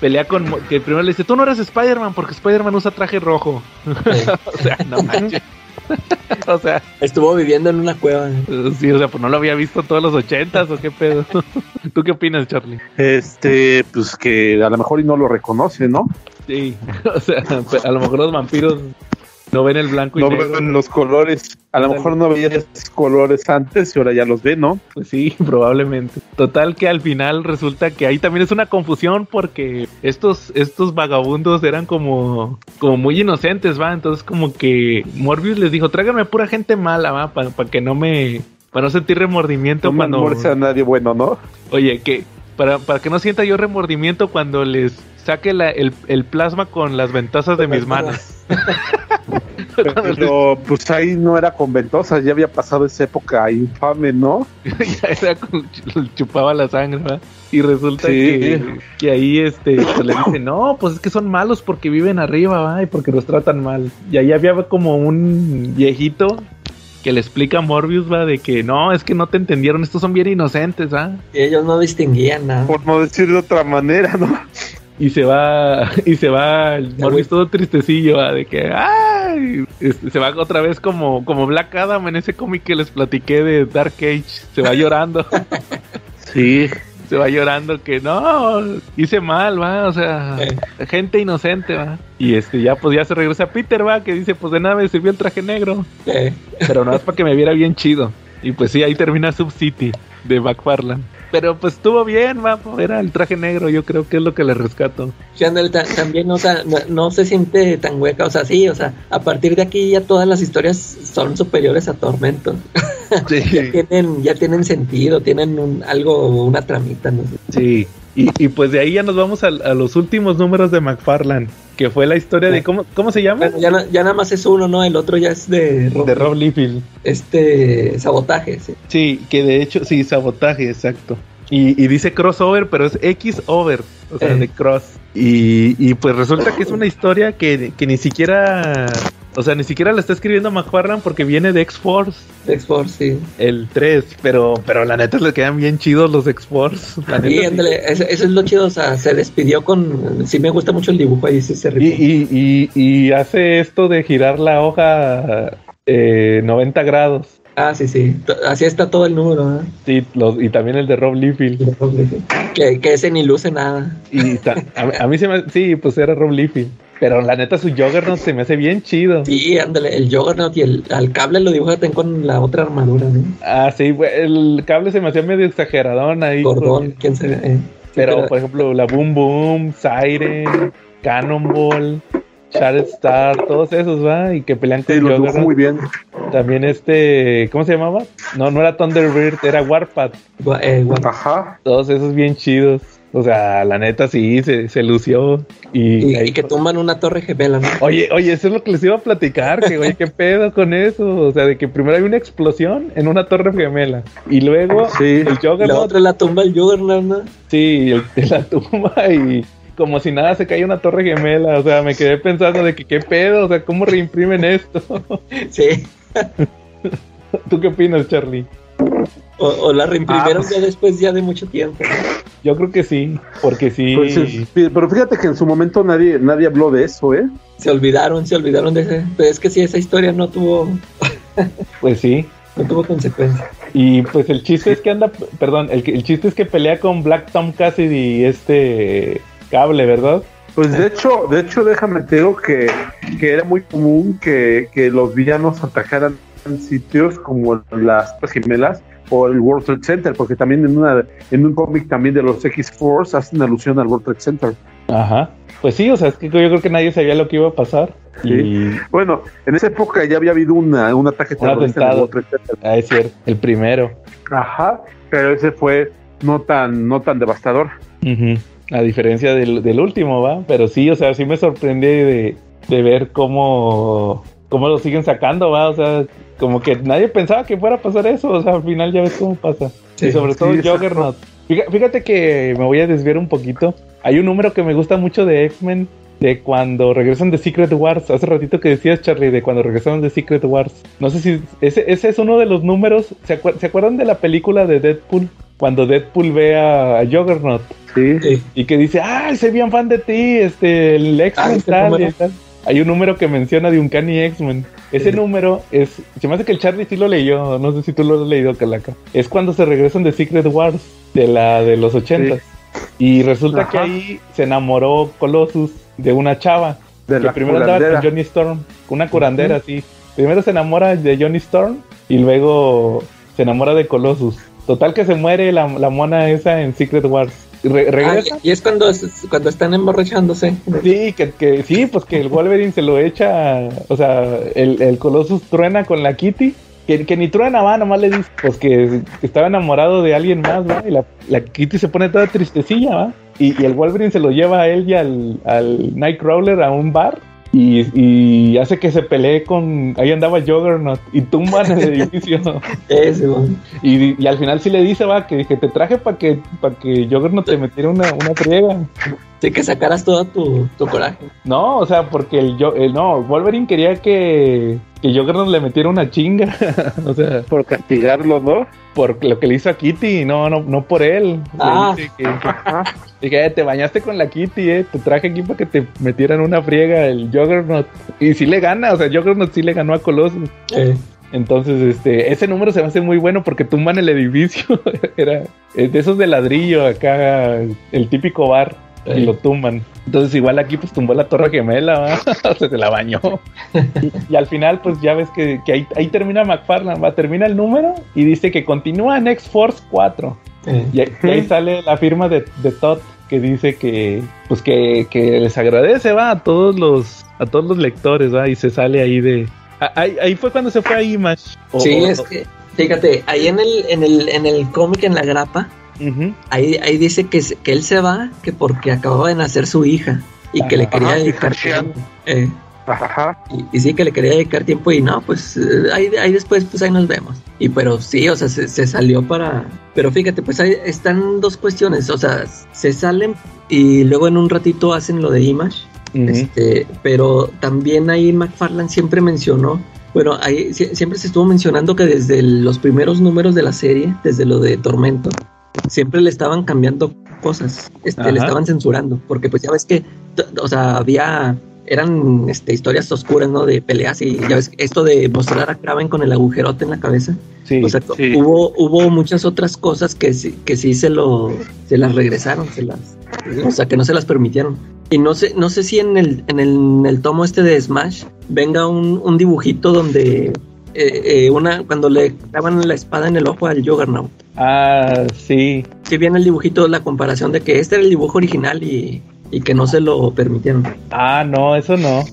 pelea con, que primero le dice, tú no eres Spider-Man porque Spider-Man usa traje rojo. o sea, no manches. o sea, estuvo viviendo en una cueva. Sí, o sea, pues no lo había visto todos los ochentas o qué pedo. ¿Tú qué opinas, Charlie? Este, pues que a lo mejor y no lo reconoce, ¿no? Sí, o sea, a lo mejor los vampiros no ven el blanco y no ven los colores. A lo mejor no veía esos colores antes y ahora ya los ve, ¿no? Pues sí, probablemente. Total que al final resulta que ahí también es una confusión porque estos, estos vagabundos eran como, como muy inocentes, ¿va? Entonces como que Morbius les dijo, tráigame pura gente mala, ¿va? Para que no me... Para no sentir remordimiento no cuando... No a nadie bueno, ¿no? Oye, que... Para, para que no sienta yo remordimiento cuando les saque el, el plasma con las ventosas de mis manos. Pero pues ahí no era con ventosas, ya había pasado esa época infame, ¿no? ya era con, chupaba la sangre, Y resulta que, que, ahí este pues, le dice, no, pues es que son malos porque viven arriba, ¿va? Y porque los tratan mal. Y ahí había como un viejito que le explica a Morbius, va, de que no, es que no te entendieron, estos son bien inocentes, ¿ah? Y ellos no distinguían nada. Por no decir de otra manera, ¿no? y se va y se va Morbius todo tristecillo de que ay se va otra vez como como Black Adam en ese cómic que les platiqué de Dark Age se va llorando Sí, se va llorando que no, hice mal, va, o sea, gente inocente, va. Y este ya pues ya se regresa Peter, va, que dice, pues de nada me sirvió el traje negro. Pero no es para que me viera bien chido. Y pues sí, ahí termina Sub City de McFarland. Pero pues estuvo bien, va, era el traje negro, yo creo que es lo que le rescato. también o sea, no, se siente tan hueca, o sea, sí, o sea, a partir de aquí ya todas las historias son superiores a Tormento. ya, tienen, ya tienen sentido, tienen un, algo, una tramita, no sé. Sí, y, y, pues de ahí ya nos vamos a, los últimos números de McFarland, que fue la historia de cómo, ¿cómo se llama? ya, ya, nada más es uno, ¿no? El otro ya es de Rob, de Rob Liefeld. Este, sabotaje, sí. Sí, que de hecho, sí, sabotaje, exacto. Y, y dice crossover, pero es X-over, o sea, de cross. Y, y, pues resulta que es una historia que, que ni siquiera o sea, ni siquiera la está escribiendo McFarlane porque viene de X-Force. X-Force, sí. El 3, pero, pero la neta le quedan bien chidos los X-Force. Sí, ándale, eso, es lo chido, o sea, se despidió con... Sí me gusta mucho el dibujo ahí, sí se y, y, y, y, hace esto de girar la hoja eh, 90 grados. Ah, sí, sí. Así está todo el número. ¿eh? Sí, los, y también el de Rob Liefeld. Que, que ese ni luce nada. Y a, a, mí se me... Sí, pues era Rob Liefeld. Pero la neta, su Juggernaut se me hace bien chido. Sí, ándale, el Juggernaut y el al cable lo dibujan con la otra armadura, ¿no? Ah, sí, el cable se me hacía medio exageradón ahí. Cordón, quién sabe. Eh. pero, por ejemplo, la Boom Boom, Siren, Cannonball, Shattered Star, todos esos, ¿va? Y que pelean con Juggernaut. muy bien. También este, ¿cómo se llamaba? No, no era Thunderbird, era Warpath. Eh, Ajá. Todos esos bien chidos. O sea, la neta sí, se, se lució. Y, y, que tumban una torre gemela, ¿no? Oye, oye, eso es lo que les iba a platicar, que oye, qué pedo con eso. O sea, de que primero hay una explosión en una torre gemela. Y luego sí. el Juggernaut. La otra la tumba el Juggernaut, ¿no? Sí, el, la tumba y como si nada se cae una torre gemela. O sea, me quedé pensando de que qué pedo, o sea, ¿cómo reimprimen esto? sí. ¿Tú qué opinas, Charlie? O, la reimprimieron ah, pues ya después ya de mucho tiempo. Yo creo que sí, porque sí. Pues pero fíjate que en su momento nadie nadie habló de eso, ¿eh? Se olvidaron, se olvidaron de ese. Pero es que sí, esa historia no tuvo. pues sí. No tuvo consecuencias. Y pues el chiste es que anda, perdón, el, el chiste es que pelea con Black Tom Cassidy y este cable, ¿verdad? Pues de hecho, de hecho déjame te digo que, que era muy común que, que los villanos atacaran sitios como las gemelas o el World Trade Center, porque también en una en un cómic también de los X-Force hacen alusión al World Trade Center. Ajá. Pues sí, o sea, es que yo creo que nadie sabía lo que iba a pasar. Y... Bueno, en esa época ya había habido una, un ataque terrorista en el World Trade Center. Ah, es cierto, el primero. Ajá, pero ese fue no tan, no tan devastador. A diferencia del, del, último, ¿va? Pero sí, o sea, sí me sorprende de, de ver cómo, cómo lo siguen sacando, ¿va? O sea, como que nadie pensaba que fuera a pasar eso, o sea, al final ya ves cómo pasa. y sobre todo Juggernaut. Fíjate que me voy a desviar un poquito. Hay un número que me gusta mucho de X-Men, de cuando regresan de Secret Wars. Hace ratito que decías, Charlie, de cuando regresaron de Secret Wars. No sé si ese, ese es uno de los números. ¿Se, acuerdan de la película de Deadpool? Cuando Deadpool ve a, Juggernaut. Sí. Y que dice, ¡ay, soy bien fan de ti! Este, el X-Men tal, Hay un número que menciona de un Canny X-Men. Ese número es. Se me hace que el Charlie sí lo leyó. No sé si tú lo has leído, Calaca. Es cuando se regresan de Secret Wars, de la de los 80. Y resulta que ahí se enamoró Colossus de una chava. De que primero andaba con Johnny Storm, una curandera, sí. Primero se enamora de Johnny Storm y luego se enamora de Colossus. Total que se muere la, la mona esa en Secret Wars. Ah, y es cuando, cuando están emborrachándose. Sí, que, que, sí, pues que el Wolverine se lo echa, o sea, el, el Colossus truena con la Kitty. Que, que ni truena, va, nomás le dice, pues que, estaba enamorado de alguien más, va, y la, la Kitty se pone toda tristecilla, va, y, y, el Wolverine se lo lleva a él y al, al Nightcrawler a un bar, y, y, hace que se pelee con. Ahí andaba Juggernaut y tumban el edificio. Ese, y, y, al final sí le dice, va, que, que te traje para que, para que Juggernaut te metiera una, una friega. Sí, que sacaras todo tu, tu coraje. No, o sea, porque el, el no, Wolverine quería que, que Juggernaut le metiera una chinga. o sea, por castigarlo, ¿no? Por lo que le hizo a Kitty, no, no, no por él. Ah. Dije, eh, te bañaste con la Kitty, eh. Te traje aquí para que te metieran una friega el Juggernaut. Y sí le gana, o sea, Juggernaut sí le ganó a Colossus. Entonces, este, ese número se me hace muy bueno porque tumban el edificio. Era de esos de ladrillo acá, el típico bar. Y lo tumban. Entonces, igual aquí, pues tumbó la Torre Gemela, se, se la bañó. y al final, pues ya ves que, ahí, termina McFarland, va, termina el número y dice que continúa en X-Force 4. Y, ahí sale la firma de, de Todd que dice que pues que, les agradece va a todos los a todos los lectores va y se sale ahí de ahí, fue cuando se fue a Image sí es que fíjate ahí en el en el en el cómic en la grapa ahí ahí dice que, que él se va que porque acababa de nacer su hija y que le quería dedicar tiempo eh, y, sí que le quería dedicar tiempo y no pues eh, ahí, ahí después pues ahí nos vemos. Y pero sí o sea se, se salió para pero fíjate pues ahí están dos cuestiones o sea se salen y luego en un ratito hacen lo de Image este, pero también ahí McFarland siempre mencionó, bueno, ahí siempre se estuvo mencionando que desde los primeros números de la serie, desde lo de Tormento, siempre le estaban cambiando cosas, este, le estaban censurando, porque pues ya ves que, o sea, había eran este, historias oscuras, ¿no? De peleas y ya ves, esto de mostrar a Kraven con el agujerote en la cabeza. Sí, o sea, hubo, hubo muchas otras cosas que, que sí se lo, se las regresaron, se las, o sea, que no se las permitieron. Y no sé, no sé si en el, en el, tomo este de Smash venga un, dibujito donde eh, eh, una cuando le clavan la espada en el ojo al Juggernaut. Ah, sí. Si viene el dibujito, la comparación de que este era el dibujo original y, y que no se lo permitieron. Ah, no, eso no.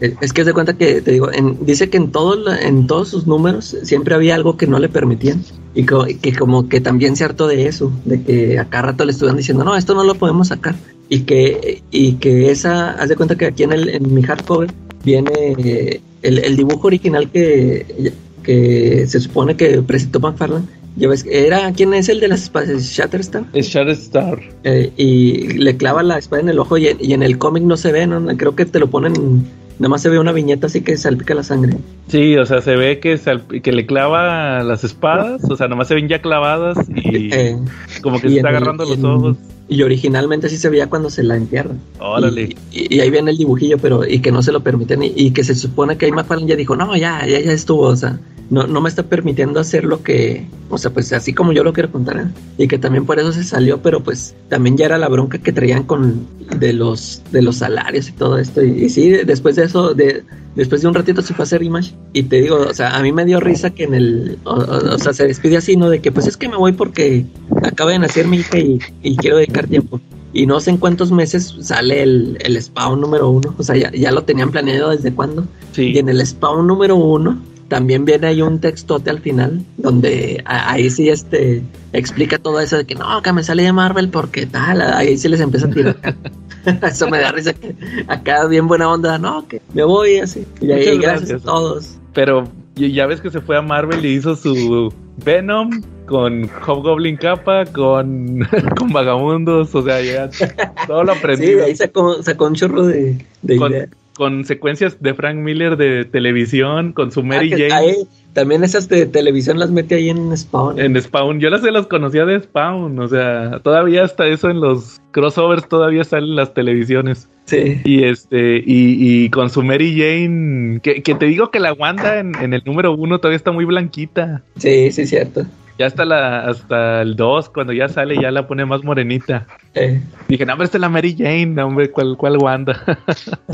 Eh, es que se cuenta que, te digo, dice que en, todo, en todos sus números siempre había algo que no le permitían. Y que, como que también se hartó de eso, de que a cada rato le estuvieran diciendo, no, esto no lo podemos sacar. Y que, y que esa, haz de cuenta que aquí en, el, en mi hardcover viene el, dibujo original que, que se supone que presentó McFarlane. Ya ves, era, ¿quién es el de las espadas? ¿Shatterstar? Es Shatterstar. Eh, y le clava la espada en el ojo y, y en el cómic no se ve, ¿no? Creo que te lo ponen Nada más se ve una viñeta así que salpica la sangre. Sí, o sea, se ve que, que le clava las espadas, o sea, nomás se ven ya clavadas y eh, como que se está agarrando los ojos. Y originalmente así se veía cuando se la entierran. Órale. Y, ahí viene el dibujillo, pero y que no se lo permiten y, que se supone que ahí McFarlane ya dijo, no, ya, ya, ya estuvo, o sea, no, no me está permitiendo hacer lo que, o sea, pues así como yo lo quiero contar, ¿eh? y que también por eso se salió, pero pues también ya era la bronca que traían con de los de los salarios y todo esto, y, sí, después de eso, de, después de un ratito se fue a hacer Image, y te digo, o sea, a mí me dio risa que en el, o, sea, se despide así, ¿no? De que pues es que me voy porque acaba de nacer mi hija y, quiero dedicar tiempo y no sé en cuántos meses sale el, el spawn número uno. O sea, ya, ya, lo tenían planeado desde cuándo. Sí. Y en el spawn número uno también viene ahí un textote al final, donde ahí sí este explica todo eso de que no, que me sale de Marvel porque tal, ahí sí les empieza a tirar. eso me da risa que acá bien buena onda, no, que me voy así. Y ahí gracias, a todos. Pero ya ves que se fue a Marvel y hizo su Venom con Hobgoblin capa, con, con vagamundos, o sea, ya todo lo aprendió. Sí, ahí sacó, sacó un chorro de, de ideas con secuencias de Frank Miller de televisión, con su Mary ah, Jane. también esas de televisión las mete ahí en Spawn. En Spawn, yo las, las conocía de Spawn, o sea, todavía hasta eso en los crossovers todavía salen las televisiones. Sí. Y este, y, con su Mary Jane, que, te digo que la Wanda en, en el número uno todavía está muy blanquita. Sí, sí, cierto. Ya hasta la hasta el 2, cuando ya sale, ya la pone más morenita. Eh. Dije, no, hombre, esta es la Mary Jane, hombre, ¿cuál, cuál Wanda?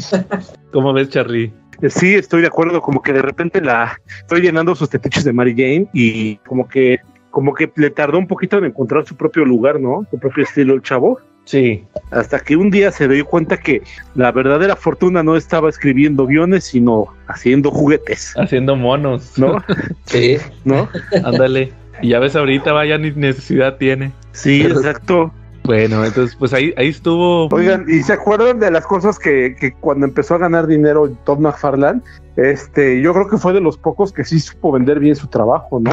¿Cómo ves, Charlie? Sí, estoy de acuerdo, como que de repente la estoy llenando sus tetiches de Mary Jane y como que como que le tardó un poquito en encontrar su propio lugar, ¿no? Su propio estilo el chavo. Sí. Hasta que un día se dio cuenta que la verdadera fortuna no estaba escribiendo guiones, sino haciendo juguetes. Haciendo monos. ¿No? sí. ¿No? Ándale. Y ya ves ahorita, vaya ni necesidad tiene. Sí, exacto. Bueno, entonces pues ahí, ahí estuvo. Oigan, ¿y se acuerdan de las cosas que, que cuando empezó a ganar dinero Todd McFarlane? Este, yo creo que fue de los pocos que sí supo vender bien su trabajo, ¿no?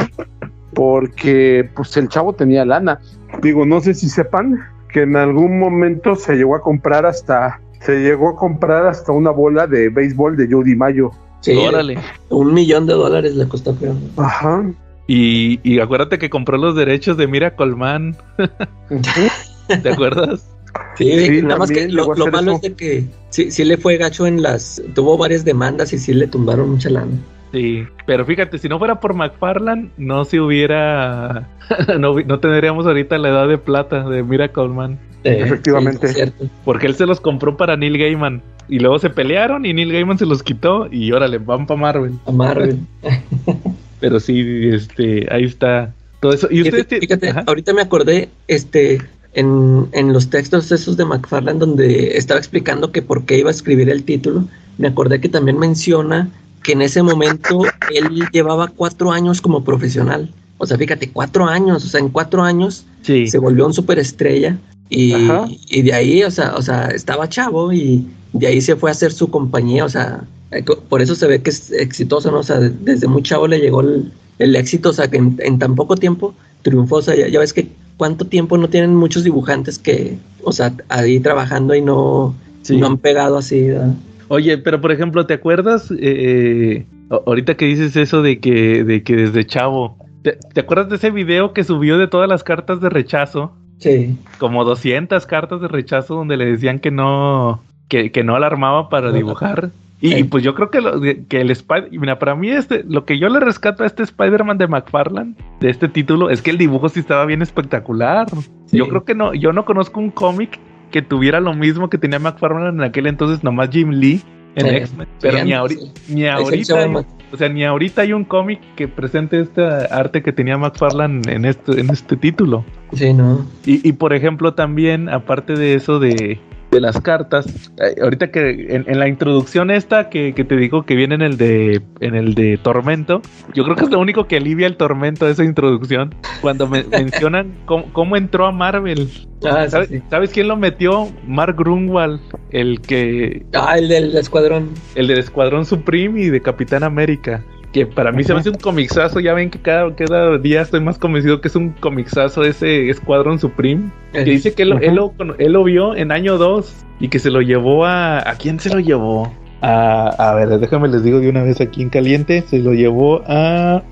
Porque pues el chavo tenía lana. Digo, no sé si sepan que en algún momento se llegó a comprar hasta se llegó a comprar hasta una bola de béisbol de Jody Mayo. Sí, órale. Un millón de dólares le costó, creo. Ajá. Y, acuérdate que compró los derechos de Mira Colman. ¿Te acuerdas? Sí, nada más que lo, malo es de que sí, sí, le fue gacho en las. Tuvo varias demandas y sí le tumbaron mucha lana. Sí, pero fíjate, si no fuera por McFarland, no se hubiera. no, no tendríamos ahorita la edad de plata de Miracle Man. Efectivamente. porque él se los compró para Neil Gaiman. Y luego se pelearon y Neil Gaiman se los quitó. Y órale, van para Marvel. A Marvel. pero sí, este, ahí está. Todo eso. Y fíjate, fíjate ahorita me acordé, este, en, en, los textos esos de McFarland donde estaba explicando que por qué iba a escribir el título, me acordé que también menciona que en ese momento él llevaba cuatro años como profesional. O sea, fíjate, cuatro años, o sea, en cuatro años se volvió un superestrella y, y, de ahí, o sea, o sea, estaba chavo y de ahí se fue a hacer su compañía, o sea, por eso se ve que es exitoso, ¿no? O sea, desde muy chavo le llegó el, éxito, o sea, que en, tan poco tiempo triunfó, o sea, ya, ves que cuánto tiempo no tienen muchos dibujantes que, o sea, ahí trabajando y no, no han pegado así. Oye, pero por ejemplo, ¿te acuerdas? Eh, ahorita que dices eso de que, de que desde chavo, ¿te, acuerdas de ese video que subió de todas las cartas de rechazo? Sí. Como 200 cartas de rechazo donde le decían que no, que, que no alarmaba para dibujar. Y, pues yo creo que, lo, que el Spider, mira, para mí este, lo que yo le rescato a este Spider-Man de McFarlane, de este título, es que el dibujo sí estaba bien espectacular. Yo creo que no, yo no conozco un cómic que tuviera lo mismo que tenía McFarlane en aquel entonces, nomás Jim Lee en X-Men. Pero ni, ni ahorita, hay, o sea, ni ahorita hay un cómic que presente este arte que tenía McFarlane en este, en este título. Sí, no. Y, y por ejemplo, también, aparte de eso de de las cartas. Eh, ahorita que en, la introducción esta que, te digo que viene en el de en el de Tormento, yo creo que es lo único que alivia el tormento de esa introducción. Cuando me mencionan cómo, entró a Marvel. Ah, ¿Sabes, quién lo metió? Mark Grunwald, el que. Ah, el del escuadrón. El del escuadrón Supreme y de Capitán América que para mí se me hace un comixazo. Ya ven que cada, cada día estoy más convencido que es un comixazo ese Escuadrón Supreme. Que dice que él, él, lo, vio en año 2 y que se lo llevó a. ¿A quién se lo llevó? A, a ver, déjame les digo de una vez aquí en caliente. Se lo llevó a.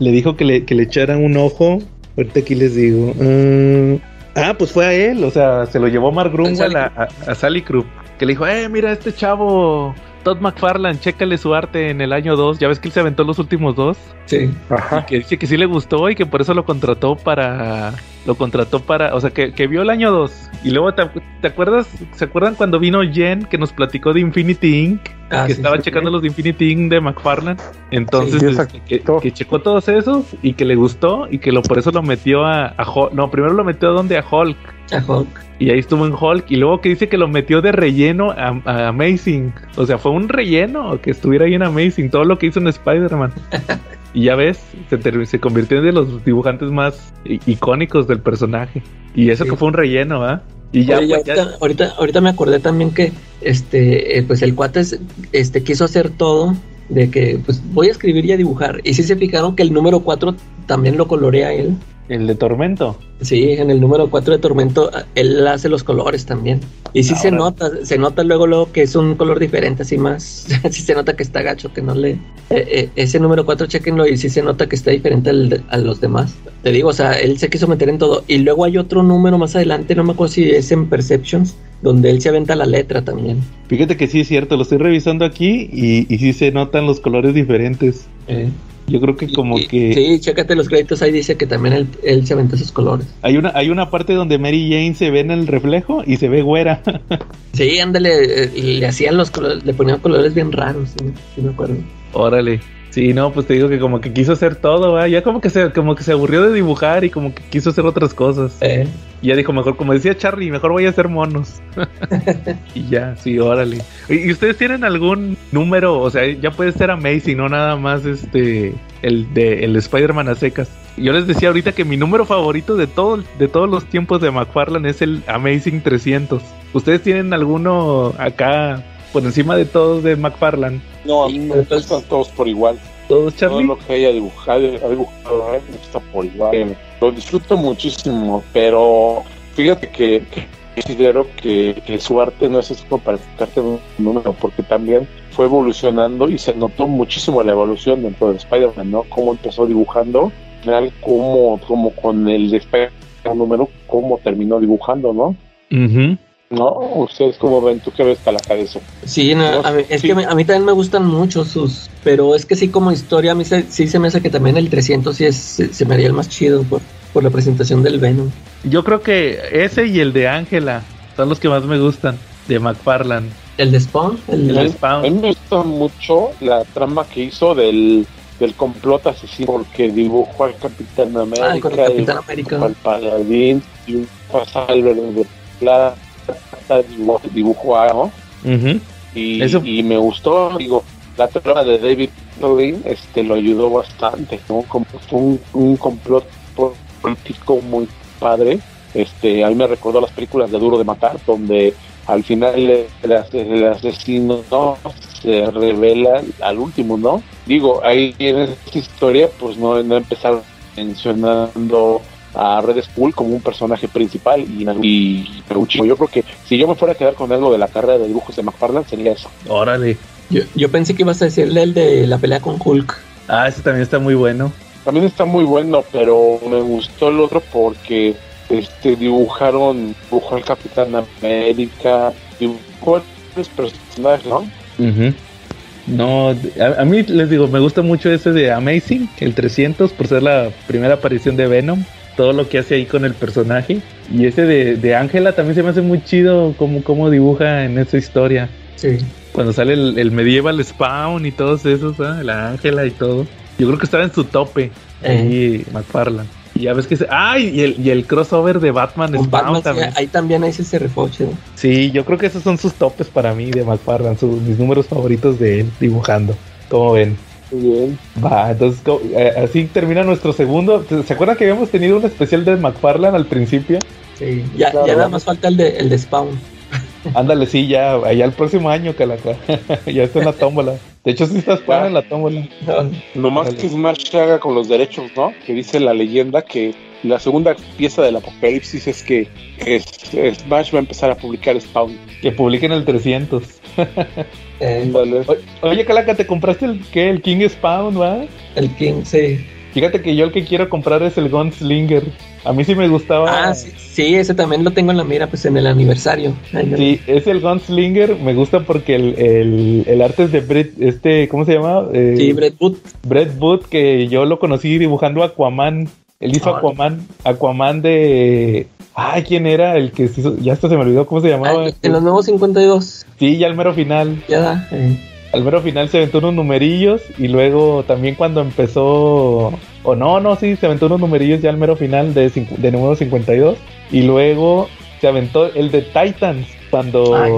Le dijo que le, que le echaran un ojo. Ahorita aquí les digo. Mm, ah, pues fue a él. O sea, se lo llevó Mark Grunwald a, a, a Sally Krupp. Que le dijo, eh, mira, este chavo Todd McFarlane, chécale su arte en el año 2. Ya ves que él se aventó los últimos dos. Sí. Ajá. Y que dice que sí le gustó y que por eso lo contrató para. Lo contrató para. O sea, que, vio el año 2. Y luego, te, acuerdas? ¿Se acuerdan cuando vino Jen que nos platicó de Infinity Inc? Ah, que estaba checando los de Infinity Inc. de McFarlane. Entonces, este, que, checó todos esos y que le gustó y que lo por eso lo metió a, a Hulk. No, primero lo metió a donde a Hulk. A Hulk. Y ahí estuvo en Hulk. Y luego que dice que lo metió de relleno a, Amazing. O sea, fue un relleno que estuviera ahí en Amazing. Todo lo que hizo en Spider-Man. y ya ves, se, se convirtió en de los dibujantes más icónicos del personaje. Y eso que fue un relleno, ¿ah? Y ya, pues, ahorita, ahorita, me acordé también que este, eh, pues el cuate este, quiso hacer todo de que pues voy a escribir y a dibujar. Y si se fijaron que el número 4 también lo colorea él. El de Tormento. Sí, en el número 4 de Tormento él hace los colores también. Y sí se nota, se nota luego luego que es un color diferente, así más. sí se nota que está gacho, que no le. Eh, eh, ese número 4, chequenlo, y sí se nota que está diferente a los demás. Te digo, o sea, él se quiso meter en todo. Y luego hay otro número más adelante, no me acuerdo si es en Perceptions, donde él se aventa la letra también. Fíjate que sí es cierto, lo estoy revisando aquí y, y sí se notan los colores diferentes. Eh. Yo creo que como que... Sí, chécate los créditos, ahí dice que también él, se aventó esos colores. Hay una, hay una parte donde Mary Jane se ve en el reflejo y se ve güera. sí, ándale, y le hacían los colores, le ponían colores bien raros, sí, me acuerdo. Órale. Sí, no, pues te digo que como que quiso hacer todo, ya como que se como que se aburrió de dibujar y como que quiso hacer otras cosas. Eh. Y ya dijo, mejor, como decía Charlie, mejor voy a hacer monos. y ya, sí, órale. ¿Y, ustedes tienen algún número? O sea, ya puede ser Amazing, no nada más este el de el Spider-Man a secas. Yo les decía ahorita que mi número favorito de todo, de todos los tiempos de McFarlane es el Amazing 300. ¿Ustedes tienen alguno acá por encima de todos de McFarlane. No, a mí me gustan todos por igual. Todos, Charlie. Todo lo que haya dibujado, ha dibujado me gusta por igual. Lo disfruto muchísimo, pero fíjate que, considero que, su arte no es eso para enfocarte en un número, porque también fue evolucionando y se notó muchísimo la evolución dentro de Spider-Man, ¿no? Cómo empezó dibujando, real, cómo, como con el Spider-Man número, cómo terminó dibujando, ¿no? ¿No? ¿Ustedes cómo ven? ¿Tú qué ves, Calaca, de eso? Sí, es que a mí también me gustan mucho sus, pero es que sí como historia, a mí sí se me hace que también el 300 sí es, se, me haría el más chido por, por la presentación del Venom. Yo creo que ese y el de Ángela son los que más me gustan, de McFarlane. ¿El de Spawn? El, de Spawn. A mí me gusta mucho la trama que hizo del del complot asesino porque dibujó al Capitán América, ah, el Capitán América. al Paladín y un pasal de plata dibujó algo y, y, me gustó digo la trama de David Levine este lo ayudó bastante ¿no? como fue un, un complot político muy padre este a mí me recordó las películas de Duro de Matar donde al final el, asesino no se revela al último, ¿no? Digo, ahí en esta historia, pues no, no empezaron mencionando a Red Skull como un personaje principal y, y yo creo que si yo me fuera a quedar con algo de la carrera de dibujos de McFarlane sería eso. Órale. Yo, yo pensé que ibas a decirle el de la pelea con Hulk. Ah, ese también está muy bueno. También está muy bueno, pero me gustó el otro porque este dibujaron dibujó al Capitán América dibujó los personajes no no a, mí les digo me gusta mucho ese de Amazing el 300 por ser la primera aparición de Venom todo lo que hace ahí con el personaje y ese de Ángela también se me hace muy chido como, como dibuja en esa historia sí cuando sale el, medieval spawn y todos esos ¿eh? la Ángela y todo yo creo que estaba en su tope ahí McFarlane y ya ves que se. ¡Ah! Y el, y el crossover de Batman Spawn también. ahí también hay ese refoche. Sí, yo creo que esos son sus topes para mí de McFarlane, sus, mis números favoritos de él dibujando. ¿Cómo ven? Muy bien. Va, entonces eh, así termina nuestro segundo. ¿Se acuerdan que habíamos tenido un especial de McFarlane al principio? Sí, ya, ya nada más falta el de, el de Spawn. Ándale, sí, ya, allá el próximo año, Calaca. ya está en la tómbola. De hecho, sí estás para en la tómbola. No, más que Smash se haga con los derechos, ¿no? Que dice la leyenda que la segunda pieza del apocalipsis es que Smash va a empezar a publicar Spawn. Que publiquen el 300. Eh, oye, Calaca, ¿te compraste el qué? ¿El King Spawn, va? El King, sí. Fíjate que yo el que quiero comprar es el Gunslinger. A mí sí me gustaba. Ah, sí, ese también lo tengo en la mira, pues en el aniversario. Sí, es el Gunslinger. Me gusta porque el, arte es de Brett, este, ¿cómo se llama? Eh, sí, Brett Boot. Brett Boot, que yo lo conocí dibujando Aquaman. Él hizo Aquaman, Aquaman de... Ay, ¿quién era? El que ya hasta se me olvidó cómo se llamaba. en los nuevos 52. Sí, ya el mero final. Ya da. Eh al mero final se aventó unos numerillos y luego también cuando empezó, o no, no, sí, se aventó unos numerillos ya al mero final de, de número 52 y luego se aventó el de Titans cuando... Ah,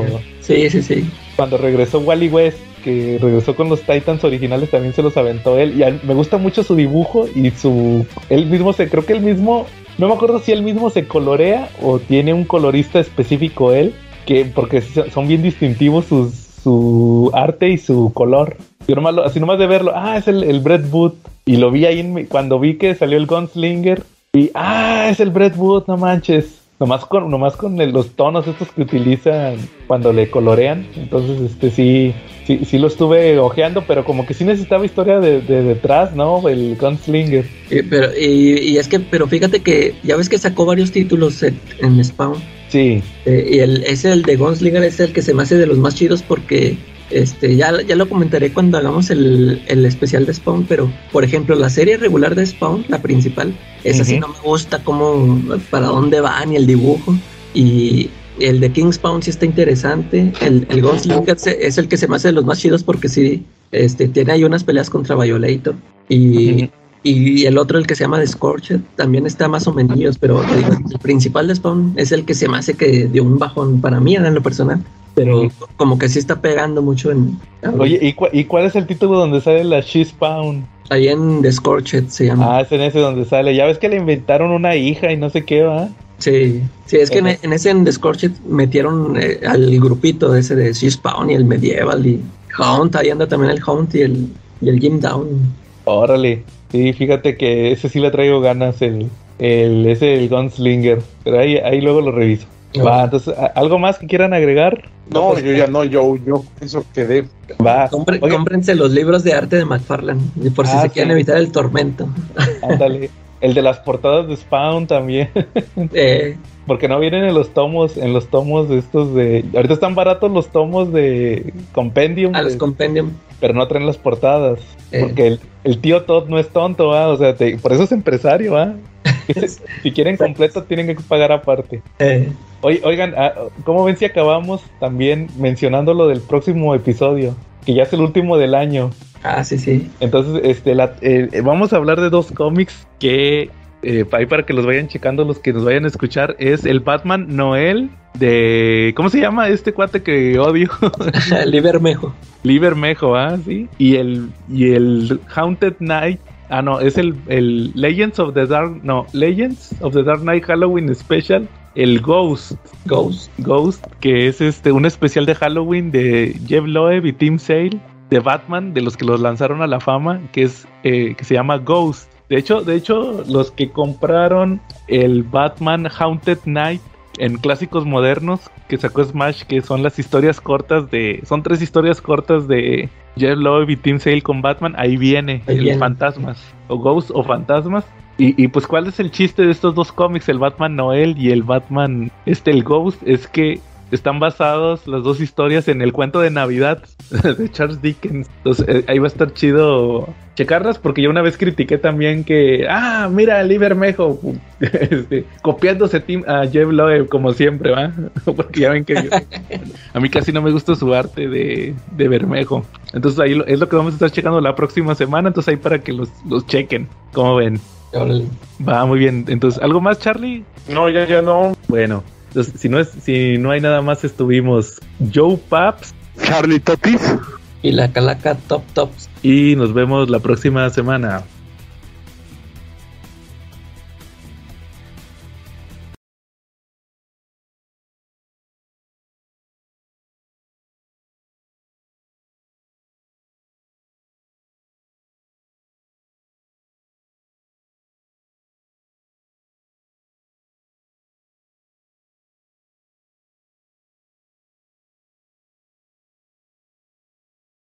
sí, sí, sí. Cuando regresó Wally West, que regresó con los Titans originales, también se los aventó él. Y me gusta mucho su dibujo y su... Él mismo se... Creo que él mismo... No me acuerdo si él mismo se colorea o tiene un colorista específico él, que porque son bien distintivos sus, su arte y su color. Yo nomás así nomás de verlo, ah, es el, el Brett Boot. Y lo vi ahí cuando vi que salió el Gunslinger. Y, ah, es el Brett Boot, no manches. Nomás con, nomás con los tonos estos que utilizan cuando le colorean. Entonces, este sí, sí, sí lo estuve ojeando, pero como que sí necesitaba historia de, detrás, ¿no? El Gunslinger. pero, y, es que, pero fíjate que ya ves que sacó varios títulos en, en Spawn. Sí. Eh, y el, ese, el de Gunslinger, es el que se me hace de los más chidos porque este, ya, ya lo comentaré cuando hagamos el, especial de Spawn, pero por ejemplo, la serie regular de Spawn, la principal, esa sí no me gusta cómo, para dónde va ni el dibujo. Y el de King Spawn sí está interesante. El, el Gunslinger es el que se me hace de los más chidos porque sí, este, tiene ahí unas peleas contra Violator. Y, y el otro, el que se llama The Scorched, también está más o menos, pero el principal de Spawn es el que se me hace que dio un bajón para mí en lo personal. Pero como que sí está pegando mucho en... Oye, ¿y, ¿y cuál es el título donde sale la She Spawn? Ahí en The Scorched se llama. Ah, es en ese donde sale. Ya ves que le inventaron una hija y no sé qué, ¿va? Sí, sí, es que en, ese en The Scorched metieron eh, al grupito ese de She Spawn y el Medieval y Hunt, ahí anda también el Hunt y el, y el Jim Down. Órale. Sí, fíjate que ese sí le traigo ganas, el, el ese el Gunslinger, pero ahí, ahí luego lo reviso. Va, entonces, ¿algo más que quieran agregar? No, yo ya no, yo, yo eso quedé. Va. cómprense los libros de arte de McFarlane, por si ah, se quieren evitar el tormento. Ándale. El de las portadas de Spawn también. Eh. Porque no vienen en los tomos, en los tomos de estos de. Ahorita están baratos los tomos de Compendium. A los Compendium. Pero no traen las portadas. Eh. Porque el, tío Todd no es tonto, ¿ah? O sea, por eso es empresario, ¿ah? si quieren completo, tienen que pagar aparte. Eh. Oigan, ah, ¿cómo ven si acabamos también mencionando lo del próximo episodio? Que ya es el último del año. Ah, sí, sí. Entonces, este, eh, vamos a hablar de dos cómics que eh, ahí para que los vayan checando los que nos vayan a escuchar, es el Batman Noel de... ¿Cómo se llama este cuate que odio? Libermejo. Libermejo, ah, sí. Y el, y el Haunted Night. Ah, no, es el, el Legends of the Dark... No, Legends of the Dark Night Halloween Special el Ghost. Ghost. Ghost, que es este un especial de Halloween de Jeff Loeb y Tim Sale de Batman, de los que los lanzaron a la fama, que es eh, que se llama Ghost. De hecho, de hecho, los que compraron el Batman Haunted Night en clásicos modernos que sacó Smash, que son las historias cortas de. Son tres historias cortas de Jeff Loeb y Tim Sale con Batman. Ahí viene el fantasmas, o Ghost o fantasmas. Y, y, pues, ¿cuál es el chiste de estos dos cómics, el Batman Noel y el Batman, este, el Ghost? Es que están basados las dos historias en el cuento de Navidad de Charles Dickens. Entonces eh, ahí va a estar chido checarlas porque yo una vez critiqué también que, ah, mira, Lee Bermejo este, copiándose a Jeff Loeb como siempre, ¿va? porque ya ven que a mí casi no me gusta su arte de, de Bermejo. Entonces ahí es lo que vamos a estar checando la próxima semana, entonces ahí para que los, los chequen, como ven. Va muy bien. Entonces, ¿algo más, Charlie? No, ya, ya no. Bueno, si no es, si no hay nada más, estuvimos Joe Paps, Charlie Topis y la Calaca Top Tops. Y nos vemos la próxima semana.